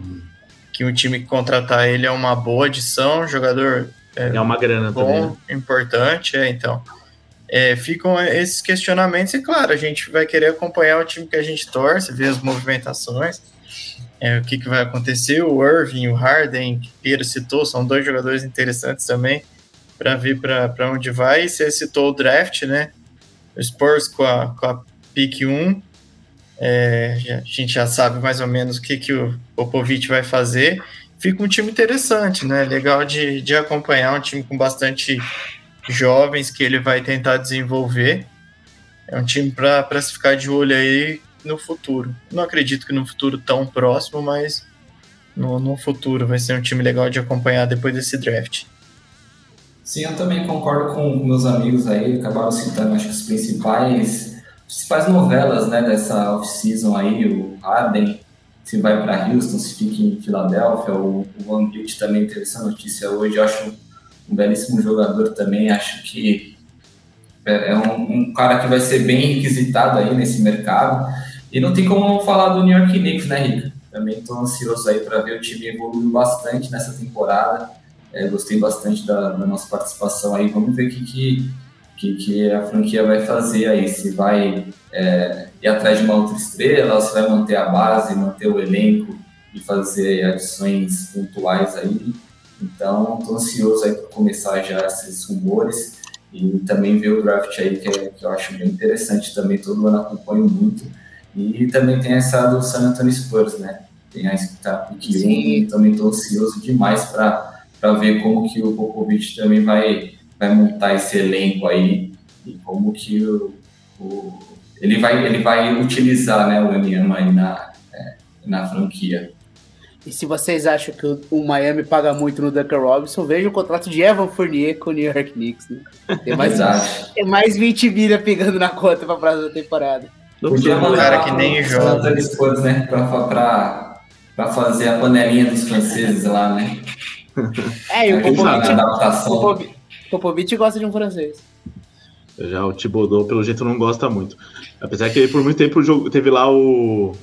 que o time que contratar ele é uma boa adição, jogador é, é uma grana bom, também, né? importante, é, então é, ficam esses questionamentos e, claro, a gente vai querer acompanhar o time que a gente torce, ver as movimentações, é, o que, que vai acontecer. O Irving, o Harden, que Pedro citou, são dois jogadores interessantes também para ver para onde vai. E você citou o draft, né? O Spurs com a, com a pick 1. É, a gente já sabe mais ou menos o que, que o Popovich vai fazer. Fica um time interessante, né? Legal de, de acompanhar, um time com bastante jovens que ele vai tentar desenvolver. É um time para se ficar de olho aí no futuro. Não acredito que no futuro tão próximo, mas no, no futuro vai ser um time legal de acompanhar depois desse draft. Sim, eu também concordo com meus amigos aí, acabaram citando acho que os principais, principais novelas né, dessa off-season aí, o Harden, se vai para Houston, se fica em Filadélfia, o, o Van Vliet também teve essa notícia hoje, eu acho um belíssimo jogador também. Acho que é, é um, um, cara que vai ser bem requisitado aí nesse mercado. E não tem como não falar do New York Knicks, né, Rica? Também estou ansioso aí para ver o time evoluindo bastante nessa temporada. É, gostei bastante da, da, nossa participação aí. Vamos ver o que, que, que, que, a franquia vai fazer aí. Se vai é, ir atrás de uma outra estrela, se vai manter a base, manter o elenco e fazer adições pontuais aí. Então, estou ansioso aí para começar já esses rumores e também ver o draft aí, que, é, que eu acho bem interessante também, todo ano acompanho muito. E também tem essa do San Antonio Spurs, né? Tem a Pique 1 e também estou ansioso demais para ver como que o Popovich também vai, vai montar esse elenco aí e como que o, o ele, vai, ele vai utilizar né, o Emiama aí na, é, na franquia. E se vocês acham que o, Miami paga muito no Duncan Robinson, veja o contrato de Evan Fournier com o New York Knicks. Né? Tem, mais, tem mais 20 milha pegando na conta para a próxima temporada. Podia mandar cara que nem joga. né? Para fazer a panelinha dos franceses lá, né? *laughs* É, e o Popovich, Popovich gosta de um francês. Já o Thibodeau, pelo jeito, não gosta muito. Apesar que ele, por muito tempo, teve lá o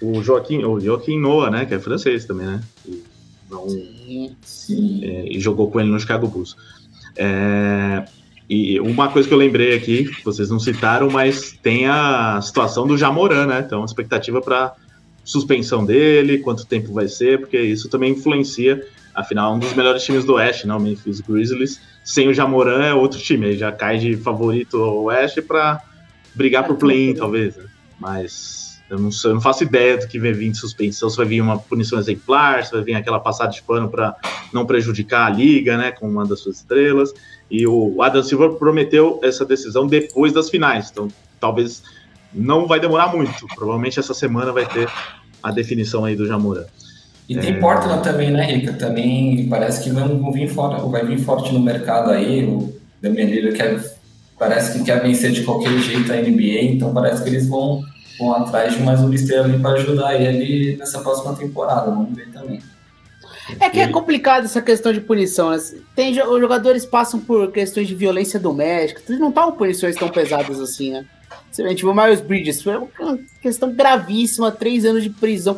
o Joaquim, o Joaquim Noah, né, que é francês também, né? E, não, sim, sim. É, e jogou com ele no Chicago Bulls. É, e uma coisa que eu lembrei aqui, vocês não citaram, mas tem a situação do Jamoran, né? Então, expectativa para suspensão dele, quanto tempo vai ser, porque isso também influencia. Afinal, um dos melhores times do Oeste, né? O Memphis Grizzlies. Sem o Jamoran é outro time, aí já cai de favorito ao Oeste para brigar pro play-in, talvez. Né? Mas eu não, eu não, faço ideia do que vai vir de suspensão, se vai vir uma punição exemplar, se vai vir aquela passada de pano para não prejudicar a liga, né, com uma das suas estrelas. E o Adam Silva prometeu essa decisão depois das finais, então talvez não vai demorar muito. Provavelmente essa semana vai ter a definição aí do Jamura. E tem é... Portland também, né, Rica? Também parece que vão vir forte, vai vir forte no mercado aí. O Lillard quer, parece que quer vencer de qualquer jeito a NBA, então parece que eles vão vão atrás de mais um estrela ali para ajudar ele nessa próxima temporada. Vamos ver também. É que é complicado essa questão de punição. Né? Tem, os jogadores passam por questões de violência doméstica, não estavam punições tão pesadas assim, né? A gente viu o Miles Bridges, foi uma questão gravíssima, três anos de prisão.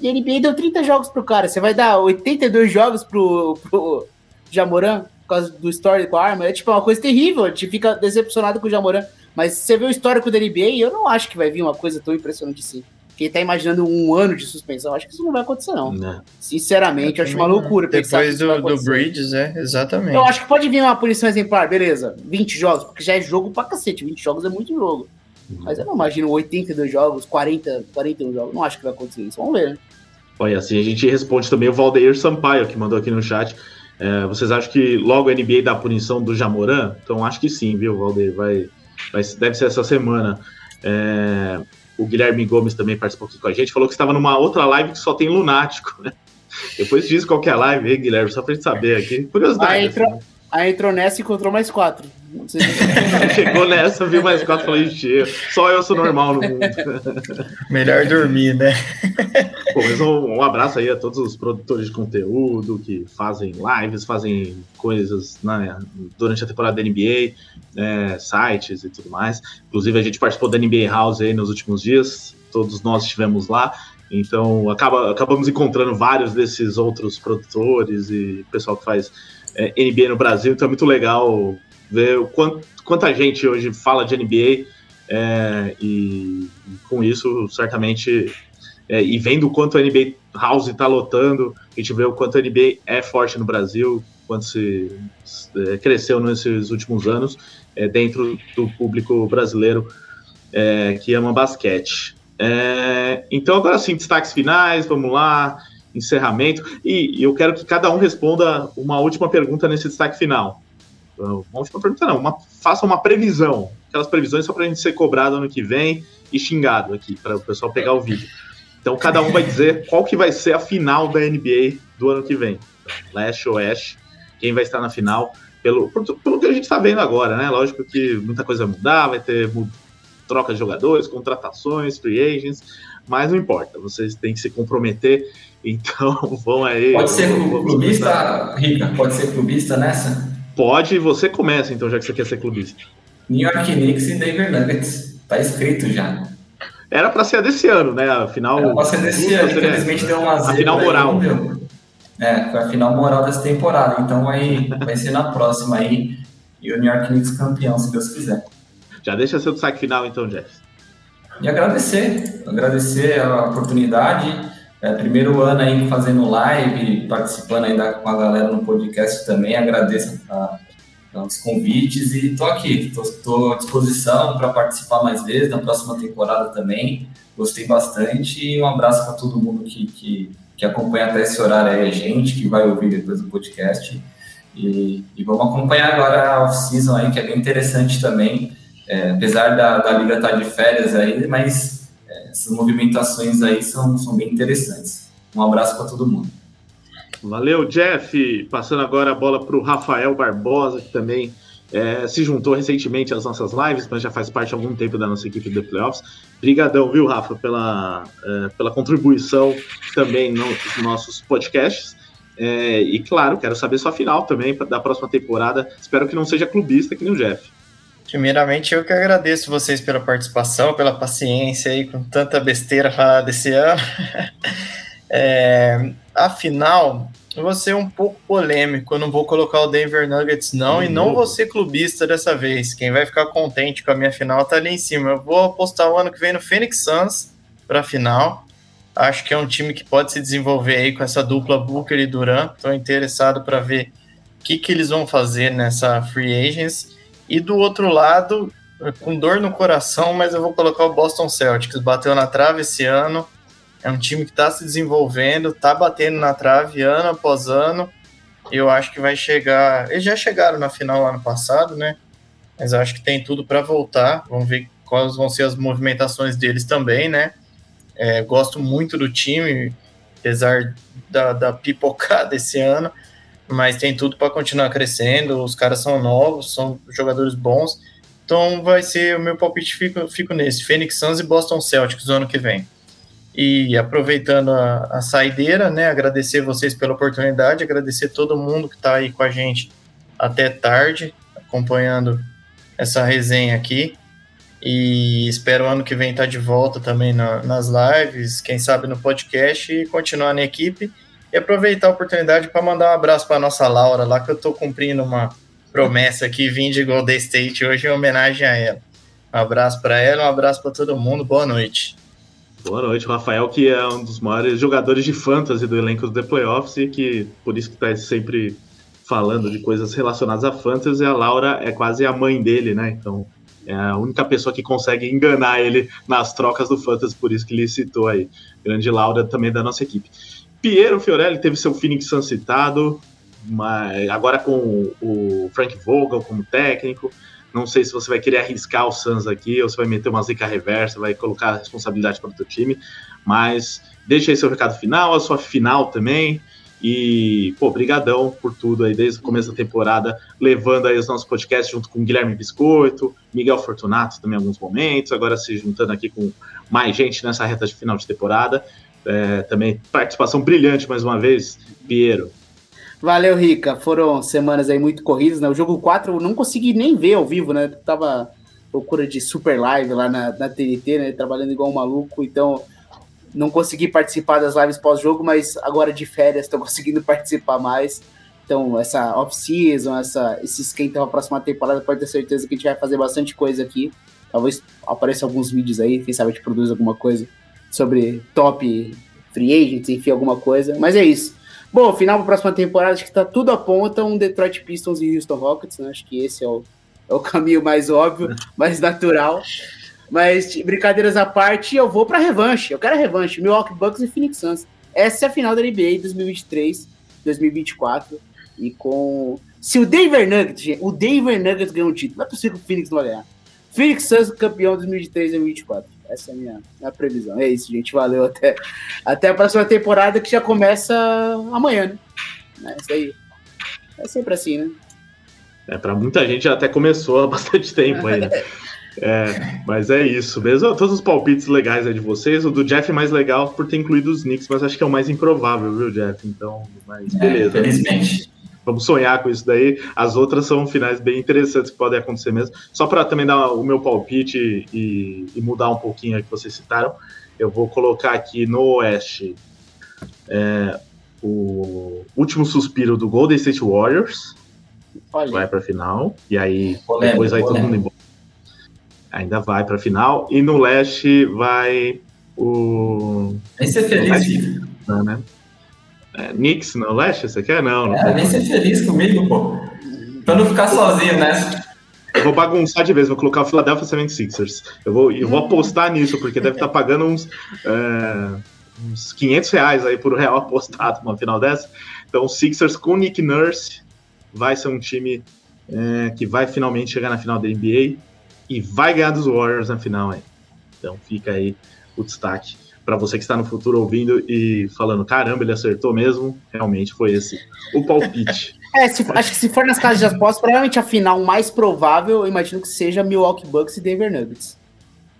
E a NBA deu 30 jogos pro cara. Você vai dar 82 jogos pro, pro Jamoran por causa do story com a arma? É tipo uma coisa terrível. A gente fica decepcionado com o Jamoran. Mas você vê o histórico da NBA, eu não acho que vai vir uma coisa tão impressionante assim. Quem tá imaginando um ano de suspensão, acho que isso não vai acontecer, não. não. Sinceramente, eu acho uma loucura. Depois do, do Bridges, é, exatamente. Eu acho que pode vir uma punição exemplar, beleza. 20 jogos, porque já é jogo pra cacete. 20 jogos é muito jogo. Uhum. Mas eu não imagino 82 jogos, 40, 41 jogos. Não acho que vai acontecer isso. Vamos ver, né? Olha, assim a gente responde também o Valdeir Sampaio, que mandou aqui no chat. É, vocês acham que logo a NBA dá a punição do Jamoran? Então acho que sim, viu, Valdeir? Vai mas deve ser essa semana. É, o Guilherme Gomes também participou aqui com a gente, falou que estava numa outra live que só tem lunático, né? Depois diz qual que é a live aí, Guilherme, só pra gente saber aqui. Curiosidade. Aí entrou, assim. aí entrou nessa e encontrou mais quatro. *laughs* Chegou nessa, viu mais quatro, falei, gente, só eu sou normal no mundo. *laughs* Melhor dormir, né? Pô, mas um, um, abraço aí a todos os produtores de conteúdo que fazem lives, fazem coisas né, durante a temporada da NBA, é, sites e tudo mais. Inclusive, a gente participou da NBA House aí nos últimos dias, todos nós estivemos lá. Então, acaba, acabamos encontrando vários desses outros produtores e pessoal que faz é, NBA no Brasil. Então, é muito legal ver o quanto, quanta gente hoje fala de NBA. É, e, com isso, certamente é, e vendo o quanto a NBA House está lotando, a gente vê o quanto a NBA é forte no Brasil, quanto se, se é, cresceu nesses últimos anos é, dentro do público brasileiro é, que ama basquete. É, então, agora sim, destaques finais, vamos lá, encerramento. E, eu quero que cada um responda uma última pergunta nesse destaque final. Uma última pergunta, não, uma, faça uma previsão. Aquelas previsões só para a gente ser cobrado ano que vem e xingado aqui, para o pessoal pegar o vídeo. Então cada um vai dizer qual que vai ser a final da NBA do ano que vem. Leste ou Oeste, quem vai estar na final, pelo, pelo que a gente está vendo agora, né? Lógico que muita coisa vai mudar, vai ter troca de jogadores, contratações, free agents, mas não importa, vocês têm que se comprometer, então *laughs* vão aí. Pode ser clubista, Rica? Pode ser clubista nessa? Pode, você começa então, já que você quer ser clubista. New York Knicks e Denver Nuggets, tá escrito já. Era para ser desse ano, né? A final. Era pra ser desse ano, infelizmente deu uma A final moral. é, foi a final moral dessa temporada. Então vai, vai ser na próxima aí. E o New York Knicks campeão, se Deus quiser. Já deixa seu destaque final, então, Jeff. E agradecer, agradecer a oportunidade. É, primeiro ano aí fazendo live, participando aí da, com a galera no podcast também. Agradeço a, então, os convites e estou aqui, estou à disposição para participar mais vezes na próxima temporada também. Gostei bastante e um abraço para todo mundo que, que, que acompanha até esse horário aí a gente, que vai ouvir depois do podcast. E, e vamos acompanhar agora a off-season aí, que é bem interessante também, é, apesar da, da liga estar tá de férias aí, mas essas movimentações aí são, são bem interessantes. Um abraço para todo mundo. Valeu, Jeff. Passando agora a bola para o Rafael Barbosa, que também é, se juntou recentemente às nossas lives, mas já faz parte há algum tempo da nossa equipe de playoffs. Obrigadão, viu, Rafa, pela, é, pela contribuição também nos nossos podcasts. É, e claro, quero saber sua final também da próxima temporada. Espero que não seja clubista que nem o Jeff. Primeiramente, eu que agradeço vocês pela participação, pela paciência aí com tanta besteira falada desse ano. *laughs* é, afinal, eu vou ser um pouco polêmico, eu não vou colocar o Denver Nuggets não, uhum. e não vou ser clubista dessa vez. Quem vai ficar contente com a minha final tá ali em cima. Eu vou apostar o ano que vem no Phoenix Suns para final. Acho que é um time que pode se desenvolver aí com essa dupla Booker e Durant. Estou interessado para ver o que, que eles vão fazer nessa free agents. E do outro lado, com dor no coração, mas eu vou colocar o Boston Celtics. Bateu na trave esse ano é um time que está se desenvolvendo, está batendo na trave ano após ano. Eu acho que vai chegar. Eles já chegaram na final ano passado, né? Mas acho que tem tudo para voltar. Vamos ver quais vão ser as movimentações deles também, né? É, gosto muito do time, apesar da, da pipocada esse ano, mas tem tudo para continuar crescendo. Os caras são novos, são jogadores bons. Então vai ser o meu palpite, fico, fico nesse: Phoenix Suns e Boston Celtics no ano que vem. E aproveitando a, a saideira, né, agradecer vocês pela oportunidade, agradecer todo mundo que está aí com a gente até tarde, acompanhando essa resenha aqui. E espero ano que vem estar tá de volta também na, nas lives, quem sabe no podcast e continuar na equipe. E aproveitar a oportunidade para mandar um abraço para nossa Laura lá, que eu estou cumprindo uma promessa aqui, vim de Golden State hoje em homenagem a ela. Um abraço para ela, um abraço para todo mundo, boa noite. Boa noite, Rafael, que é um dos maiores jogadores de fantasy do elenco do The Playoffs e que por isso que está sempre falando de coisas relacionadas a fantasy. A Laura é quase a mãe dele, né? Então é a única pessoa que consegue enganar ele nas trocas do fantasy, por isso que ele citou aí. Grande Laura também da nossa equipe. Piero Fiorelli teve seu Phoenix Sun citado, mas agora com o Frank Vogel como técnico. Não sei se você vai querer arriscar o Suns aqui ou se vai meter uma zica reversa, vai colocar a responsabilidade para o teu time. Mas deixa aí seu recado final, a sua final também. E, pô, brigadão por tudo aí, desde o começo da temporada, levando aí os nossos podcasts junto com Guilherme Biscoito, Miguel Fortunato também em alguns momentos, agora se juntando aqui com mais gente nessa reta de final de temporada. É, também participação brilhante mais uma vez, Piero. Valeu, Rica. Foram semanas aí muito corridas, né? O jogo 4 eu não consegui nem ver ao vivo, né? Tava procura de super live lá na, na TNT, né? Trabalhando igual um maluco, então não consegui participar das lives pós-jogo, mas agora de férias estou *laughs* conseguindo participar mais. Então, essa off-season, essa, esse esquenta para a próxima temporada, pode ter certeza que a gente vai fazer bastante coisa aqui. Talvez apareçam alguns vídeos aí, quem sabe a gente produz alguma coisa sobre top free agents, enfim, alguma coisa. Mas é isso. Bom, final para a próxima temporada, acho que tá tudo aponta um Detroit Pistons e Houston Rockets, né? Acho que esse é o, é o *laughs* caminho mais óbvio, mais natural. Mas, brincadeiras à parte, eu vou para revanche. Eu quero a revanche. Milwaukee Bucks e Phoenix Suns. Essa é a final da NBA 2023, 2024. E com. Se o Denver Nuggets, o Denver Nuggets ganhou um título, não é possível que o Phoenix não vai ganhar. Phoenix Suns campeão 2023 2024. Essa é a minha, minha previsão. É isso, gente. Valeu. Até, até a próxima temporada que já começa amanhã, né? É isso aí. É sempre assim, né? É, para muita gente já até começou há *laughs* bastante tempo aí, né? *laughs* É, mas é isso mesmo. Todos os palpites legais é de vocês. O do Jeff é mais legal por ter incluído os Knicks, mas acho que é o mais improvável, viu, Jeff? Então, mas é, beleza. É, felizmente. Vamos sonhar com isso daí. As outras são finais bem interessantes que podem acontecer mesmo. Só para também dar o meu palpite e, e, mudar um pouquinho aí que vocês citaram, eu vou colocar aqui no Oeste é, o último suspiro do Golden State Warriors. Olha. Vai para final. E aí polêmico, depois vai todo mundo embora. Ainda vai para final. E no Leste vai o. Vai ser feliz, Não, né? É, Knicks no leste, você quer? Não, não. É, vem ser feliz comigo, pô. Pra não ficar sozinho nessa. Eu vou bagunçar de vez, vou colocar o Philadelphia 76ers. Eu vou, eu vou apostar nisso, porque deve estar tá pagando uns. É, uns 500 reais aí por real apostado numa final dessa. Então, o Sixers com Nick Nurse vai ser um time é, que vai finalmente chegar na final da NBA e vai ganhar dos Warriors na final aí. Então, fica aí o destaque para você que está no futuro ouvindo e falando: caramba, ele acertou mesmo. Realmente foi esse o palpite. *laughs* É, se, acho que se for nas casas de apostas, provavelmente a final mais provável, eu imagino que seja Milwaukee Bucks e Denver Nuggets.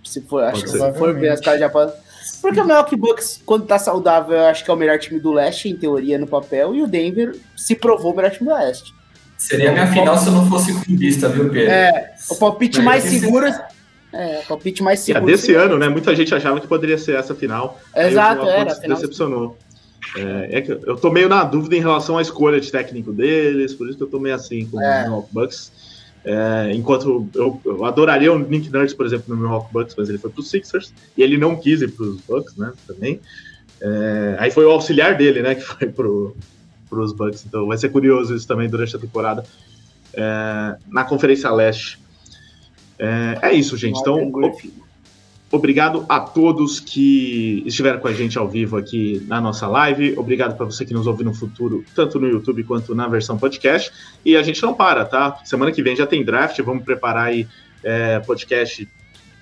Se for, acho que se for ver as casas de apostas. Porque o Milwaukee Bucks, quando tá saudável, eu acho que é o melhor time do leste, em teoria, no papel, e o Denver se provou o melhor time do oeste. Seria a minha final se eu não fosse clubista, viu, Pedro? É, o palpite Mas mais seguro. É, o palpite mais seguro. É desse ano, né? Muita gente achava que poderia ser essa final. Exato, era. Se decepcionou. É, é, que eu tô meio na dúvida em relação à escolha de técnico deles, por isso que eu tô meio assim com é. o Milwaukee Bucks. É, enquanto eu, eu, adoraria o Nick Nurse, por exemplo, no Milwaukee Bucks, mas ele foi pro Sixers e ele não quis ir pros Bucks, né? Também. É, aí foi o auxiliar dele, né? *laughs* Que foi pro, pros Bucks. Então vai ser curioso isso também durante a temporada. É, na Conferência Leste. É, é isso, gente. Então, Obrigado a todos que estiveram com a gente ao vivo aqui na nossa live. Obrigado para você que nos ouve no futuro, tanto no YouTube quanto na versão podcast. E a gente não para, tá? Semana que vem já tem draft, vamos preparar aí é, podcast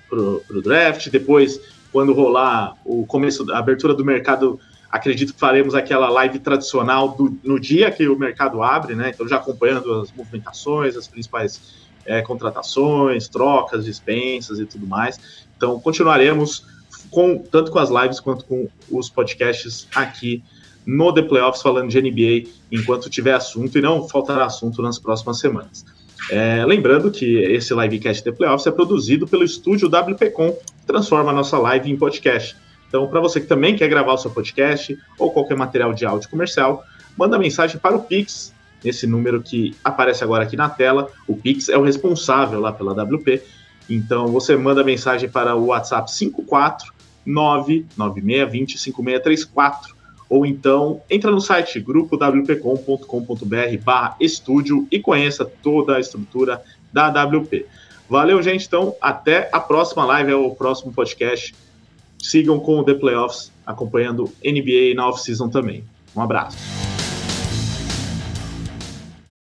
pro, pro draft. Depois, quando rolar o começo, a abertura do mercado, acredito que faremos aquela live tradicional do, no dia que o mercado abre, né? Então já acompanhando as movimentações, as principais é, contratações, trocas, dispensas e tudo mais. Então, continuaremos com tanto com as lives quanto com os podcasts aqui no The Playoffs falando de NBA enquanto tiver assunto e não faltará assunto nas próximas semanas. É, lembrando que esse livecast The Playoffs é produzido pelo estúdio WPcom, que transforma a nossa live em podcast. Então, para você que também quer gravar o seu podcast ou qualquer material de áudio comercial, manda mensagem para o Pix, nesse número que aparece agora aqui na tela. O Pix é o responsável lá pela WP então você manda mensagem para o WhatsApp 54996205634 ou então entra no site grupowpcom.com.br barra estúdio e conheça toda a estrutura da WP. Valeu, gente. Então, até a próxima live, é o próximo podcast. Sigam com o The Playoffs, acompanhando NBA na off-season também. Um abraço.